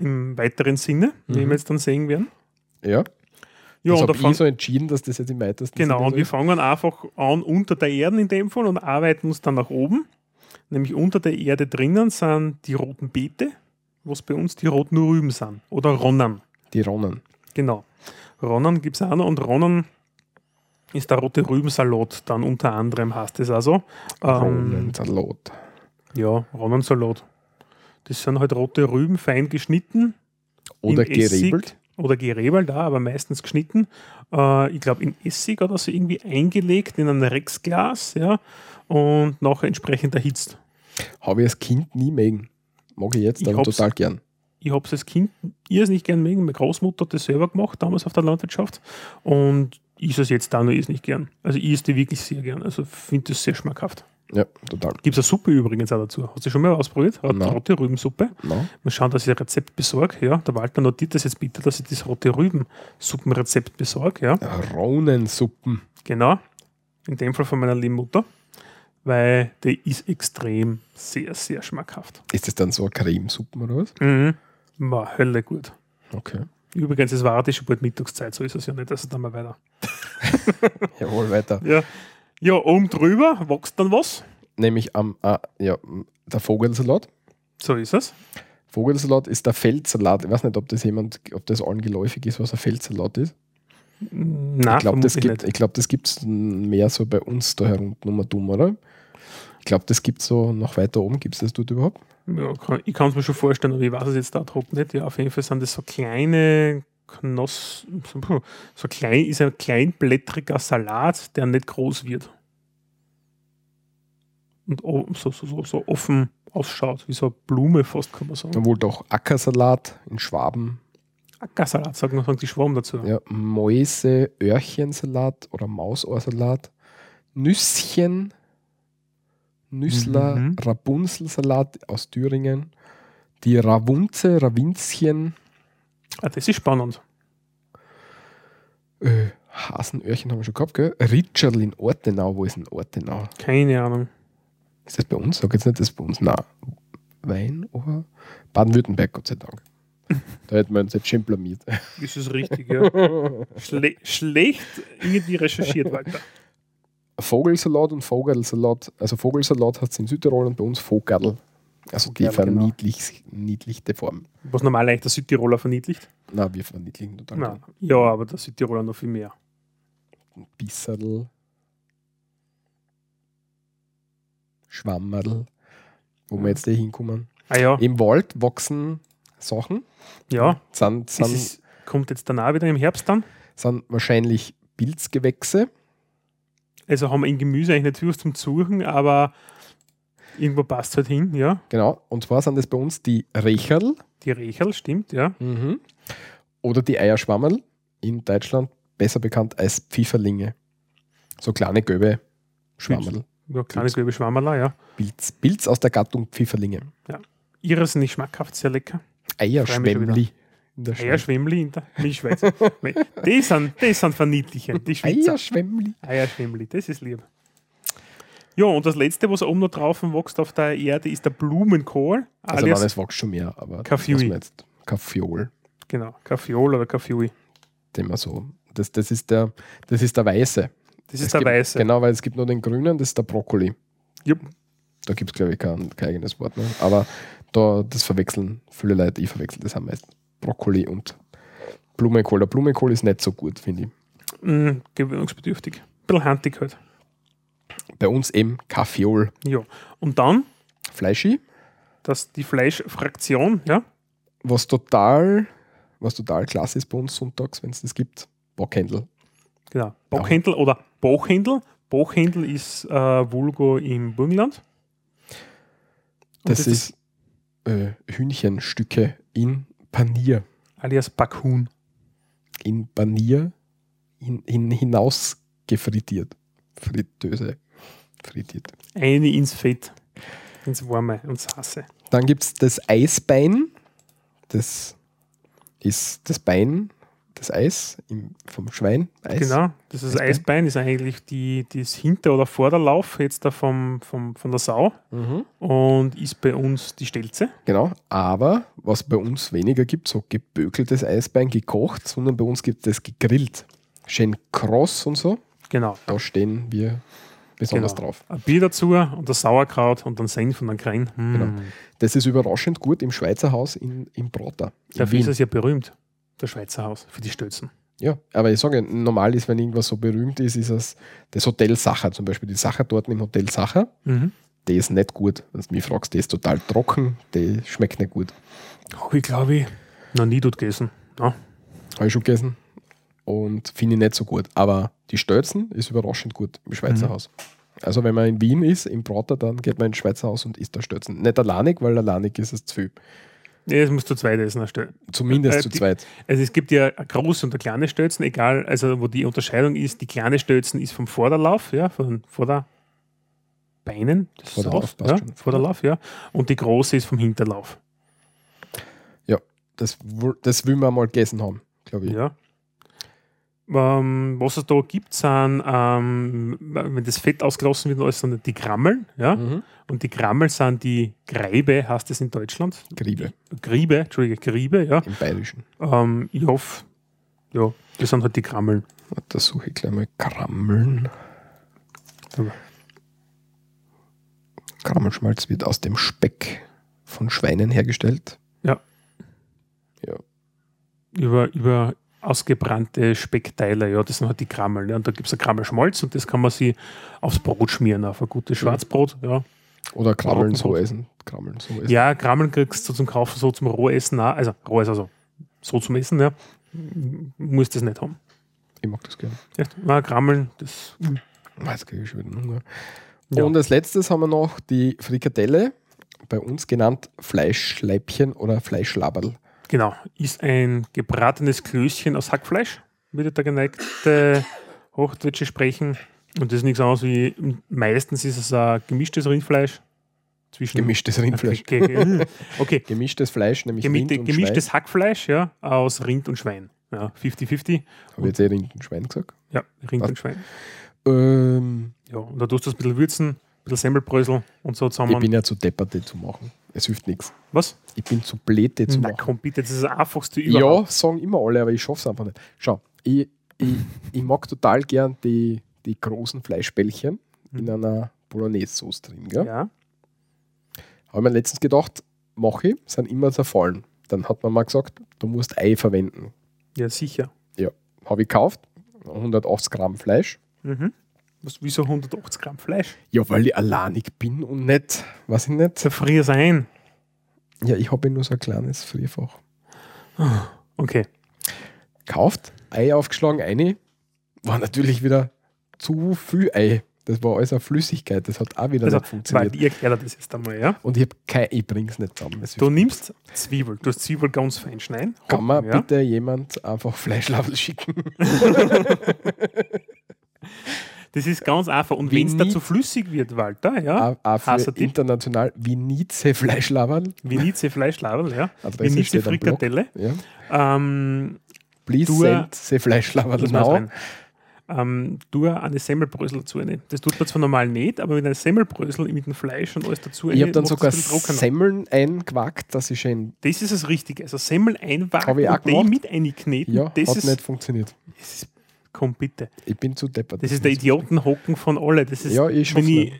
im weiteren Sinne, wie Mhm. wir jetzt dann sehen werden. Ja, Ja, das und habe ich so entschieden, dass das jetzt im weitesten genau, Sinne und wir ist. fangen einfach an unter der Erde in dem Fall und arbeiten uns dann nach oben. Nämlich unter der Erde drinnen sind die roten Beete, was bei uns die roten Rüben sind. Oder Ronnen. Die Ronnen. Genau. Ronnen gibt es auch noch und Ronnen ist der rote Rübensalat dann unter anderem, heißt es also. Ähm, Ronnensalat. Ja, Ronnensalat. Das sind halt rote Rüben, fein geschnitten. Oder gerebelt. Oder gerebelt, aber meistens geschnitten. Äh, ich glaube, in Essig oder so irgendwie eingelegt in ein Rexglas, ja, und nachher entsprechend erhitzt. Habe ich als Kind nie mögen. Mag ich jetzt Ich aber hab's- total gern. Ich habe es als Kind irrsinnig gern mögen. Meine Großmutter hat das selber gemacht, damals auf der Landwirtschaft. Und ich es jetzt auch noch irrsinnig gern. Also ich esse die wirklich sehr gern. Also finde das sehr schmackhaft. Ja, total. Gibt es eine Suppe übrigens auch dazu. Hast du schon mal ausprobiert? Rot- Nein. Rote Rübensuppe. No. Mal schauen, dass ich ein Rezept besorge. Ja, der Walter notiert das jetzt bitte, dass ich das rote Rüben-Suppenrezept besorge. Ja, Ronensuppen. genau. In dem Fall von meiner lieben Mutter. Weil die ist extrem sehr, sehr schmackhaft. Ist das dann so eine Cremesuppen oder was? Mhm. War Hölle gut. Okay. Übrigens, es war heute schon bald Mittagszeit, so ist es ja nicht. Also dann mal weiter. Jawohl, weiter. Ja, ja oben drüber wächst dann was. Nämlich am, ah, ja, der Vogelsalat. So ist es. Vogelsalat ist der Feldsalat. Ich weiß nicht, ob das jemand, ob das allen geläufig ist, was ein Feldsalat ist. Nein, ich glaube, das gibt ich glaub, das gibt's mehr so bei uns da herunten um dumm, oder? Ich glaube, das gibt so noch weiter oben. Gibt es das dort überhaupt? Ja, kann, ich kann es mir schon vorstellen, aber ich weiß es jetzt da drauf nicht. Ja, auf jeden Fall sind das so kleine Knossen, so, klein, ist ein kleinblättriger Salat, der nicht groß wird. Und so, so, so, so offen ausschaut, wie so eine Blume fast, kann man sagen. Dann wohl doch Ackersalat in Schwaben. Ackersalat, sagen wir sagen die Schwaben dazu. Ja, Mäuse, Öhrchensalat oder Mausohrsalat. Nüsschen, Nüssler, Mhm. Rapunzelsalat aus Thüringen. Die Ravunze, Ravinzchen, Ah, das ist spannend. äh, Hasenöhrchen haben wir schon gehabt, gell? Ritscherl in Ortenau. Wo ist denn Ortenau? Keine Ahnung. Ist das bei uns? Sag jetzt nicht, das ist bei uns. Nein. Wein oder? Baden-Württemberg, Gott sei Dank. Da hätten wir uns jetzt schon blamiert. Das ist richtig, ja. Schle schlecht irgendwie recherchiert, Walter. Vogelsalat und Vogelsalat. Also Vogelsalat hat es in Südtirol und bei uns Vogerl. Also die genau. verniedlich, niedlichte Form. Was normal eigentlich der Südtiroler verniedlicht. Na, wir verniedlichen total. Nein. Ja, aber der Südtiroler noch viel mehr. Bisserl. Schwammerl. Wo wir jetzt eh hinkommen. Ah ja, Im Wald wachsen Sachen. ja. Sind, Es sind, ist, kommt jetzt danach wieder im Herbst dann. sind wahrscheinlich Pilzgewächse. Also haben wir in Gemüse eigentlich nicht viel zum Suchen, aber irgendwo passt halt hin, ja. Genau. Und zwar sind das bei uns die Recherl Die Recherl, stimmt, ja. oder die Eierschwammerl. In Deutschland besser bekannt als Pfifferlinge. So kleine gelbe Schwammerl. Ja, kleines gelbe Schwammerler, ja. Pilz. Pilz aus der Gattung Pfifferlinge. Irrsinnig schmackhaft, sehr lecker. Eierschwemmli. In der Schweiz. Eierschwemmli in der Milchschweiz. die, sind, die sind verniedlichend, die Schweizer. Eierschwemmli. Eierschwemmli, das ist lieb. Ja, und das letzte, was oben noch drauf wächst auf der Erde, ist der Blumenkohl. Also nein, es wächst schon mehr, aber man jetzt Kaffiol, genau, Kaffeeol oder Kaffeeui. den man so. Das, das, ist der, das ist der Weiße. Das ist Es der gibt, Weiße. Genau, weil es gibt nur den Grünen, das ist der Brokkoli. Jupp. Da gibt es, glaube ich, kein, kein eigenes Wort. Ne? Aber da, das verwechseln viele Leute, ich verwechsel das am meisten. Brokkoli und Blumenkohl. Der Blumenkohl ist nicht so gut, finde ich. Mm, gewöhnungsbedürftig. Ein bisschen handig halt. Bei uns eben Kaffeeol. Ja. Und dann, Fleischi, dass die Fleischfraktion, ja, was total, was total klasse ist bei uns sonntags, wenn es das gibt, Bockhändel. genau. Bockhändel oder Bochhändel. Bochhändel ist äh, Vulgo im Burgenland. Und Das, ist äh, Hühnchenstücke in Panier. alias Backhuhn. In Panier hin, hin, hinaus gefrittiert. Fritteuse. Frittiert. Eine ins Fett, ins Warme, ins Hasse. Dann gibt es das Eisbein. Das ist das Bein, das Eis im, vom Schwein. Eis. Genau, das ist Eisbein. Eisbein, ist eigentlich die, das Hinter- oder Vorderlauf jetzt da vom, vom, von der Sau Mhm. und ist bei uns die Stelze. Genau, aber was bei uns weniger gibt, so gebökeltes Eisbein, gekocht, sondern bei uns gibt es gegrillt. Schön kross und so. Genau. Da stehen wir besonders Genau. drauf. Ein Bier dazu und das Sauerkraut und dann Senf und dann Krein. Hm. Genau. Das ist überraschend gut im Schweizer Haus in, in. In Dafür ist es ja berühmt, der Schweizer Haus, für die Stötzen. Ja, aber ich sage, normal ist, wenn irgendwas so berühmt ist, ist es das Hotel Sacher zum Beispiel. Die Sacher dort im Hotel Sacher, Mhm. die ist nicht gut. Wenn du mich fragst, die ist total trocken, die schmeckt nicht gut. Habe ich, glaube ich, noch nie dort gegessen. Ja. Habe ich schon gegessen und finde ich nicht so gut. Aber die Stölzen ist überraschend gut im Schweizer Mhm. Haus. Also wenn man in Wien ist, im Prater, dann geht man ins Schweizer Haus und isst da Stölzen. Nicht alleinig, weil alleinig ist es zu viel. Nee, es muss zu zweit essen. Zumindest Äh, zu die- zweit. Also es gibt ja große und eine kleine Stötzen, egal, also wo die Unterscheidung ist, die kleine Stötzen ist vom Vorderlauf, ja, von den Vorderbeinen, das Vorderlauf, ist passt ja. Vorderlauf, ja, und die große ist vom Hinterlauf, Das, woll- das will man mal gegessen haben, glaube ich. ja. Ähm, was es da gibt, sind, ähm, wenn das Fett ausgelassen wird, alles sind die Grammeln, ja, Mhm. und die Grammel sind die Greibe, heißt es in Deutschland. Griebe Griebe, Entschuldige, Griebe, ja. im Bayerischen. Ähm, ich hoffe, ja, das sind halt die Grammeln. Da suche ich gleich mal Krammeln. Krammelschmalz wird aus dem Speck von Schweinen hergestellt. Ja. Ja. über, über ausgebrannte Speckteile, ja, das sind halt die Krammeln. Ja. Und da gibt es ein Krammelschmalz und das kann man sich aufs Brot schmieren, auf ein gutes Schwarzbrot. Ja, Oder Krammeln so essen. Krammeln so essen. ja Krammeln kriegst du zum Kaufen, so zum Rohessen auch. Also roh ist also so zum Essen, ja. M- Muss das nicht haben. Ich mag das gerne. Echt? Na, Krammeln, das. Jetzt kriege ich schon wieder Hunger. Ja. Und als letztes haben wir noch die Frikadelle, bei uns genannt Fleischschleibchen oder Fleischlaberl. Genau, ist ein gebratenes Klößchen aus Hackfleisch, würde der geneigte Hochdeutsche sprechen. Und das ist nichts anderes wie, meistens ist es ein gemischtes Rindfleisch. Zwischen Gemischtes Rindfleisch. Okay, okay. Gemischtes Fleisch, nämlich Gemischtes, Rind und gemischtes Hackfleisch ja, aus Rind und Schwein. Ja, 50-50. Schwein. Habe ich jetzt eh Rind und Schwein gesagt? Ja, Rind Was? und Schwein. Ähm, Ja, und da tust du das ein bisschen würzen, ein bisschen Semmelbrösel und so zusammen. ich bin ja zu deppert, die zu machen. Es hilft nichts. Was? Ich bin zu blöd, zu Na machen. komm bitte, das ist das einfachste Ja, überhaupt. sagen immer alle, aber ich schaffe es einfach nicht. Schau, ich, ich, ich mag total gern die, die großen Fleischbällchen in einer Bolognese-Sauce drin. Gell? Mhm. Ja. Habe mir letztens gedacht, mache ich, sind immer zerfallen. Dann hat man mal gesagt, du musst Ei verwenden. ja, sicher. Habe ich gekauft, 180 Gramm Fleisch. Mhm. Was, wieso 180 Gramm Fleisch? Ja, weil ich alleinig bin und nicht, weiß ich nicht. Zerfrier sein. Ja, ich habe nur so ein kleines Frierfach. Okay. Kauft, Ei aufgeschlagen, eine. War natürlich wieder zu viel Ei. Das war alles eine Flüssigkeit. Das hat auch wieder Also, nicht weil funktioniert. ich erkläre dir das jetzt einmal, ja. Und ich habe kein, ich bring's nicht zusammen. Du nimmst Zwiebel, du hast Zwiebel ganz fein schneiden. Kann mir ja. bitte jemand einfach Fleischlabel schicken? Das ist ganz einfach. Und wenn es da nie- zu flüssig wird, Walter, ja, Heißer Tipp. international Vinice Fleischlabel. Vinice Fleischlabel, ja, Adresse Vinice. Frikadelle, Ja. ähm, Please Du- send se Fleischlabel das war's now. Ähm, tu eine Semmelbrösel dazu rein. Das tut man zwar normal nicht, aber mit einer Semmelbrösel mit dem Fleisch und alles dazu Ich habe dann sogar. Semmeln eingewackt, dass ich schön. Das ist das Richtige. Also Semmel einwagen Hab ich auch und die mit einkneten, Ja, das hat ist, nicht funktioniert. das ist, komm bitte. Ich bin zu deppert. Das ist der Idiotenhocken von alle. Das ist, Ja, ich schaff's ich,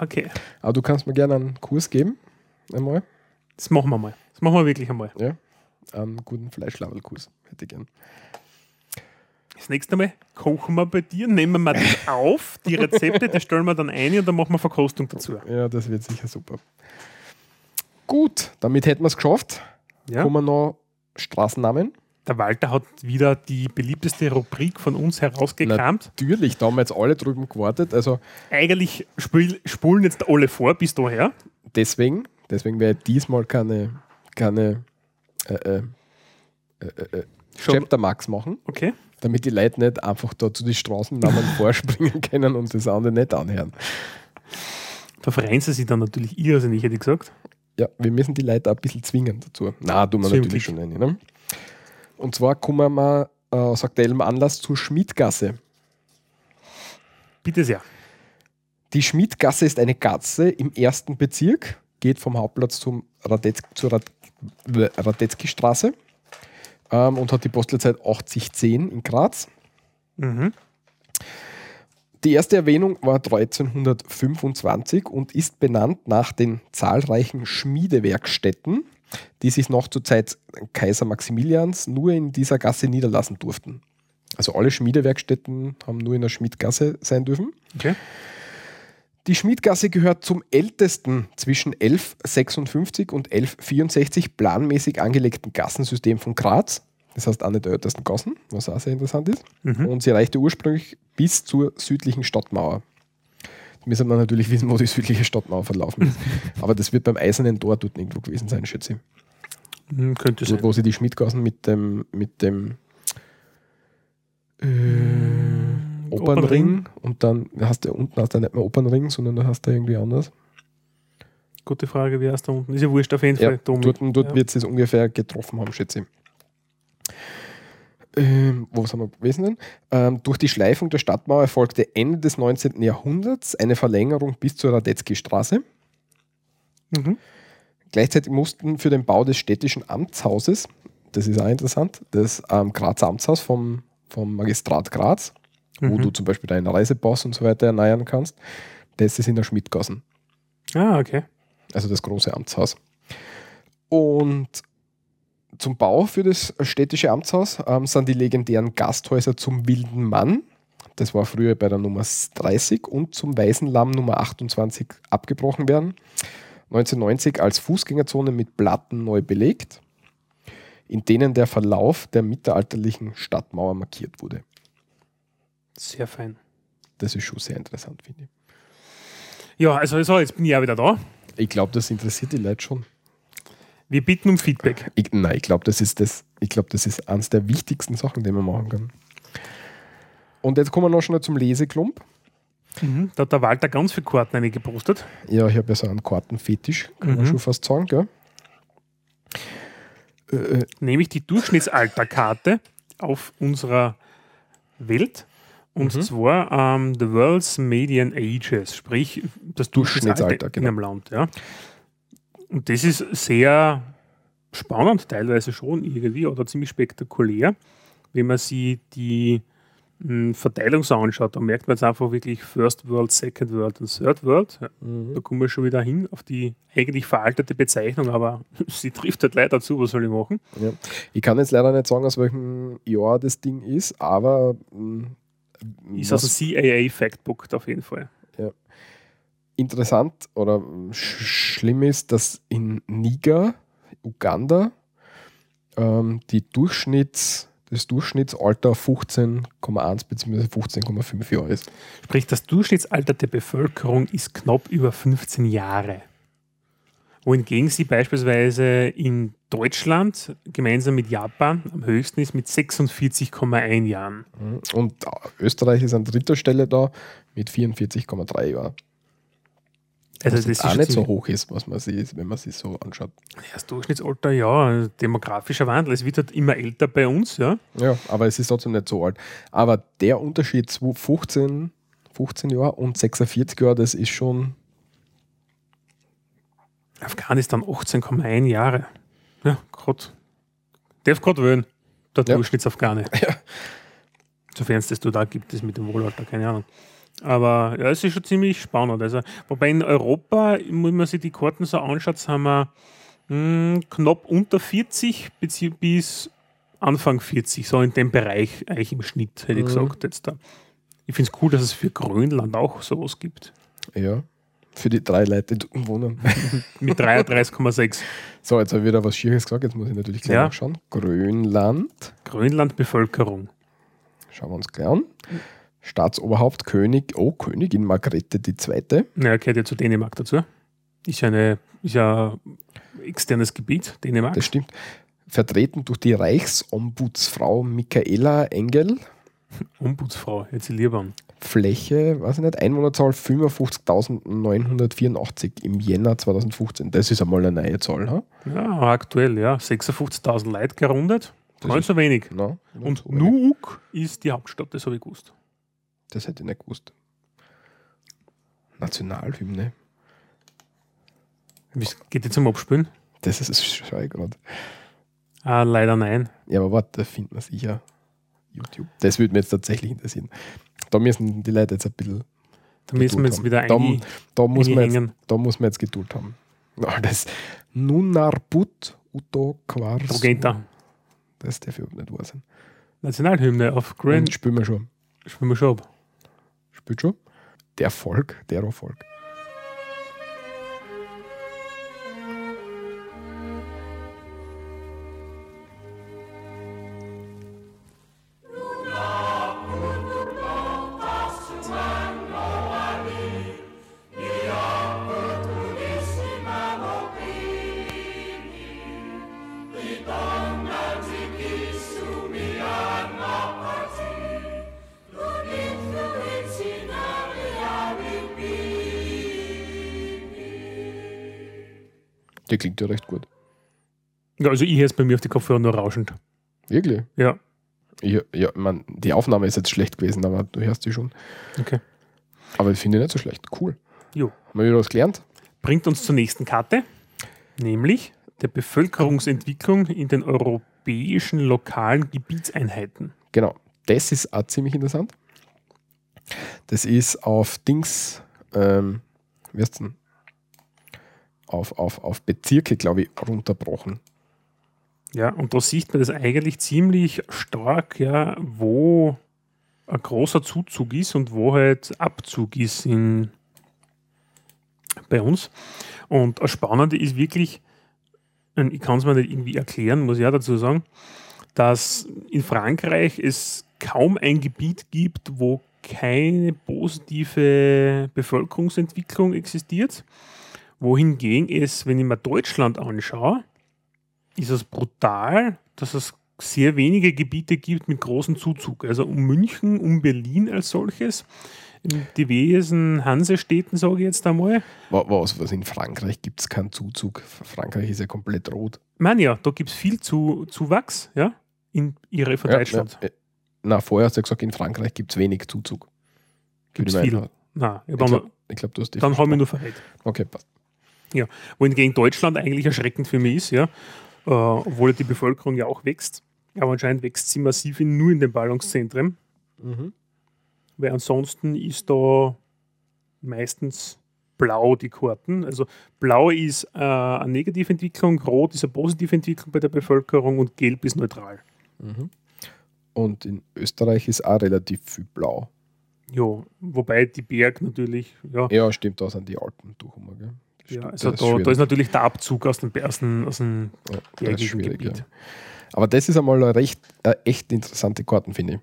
Okay, Aber du kannst mir gerne einen Kurs geben. Einmal. das machen wir mal. Das machen wir wirklich einmal. Ja. Einen guten Fleischlabelkurs hätte ich gern. Das nächste Mal kochen wir bei dir, nehmen wir das auf, die Rezepte, das stellen wir dann ein und dann machen wir Verkostung dazu. Ja, das wird sicher super. Gut, damit hätten wir es geschafft. Ja? Kommen noch Straßennamen. Der Walter hat wieder die beliebteste Rubrik von uns herausgekramt. Natürlich, da haben wir jetzt alle drüben gewartet. Also Eigentlich spulen jetzt alle vor bis daher. deswegen, deswegen werde ich diesmal keine, keine äh, äh, äh, äh, Chapter Max machen, Okay. damit die Leute nicht einfach da zu den Straßennamen vorspringen können und das andere nicht anhören. Da freuen sie sich dann natürlich irrsinnig, hätte ich gesagt. Ja, wir müssen die Leute auch ein bisschen zwingen dazu. Na, tun wir natürlich schon rein. Ne? Und zwar kommen wir äh, aus aktuellem Anlass zur Schmidgasse. Bitte sehr. Die Schmidgasse ist eine Gasse im ersten Bezirk, geht vom Hauptplatz zum Radetz, zur Rad, Radetzky-Straße ähm, und hat die Postleitzahl 8010 in Graz. Mhm. Die erste Erwähnung war 1325 und ist benannt nach den zahlreichen Schmiedewerkstätten, die sich noch zur Zeit Kaiser Maximilians nur in dieser Gasse niederlassen durften. Also alle Schmiedewerkstätten haben nur in der Schmiedgasse sein dürfen. Okay. Die Schmiedgasse gehört zum ältesten zwischen 1156 und 1164 planmäßig angelegten Gassensystem von Graz. Das heißt eine der ältesten Gassen, was auch sehr interessant ist. Mhm. Und sie reichte ursprünglich bis zur südlichen Stadtmauer. Müssen wir natürlich wissen, wo die südliche Stadtmauer verlaufen ist. Aber das wird beim Eisernen Tor dort irgendwo gewesen sein, schätze ich. Hm, Könnte Wo, sein. wo sie die Schmiedgassen mit dem, mit dem äh, Opernring und dann hast du unten hast du nicht mehr Opernring, sondern da hast du irgendwie anders. Gute Frage, wie heißt da unten? Ist ja wurscht auf jeden Ja, Fall. Dort dort ja. wird es ungefähr getroffen haben, schätze ich. Ähm, wo sind wir gewesen denn? Ähm, durch die Schleifung der Stadtmauer erfolgte Ende des 19. Jahrhunderts eine Verlängerung bis zur Radetzky-Straße. Mhm. Gleichzeitig mussten für den Bau des städtischen Amtshauses, das ist auch interessant, das ähm, Grazer Amtshaus vom, vom Magistrat Graz, wo Mhm. du zum Beispiel deinen Reisepass und so weiter erneuern kannst, das ist in der Schmidgassen. Ah, okay. also das große Amtshaus. Und zum Bau für das städtische Amtshaus ähm, sind die legendären Gasthäuser zum Wilden Mann, das war früher bei der Nummer 30, und zum Weißen Lamm Nummer 28 abgebrochen werden. 1990 als Fußgängerzone mit Platten neu belegt, in denen der Verlauf der mittelalterlichen Stadtmauer markiert wurde. Sehr fein. Das ist schon sehr interessant, finde ich. Ja, also so, jetzt bin ich auch wieder da. Ich glaube, das interessiert die Leute schon. Wir bitten um Feedback. Ich, nein, ich glaube, das ist das. Ich glaube, das ist eines der wichtigsten Sachen, die man machen kann. Und jetzt kommen wir noch schnell zum Leseklump. Mhm. Da hat der Walter ganz viele Karten eingepostet. Ja, ich habe ja so einen Kartenfetisch, kann man Mhm. schon fast sagen, gell? Äh, äh, Nämlich die Durchschnittsalterkarte auf unserer Welt. Und Mhm. zwar ähm, The World's Median Ages, sprich das Durchschnittsalter Durchschnittsalter, in genau. einem Land. Ja. Und das ist sehr spannend, teilweise schon irgendwie, oder ziemlich spektakulär, wenn man sich die mh, Verteilung so anschaut. Da merkt man jetzt einfach wirklich First World, Second World und Third World. Ja. Mhm. Da kommen wir schon wieder hin auf die eigentlich veraltete Bezeichnung, aber sie trifft halt leider zu, was soll ich machen? ja. Ich kann jetzt leider nicht sagen, aus welchem Jahr das Ding ist, aber mh, Ist was aus dem CAA Factbook auf jeden Fall. Interessant oder sch schlimm ist, dass in Niger, Uganda, ähm, die Durchschnitts, das Durchschnittsalter 15,1 bzw. 15,5 Jahre ist. Sprich, das Durchschnittsalter der Bevölkerung ist knapp über 15 Jahre. Wohingegen sie beispielsweise in Deutschland gemeinsam mit Japan am höchsten ist mit 46,1 Jahren. Und äh, Österreich ist an dritter Stelle da mit 44,3 Jahren. Also was das auch nicht so hoch ist, was man sieht, wenn man sich so anschaut. Das Durchschnittsalter, ja, demografischer Wandel. Es wird halt immer älter bei uns, ja. Ja, aber es ist trotzdem nicht so alt. Aber der Unterschied zu 15, 15 Jahre und 46 Jahre, das ist schon Afghanistan 18,1 Jahre. Ja, gerade. Darf gerade wählen, der Ja. Durchschnittsafghane. Ja. Sofern es das da gibt, das mit dem Wohlalter, keine Ahnung. Aber ja, es ist schon ziemlich spannend. Also, wobei in Europa, wenn man sich die Karten so anschaut, haben wir mh, knapp unter 40 bezieh- bis Anfang 40, so in dem Bereich eigentlich im Schnitt, hätte ich Mhm. gesagt. Jetzt da. Ich finde es cool, dass es für Grönland auch sowas gibt. Ja, für die drei Leute, die wohnen. Mit 33,6. So, jetzt habe ich wieder was Schieres gesagt, jetzt muss ich natürlich gleich Ja. nachschauen. Grönland, Grönland-Bevölkerung. schauen wir uns gleich an. Staatsoberhaupt König, oh, Königin Margrethe II. Naja, gehört ja zu Dänemark dazu. Ist ja, eine, ist ja externes Gebiet, Dänemark. Das stimmt. Vertreten durch die Reichsombudsfrau Michaela Engel. Ombudsfrau, jetzt lieber an. Fläche, weiß ich nicht, Einwohnerzahl 55.984 im Jänner 2015. Das ist einmal eine neue Zahl. Ha? Ja, aktuell, ja. 56.000 Leute gerundet. Nicht so wenig. Na, Und so- Nuuk ist die Hauptstadt, das habe ich gewusst. Das hätte ich nicht gewusst. Nationalhymne. Wie geht jetzt zum Abspülen? Das ist ich gerade. Ah, leider nein. Ja, aber warte, da findet man sicher. YouTube. Das würde mich jetzt tatsächlich interessieren. Da müssen die Leute jetzt ein bisschen. Da müssen wir jetzt wieder haben. ein. da, da, muss man jetzt, da muss man jetzt Geduld haben. Ah, Das Nunarbut Uto Quars. Das darf überhaupt nicht wahr sein. Nationalhymne auf Grand. spielen wir schon. Spielen wir schon ab. Schon? Der Volk, der Volk. Der klingt ja recht gut. Ja, also ich höre es bei mir auf die Kopfhörer nur rauschend. Wirklich? Ja, Ja, ja man, die Aufnahme ist jetzt schlecht gewesen, aber du hörst die schon. okay. Aber ich finde ich nicht so schlecht. Cool. Jo. Haben wir wieder was gelernt? Bringt uns zur nächsten Karte, nämlich der Bevölkerungsentwicklung in den europäischen lokalen Gebietseinheiten. Genau. Das ist auch ziemlich interessant. Das ist auf Dings, ähm, wie heißt denn? Auf, auf, auf Bezirke, glaube ich, runterbrochen. Ja, und da sieht man das eigentlich ziemlich stark, ja, wo ein großer Zuzug ist und wo halt Abzug ist in, bei uns. Und das Spannende ist wirklich, ich kann es mir nicht irgendwie erklären, muss ich auch dazu sagen, dass in Frankreich es kaum ein Gebiet gibt, wo keine positive Bevölkerungsentwicklung existiert. Wohingegen es, wenn ich mir Deutschland anschaue, ist es brutal, dass es sehr wenige Gebiete gibt mit großem Zuzug. Also um München, um Berlin als solches, in diversen Hansestädten, sage ich jetzt einmal. Wa- Was, was in Frankreich gibt es keinen Zuzug. Frankreich ist ja komplett rot. Meine ja, da gibt es viel zu, Zuwachs, ja, in ihre von Deutschland. Ja, na, vorher hast du ja gesagt, in Frankreich gibt es wenig Zuzug. Würde ich viel? Nein, ich Ich glaube, glaub, du hast die dann haben wir nur verrät. Okay, passt. Wohingegen Deutschland eigentlich erschreckend für mich ist, ja, äh, obwohl die Bevölkerung ja auch wächst. Aber anscheinend wächst sie massiv in, nur in den Ballungszentren, weil ansonsten ist da meistens blau die Karten. Also blau ist äh, eine negative Entwicklung, rot ist eine positive Entwicklung bei der Bevölkerung und gelb ist neutral. Und in Österreich ist auch relativ viel blau. Ja, wobei die Berg natürlich, ja, Ja, stimmt, da sind die Alpen durch. Gell? Ja also das da, ist natürlich der Abzug aus dem, aus dem, aus dem Ja, das ist Gebiet. ja. Aber das ist einmal eine recht, eine echt interessante Karten, finde ich.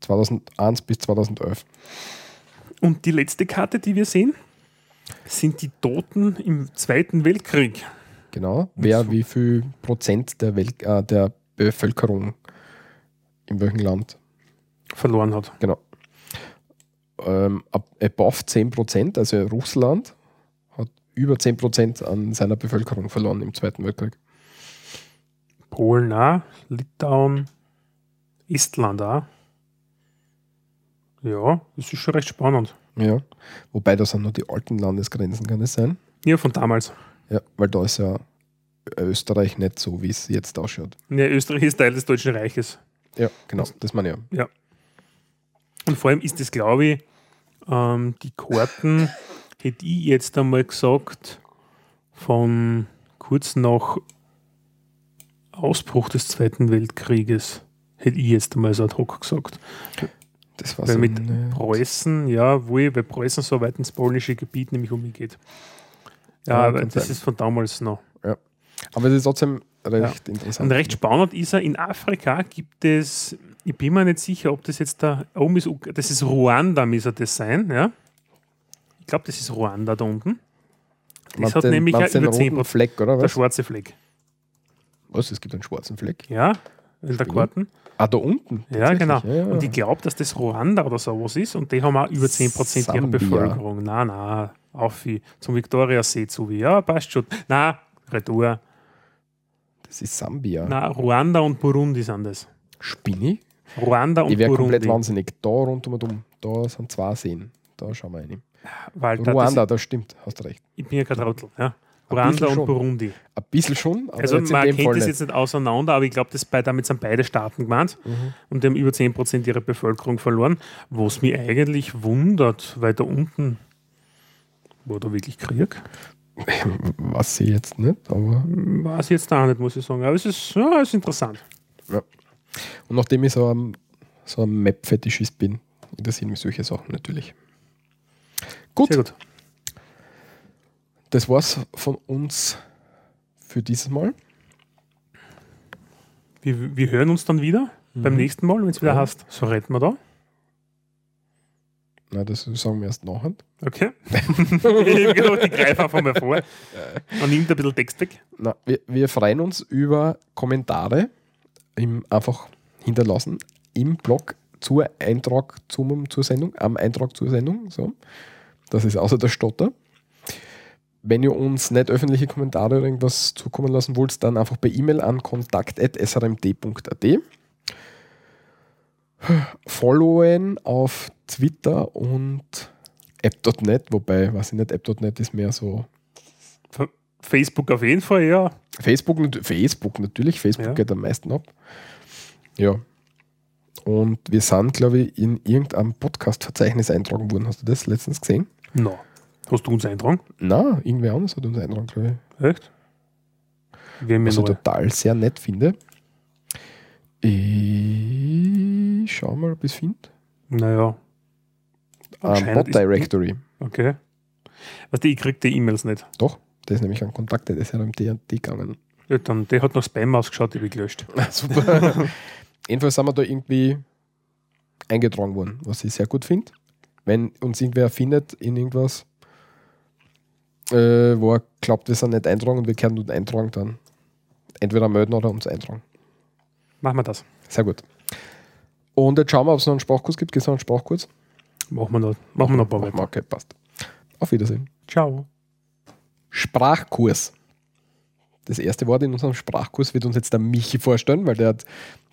2001 bis 2011. Und die letzte Karte, die wir sehen, sind die Toten im Zweiten Weltkrieg. Genau. Wer wie viel Prozent der, Welt, äh, der Bevölkerung in welchem Land? verloren hat. Genau. Ähm, ab, above 10 Prozent, also Russland, über 10 Prozent an seiner Bevölkerung verloren im Zweiten Weltkrieg. Polen auch, Litauen, Estland auch. Ja, das ist schon recht spannend. Ja. Wobei das sind nur die alten Landesgrenzen, kann es sein? Ja, von damals. Ja, weil da ist ja Österreich nicht so, wie es jetzt ausschaut. Ja, Österreich ist Teil des Deutschen Reiches. Ja, genau, das meine ich ja. Und vor allem ist das, glaube ich, ähm, die Karten, hätte ich jetzt einmal gesagt, von kurz nach Ausbruch des Zweiten Weltkrieges, hätte ich jetzt einmal so ad hoc gesagt. Das war Weil so mit eine- Preußen, ja, wohl, weil Preußen so weit ins polnische Gebiet nämlich umgeht. Ja, Ja, aber das sein. ist von damals noch. Aber es ist trotzdem recht interessant. Und recht spannend ist er, in Afrika gibt es, ich bin mir nicht sicher, ob das jetzt da oben ist, das ist Ruanda, müsste das sein, ja. Ich glaube, das ist Ruanda da unten. Das Meinst hat den- nämlich den über 10 roten Fleck, oder der was? schwarze Fleck. Was? Es gibt einen schwarzen Fleck? Ja, in der? Karten. Ah, da unten? Ja, genau. Ja, ja. Und ich glaube, dass das Ruanda oder sowas ist und die haben auch über 10% ihrer Sambia. Bevölkerung. Na, na, auf wie zum Viktoriasee zu wie. Ja, passt schon. Na, Retour. das ist Sambia. Na, Ruanda und Burundi sind das. Spinni? Ruanda und Ich wäre Burundi. komplett wahnsinnig. Da rund um und um. Da sind zwei Seen. Da schauen wir rein. Walter, Ruanda, Das, das stimmt. Hast recht. ich bin ja kein Trottel. Ja. Ruanda und schon. Burundi. Ein bisschen schon, aber Also man kennt Fall das nicht. jetzt nicht auseinander, aber ich glaube, damit sind beide Staaten gemeint Mhm. und die haben über 10% ihrer Bevölkerung verloren, was mich eigentlich wundert, weil da unten war da wirklich Krieg. Was sie jetzt nicht, aber. Weiß ich jetzt auch nicht, muss ich sagen. Aber es ist, ja, es ist interessant. Und nachdem ich so ein, so ein Map-Fetischist bin, interessieren mich solche Sachen natürlich. Gut, Sehr gut. das war's von uns für dieses Mal. Wir, wir hören uns dann wieder beim nächsten Mal, wenn es wieder Mhm. Ja. heißt, so retten wir da. Na, das sagen wir erst nachher. Okay. ich habe gedacht, ich greife einfach mal vor und nimmt ein bisschen Text weg. Na, wir, wir freuen uns über Kommentare im, einfach hinterlassen im Blog zur Eintrag zum, zur Sendung, am Eintrag zur Sendung. So. Das ist außer der Stotter. Wenn ihr uns nicht öffentliche Kommentare oder irgendwas zukommen lassen wollt, dann einfach per E-Mail an kontakt.srmd.at. Followen auf Twitter und app.net, wobei, weiß ich nicht, app.net ist mehr so Facebook auf jeden Fall, ja. Facebook, Facebook natürlich, Facebook Ja. geht am meisten ab. Ja. Und wir sind, glaube ich, in irgendeinem Podcast-Verzeichnis eintragen worden. Hast du das letztens gesehen? No. Hast du uns eintragen? Na, irgendwer anders hat uns eintragen, glaube ich. Echt? Ja Was ich total sehr nett finde. Ich schau mal, ob ich es finde. Naja, Um, Bot ist- Directory. okay. Weißt du, ich krieg die E-Mails nicht. Doch, der ist nämlich an Kontakte des RMT gegangen. Ja, dann, der hat noch Spam ausgeschaut, die habe ich gelöscht. Super. Jedenfalls sind wir da irgendwie eingetragen worden, was ich sehr gut finde. Wenn uns irgendwer findet in irgendwas, äh, wo er glaubt, wir sind nicht eintragen und wir können uns eintragen, dann entweder melden oder uns eintragen. Machen wir das. Sehr gut. Und jetzt schauen wir, ob es noch einen Sprachkurs gibt. Gibt es noch einen Sprachkurs? Machen wir noch, machen wir noch ein paar weiter. Okay, passt. Auf Wiedersehen. Ciao. Sprachkurs. Das erste Wort in unserem Sprachkurs wird uns jetzt der Michi vorstellen, weil der hat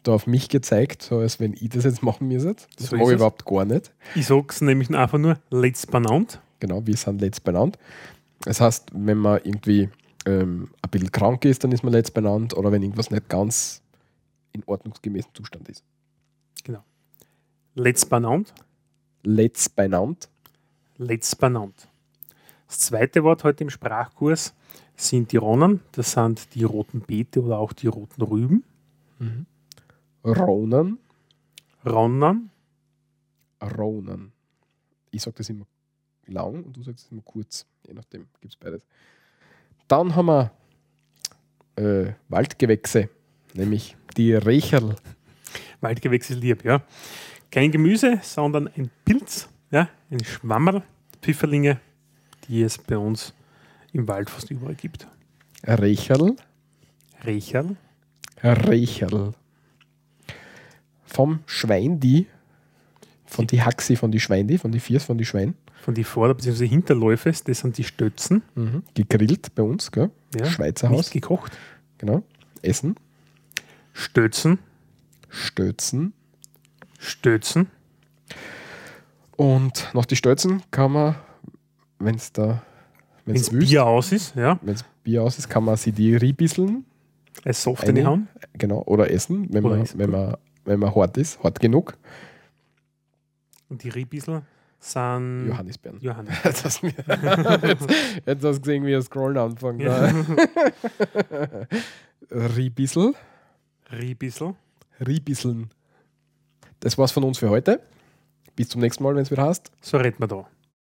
da auf mich gezeigt, so als wenn ich das jetzt machen müsste. Das So mag ich es. überhaupt gar nicht. Ich sag's nämlich einfach nur Let's benannt. Genau, wir sind letzt benannt. Das heißt, wenn man irgendwie ähm, ein bisschen krank ist, dann ist man letzt benannt oder wenn irgendwas nicht ganz in ordnungsgemäßen Zustand ist. Let's benannt. Letzt benannt. Let's benannt. Das zweite Wort heute im Sprachkurs sind die Ronnen. Das sind die roten Beete oder auch die roten Rüben. Ronan. Ronnen. Ronan. Ich sage das immer lang und du sagst es immer kurz. Je nachdem gibt es beides. Dann haben wir äh, Waldgewächse, nämlich die Recherl. Waldgewächse lieb, ja. Kein Gemüse, sondern ein Pilz, ja, ein Schwammerl, Pfifferlinge, die es bei uns im Wald fast überall gibt. Recherl. Recherl, Recherl. Vom Schweindi. Von die Haxi, von die Schweindi, von die Viers, von die Schwein. von die Vorder- bzw. Hinterläufe, das sind die Stötzen. Gegrillt bei uns, gell? Ja, Schweizer Nicht Haus. gekocht. Genau. Essen. Stötzen, Stötzen. Stötzen, Und nach die Stötzen kann man, wenn es da, wenn wenn es Bier aus ist, ja, wenn's Bier aus ist, kann man sie die riebbisseln, ein Soft in die Hand. genau, oder essen, wenn, Oder man, essen, wenn, man, wenn man hart ist, hart genug. Und die Riebissel sind Johannisbeeren. Johannes. Jetzt hast, du jetzt, jetzt hast du gesehen, wie er Scrollen anfängt. Ja. Riebissel. Riebissel. Riebisseln. Das war's von uns für heute. Bis zum nächsten Mal, wenn es wieder heißt. So redet man da.